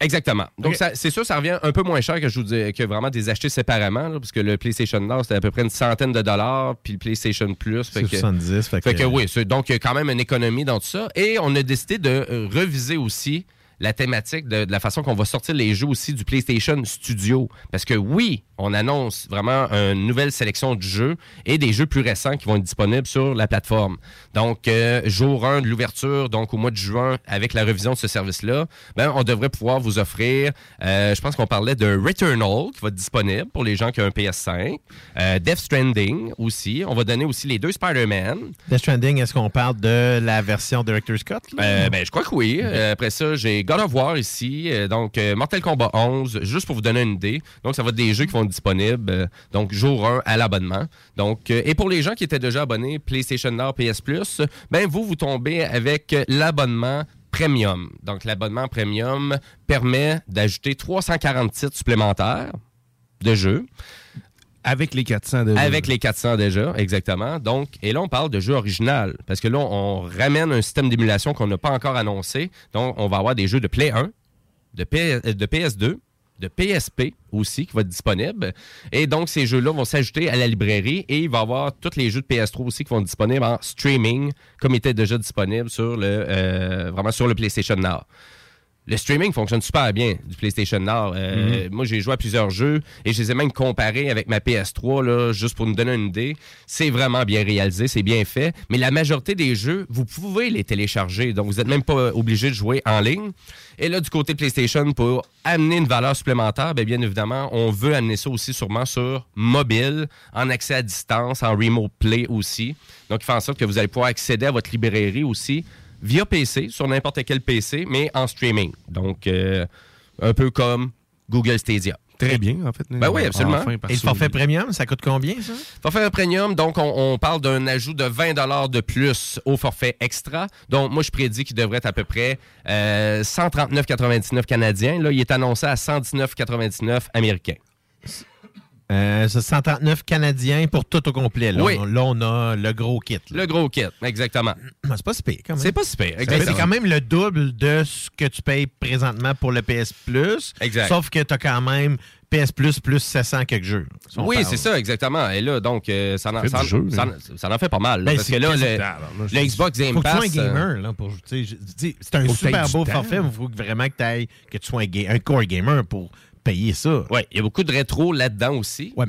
Exactement. Donc, c'est sûr, ça revient un peu moins cher que je vous dis, que vraiment des acheter séparément, là, parce que le PlayStation Now, c'était à peu près une centaine de dollars, puis le PlayStation Plus, fait que, 70, fait fait que- que oui, donc il y a quand même une économie dans tout ça. Et on a décidé de euh, reviser aussi la thématique de, de la façon qu'on va sortir les jeux aussi du PlayStation Studio. Parce que oui, on annonce vraiment une nouvelle sélection de jeux et des jeux plus récents qui vont être disponibles sur la plateforme. Donc, euh, jour 1 de l'ouverture, donc au mois de juin, avec la revision de ce service-là, ben, on devrait pouvoir vous offrir, euh, je pense qu'on parlait de Returnal qui va être disponible pour les gens qui ont un PS5, euh, Death Stranding aussi. On va donner aussi les deux Spider-Man. Death Stranding, est-ce qu'on parle de la version Director's Cut? ben, je crois que oui. Après ça, j'ai God of War ici. donc, Mortal Kombat 11, juste pour vous donner une idée. Donc, ça va être des jeux qui vont être disponibles. euh, donc, jour 1 à l'abonnement. Donc, euh, et pour les gens qui étaient déjà abonnés PlayStation Now, PS Plus, ben, vous, vous tombez avec l'abonnement Premium. Donc, l'abonnement Premium permet d'ajouter 340 titres supplémentaires de jeux. Avec les 400 déjà. Avec les 400 déjà, exactement. Donc, et là, on parle de jeu original. Parce que là, on ramène un système d'émulation qu'on n'a pas encore annoncé. Donc, on va avoir des jeux de Play 1, de, euh, de PS2, de PSP aussi qui va être disponible. Et donc, ces jeux-là vont s'ajouter à la librairie et il va y avoir tous les jeux de PS3 aussi qui vont être disponibles en streaming, comme ils étaient déjà disponibles sur le, euh, vraiment sur le PlayStation Now. Le streaming fonctionne super bien du PlayStation Now. Euh, Moi, j'ai joué à plusieurs jeux et je les ai même comparés avec ma PS3, là, juste pour nous donner une idée. C'est vraiment bien réalisé, c'est bien fait. Mais la majorité des jeux, vous pouvez les télécharger. Donc, vous n'êtes même pas obligé de jouer en ligne. Et là, du côté PlayStation, pour amener une valeur supplémentaire, bien, bien évidemment, on veut amener ça aussi sûrement sur mobile, en accès à distance, en remote play aussi. Donc, il fait en sorte que vous allez pouvoir accéder à votre librairie aussi via PC, sur n'importe quel PC, mais en streaming. Donc, euh, un peu comme Google Stadia. Très bien, en fait. Ben oui, absolument. Enfin, Et le forfait premium, ça coûte combien, ça? Forfait premium, donc on, on parle d'un ajout de 20 de plus au forfait extra. Donc moi, je prédis qu'il devrait être à peu près euh, 139,99 canadiens. Là, il est annoncé à 119,99 américains. Euh, c'est 139 canadiens pour tout au complet. Là, Oui. on, là, on a le gros kit. là. Le gros kit, exactement. C'est pas si pire, quand même. C'est pas si pire, exactement. C'est quand même le double de ce que tu payes présentement pour le PS Plus. Exact. Sauf que tu as quand même PS Plus plus 700 quelques jeux. Si Oui, c'est ça, exactement. Et là, donc, euh, ça, en, Fait ça, en- jeu, ça en- là. ça en fait pas mal. là, Ben, parce que là, le, Ah, le Xbox Game Faut que tu Pass... sois un euh, gamer. Là, pour, c'est un Faut super beau forfait, mais il faut vraiment que, que tu sois un, un core gamer pour payer ça. Oui, il y a beaucoup de rétro là-dedans aussi. Ouais.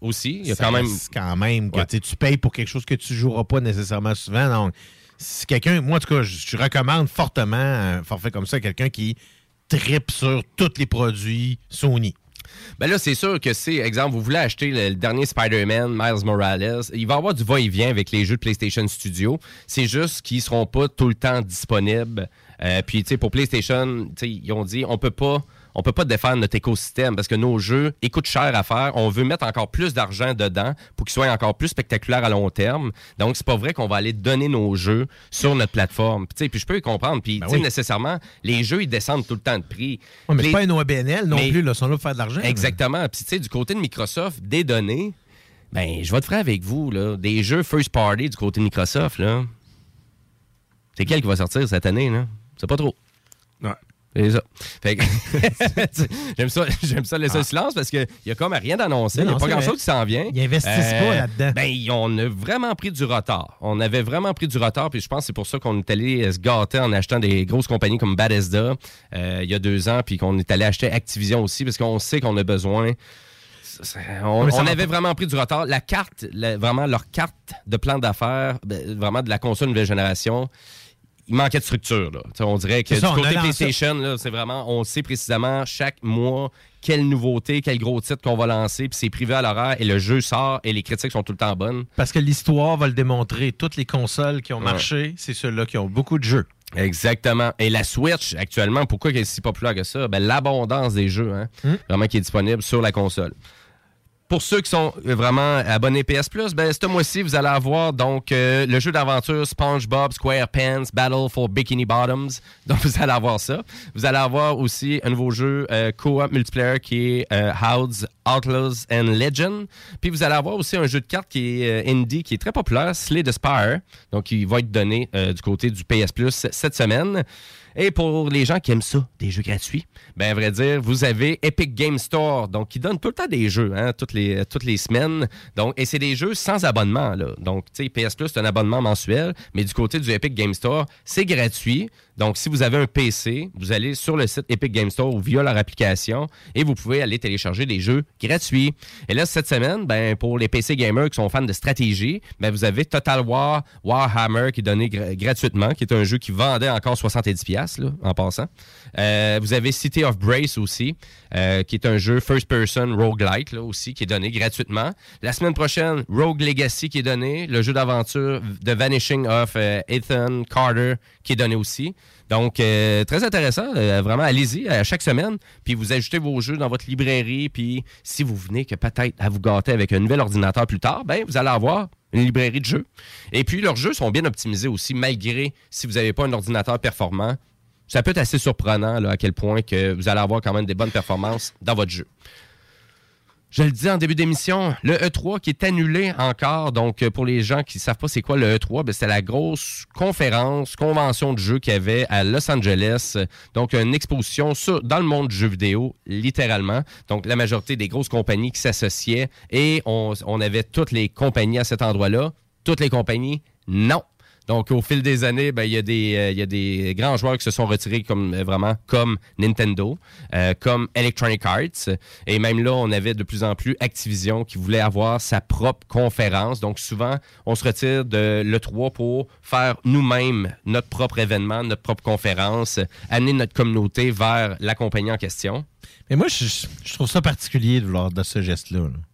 Aussi, il y a Ça quand même... quand même que Ouais. tu sais, tu payes pour quelque chose que tu joueras pas nécessairement souvent. Donc, si quelqu'un, moi en tout cas, je, je recommande fortement un forfait comme ça à quelqu'un qui tripe sur tous les produits Sony. Ben là, c'est sûr que c'est, exemple, vous voulez acheter le, le dernier Spider-Man, Miles Morales, il va y avoir du va-et-vient avec les jeux de PlayStation Studio. C'est juste qu'ils seront pas tout le temps disponibles. Euh, puis, tu sais, pour PlayStation, ils ont dit, on peut pas... On peut pas défendre notre écosystème parce que nos jeux ils coûtent cher à faire. On veut mettre encore plus d'argent dedans pour qu'ils soient encore plus spectaculaires à long terme. Donc, c'est pas vrai qu'on va aller donner nos jeux sur notre plateforme. Puis, puis je peux y comprendre. Puis, oui. nécessairement, les jeux, ils descendent tout le temps de prix. Ouais, mais c'est pas un OBNL non Mais- plus, là, ils sont là pour faire de l'argent. Exactement. Puis, tu sais, du côté de Microsoft, des données, ben, je vais te faire avec vous, là, des jeux first party du côté de Microsoft, là. C'est quel qui va sortir cette année, là? C'est pas trop. C'est ça. J'aime ça, j'aime ça laisser le silence parce qu'il y a comme rien d'annoncé. Il n'y a pas grand-chose qui s'en vient. Ils investissent pas là-dedans. Ben, on a vraiment pris du retard. On avait vraiment pris du retard, puis je pense que c'est pour ça qu'on est allé euh, se gâter en achetant des grosses compagnies comme Bethesda euh, il y a deux ans, puis qu'on est allé acheter Activision aussi, parce qu'on sait qu'on a besoin. On, avait vraiment pris du retard. La carte, la- vraiment leur carte de plan d'affaires, ben, vraiment de la console nouvelle génération, il manquait de structure. Là. On dirait que du côté PlayStation, c'est vraiment, on sait précisément chaque mois quelle nouveauté, quel gros titre qu'on va lancer, puis c'est privé à l'horaire, et le jeu sort, et les critiques sont tout le temps bonnes. Parce que l'histoire va le démontrer. Toutes les consoles qui ont Ouais. marché, c'est ceux-là qui ont beaucoup de jeux. Exactement. Et la Switch, actuellement, pourquoi elle est si populaire que ça? Ben, l'abondance des jeux, hein, vraiment qui est disponible sur la console. Pour ceux qui sont euh, vraiment abonnés PS Plus, ben, ce mois-ci, vous allez avoir donc euh, le jeu d'aventure SpongeBob SquarePants Battle for Bikini Bottoms. Donc, vous allez avoir ça. Vous allez avoir aussi un nouveau jeu euh, co-op multiplayer qui est euh, Howds Outlaws and Legend. Puis, vous allez avoir aussi un jeu de cartes qui est indie, qui est très populaire, Slay the Spire. Donc, il va être donné du côté du PS Plus cette semaine. Et pour les gens qui aiment ça, des jeux gratuits, ben à vrai dire, vous avez Epic Game Store, donc qui donne tout le temps des jeux, hein, toutes les toutes les semaines. Et c'est des jeux sans abonnement. Donc tu PS Plus c'est un abonnement mensuel, mais du côté du Epic Game Store, c'est gratuit. Donc si vous avez un PC, vous allez sur le site Epic Game Store ou via leur application et vous pouvez aller télécharger des jeux gratuits. Et là cette semaine, ben pour les PC gamers qui sont fans de stratégie, ben vous avez Total War Warhammer qui est donné gra- gratuitement, qui est un jeu qui vendait encore 70 pièces là, en passant. Euh, vous avez City of Brace aussi, euh, qui est un jeu first-person roguelike là, aussi, qui est donné gratuitement. La semaine prochaine, Rogue Legacy qui est donné, le jeu d'aventure The Vanishing of euh, Ethan Carter qui est donné aussi. Donc, euh, très intéressant. euh, vraiment, allez-y à chaque semaine. Puis vous ajoutez vos jeux dans votre librairie. Puis si vous venez que peut-être à vous gâter avec un nouvel ordinateur plus tard, ben vous allez avoir une librairie de jeux. Et puis, leurs jeux sont bien optimisés aussi, malgré si vous n'avez pas un ordinateur performant. Ça peut être assez surprenant à quel point que vous allez avoir quand même des bonnes performances dans votre jeu. Je le dis en début d'émission, le E3 qui est annulé encore. Donc, euh, pour les gens qui ne savent pas c'est quoi le E3, ben, c'était la grosse conférence, convention de jeu qu'il y avait à Los Angeles. Donc, une exposition sur, dans le monde du jeu vidéo, littéralement. Donc, la majorité des grosses compagnies qui s'associaient et on avait toutes les compagnies à cet endroit-là. Toutes les compagnies, non. Donc, au fil des années, ben, il y, a des, euh, y a des grands joueurs qui se sont retirés comme euh, vraiment comme Nintendo, euh, comme Electronic Arts. Et même là, on avait de plus en plus Activision qui voulait avoir sa propre conférence. Donc, souvent, on se retire de l'E3 pour faire nous-mêmes notre propre événement, notre propre conférence, amener notre communauté vers la compagnie en question. Mais moi, je, je trouve ça particulier de, de ce geste-là. là.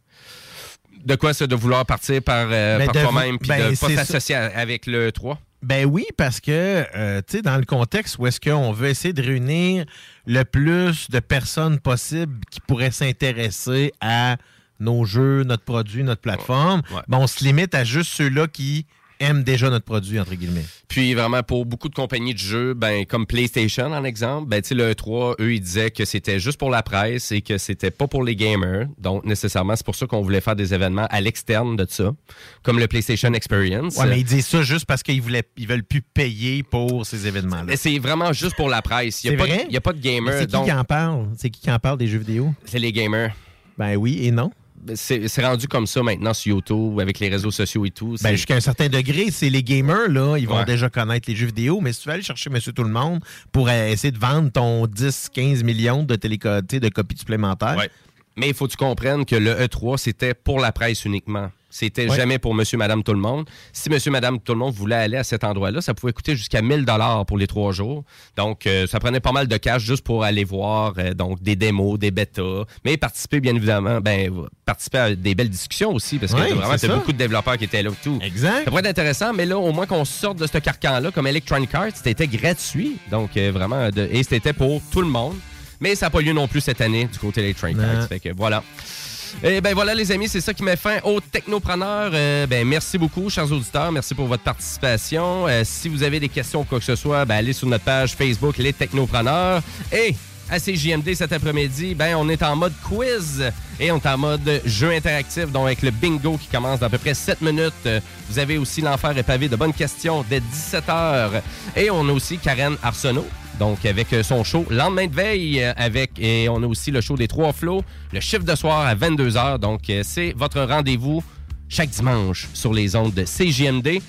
De quoi, ça, de vouloir partir par, euh, Ben, par de- toi-même puis ben, de pas s'associer avec le 3? Ben oui, parce que, euh, tu sais, dans le contexte où est-ce qu'on veut essayer de réunir le plus de personnes possible qui pourraient s'intéresser à nos jeux, notre produit, notre plateforme, ben, on se limite à juste ceux-là qui aiment déjà notre produit, entre guillemets. Puis vraiment, pour beaucoup de compagnies de jeux, ben, comme PlayStation en exemple, ben, le E3, eux, ils disaient que c'était juste pour la presse et que c'était pas pour les gamers. Donc, nécessairement, c'est pour ça qu'on voulait faire des événements à l'externe de ça, comme le PlayStation Experience. Ouais, mais ils disent ça juste parce qu'ils voulaient, ils veulent plus payer pour ces événements-là. Mais c'est vraiment juste pour la presse. Il C'est n'y a, pas vrai? de- il y a pas de Mais gamers. C'est qui donc- qui en parle? C'est qui qui en parle des jeux vidéo? C'est les gamers. Ben oui et non. C'est rendu comme ça maintenant sur YouTube, avec les réseaux sociaux et tout. Ben, jusqu'à un certain degré, c'est les gamers, là, ils vont Ouais. déjà connaître les jeux vidéo, mais si tu veux aller chercher Monsieur Tout-le-Monde pour euh, essayer de vendre ton 10-15 millions de, téléco- de copies supplémentaires, Ouais. Mais il faut que tu comprennes que le E3, c'était pour la presse uniquement. C'était Ouais. jamais pour monsieur, madame, tout le monde. Si monsieur, madame, tout le monde voulait aller à cet endroit-là, ça pouvait coûter jusqu'à 1000 dollars pour les trois jours. Donc, euh, ça prenait pas mal de cash juste pour aller voir euh, donc des démos, des bêtas. Mais participer, bien évidemment, ben, participer à des belles discussions aussi, parce que Ouais, vraiment, c'est beaucoup de développeurs qui étaient là et tout. Exact. Ça pourrait être intéressant, mais là, au moins qu'on sorte de ce carcan-là, comme Electronic Arts, c'était gratuit. Donc, euh, vraiment, de- et c'était pour tout le monde. Mais ça n'a pas lieu non plus cette année du côté Electronic. Arts. Fait que voilà. Et ben voilà les amis, c'est ça qui met fin au Technopreneur. Euh, ben merci beaucoup, chers auditeurs, merci pour votre participation. Euh, si vous avez des questions ou quoi que ce soit, ben allez sur notre page Facebook Les Technopreneurs. Et à CJMD cet après-midi, ben on est en mode quiz et on est en mode jeu interactif, donc avec le bingo qui commence dans à peu près 7 minutes. Euh, Vous avez aussi l'enfer est pavé de bonnes questions dès 17h. Et on a aussi Karen Arsenault. Donc, avec euh, son show Lendemain de veille, euh, avec, et on a aussi le show des Trois Flots, le chiffre de soir à 22h. Donc, euh, c'est votre rendez-vous chaque dimanche sur les ondes de CJMD.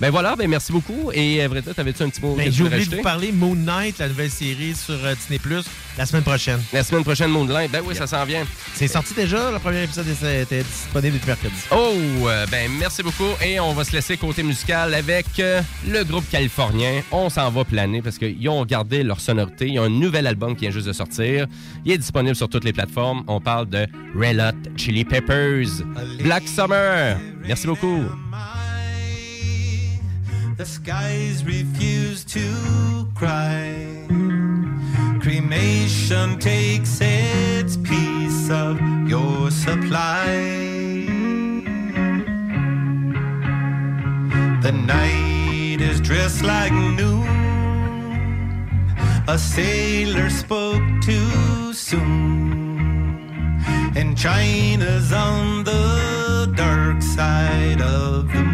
Ben voilà, ben merci beaucoup. Et euh, Vreta, t'avais-tu un petit mot Ben, J'ai oublié de vous parler Moon Knight, la nouvelle série sur euh, Disney Plus, la semaine prochaine. La semaine prochaine, Moonlight. Ben oui, ça s'en vient. C'est sorti déjà, le premier épisode était disponible depuis mercredi. Oh, euh, ben merci beaucoup. Et on va se laisser côté musical avec euh, le groupe californien. On s'en va planer parce qu'ils ont gardé leur sonorité. Ils ont un nouvel album qui vient juste de sortir. Il est disponible sur toutes les plateformes. On parle de Red Hot Chili Peppers. Black Summer. Merci beaucoup. The skies refuse to cry. Cremation takes its piece of your supply. The night is dressed like noon. A sailor spoke too soon. And China's on the dark side of the moon.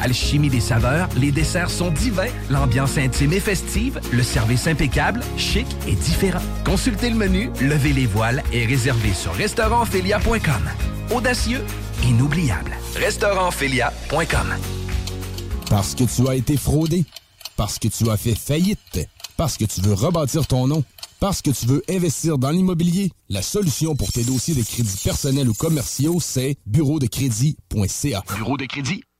Alchimie des saveurs, les desserts sont divins, l'ambiance intime et festive, le service impeccable, chic et différent. Consultez le menu, levez les voiles et réservez sur restaurantphilia.com. Audacieux, inoubliable. Restaurantphilia.com. Parce que tu as été fraudé. Parce que tu as fait faillite. Parce que tu veux rebâtir ton nom. Parce que tu veux investir dans l'immobilier. La solution pour tes dossiers de crédits personnels ou commerciaux, c'est bureau de crédit.ca. Bureau de crédit.ca.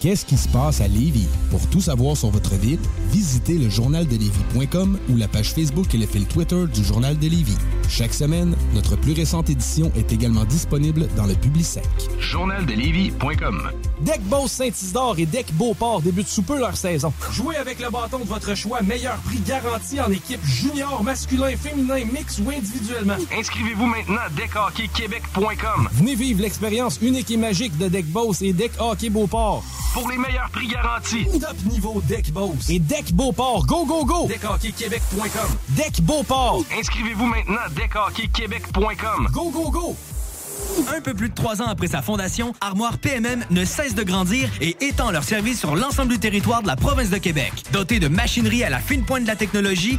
Qu'est-ce qui se passe à Lévis? Pour tout savoir sur votre ville, visitez le journaldelévis.com ou la page Facebook et le fil Twitter du Journal de Lévis. Chaque semaine, notre plus récente édition est également disponible dans le Publisec. Journaldelévis.com. Deck Boss Saint-Isidore et Deck Beauport débutent sous peu leur saison. Jouez avec le bâton de votre choix, meilleur prix garanti en équipe junior, masculin, féminin, mix ou individuellement. Inscrivez-vous maintenant à deckhockeyquebec.com. Venez vivre l'expérience unique et magique de Deck Boss et Deck Hockey Beauport. Pour les meilleurs prix garantis. Top niveau Deck Boss et Deck Beauport. Go, go, go! DeckHockeyQuébec.com. Deck Beauport. Inscrivez-vous maintenant à. Go, go, go! Un peu plus de trois ans après sa fondation, Armoire PMM ne cesse de grandir et étend leur service sur l'ensemble du territoire de la province de Québec. Doté de machinerie à la fine pointe de la technologie,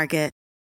Market.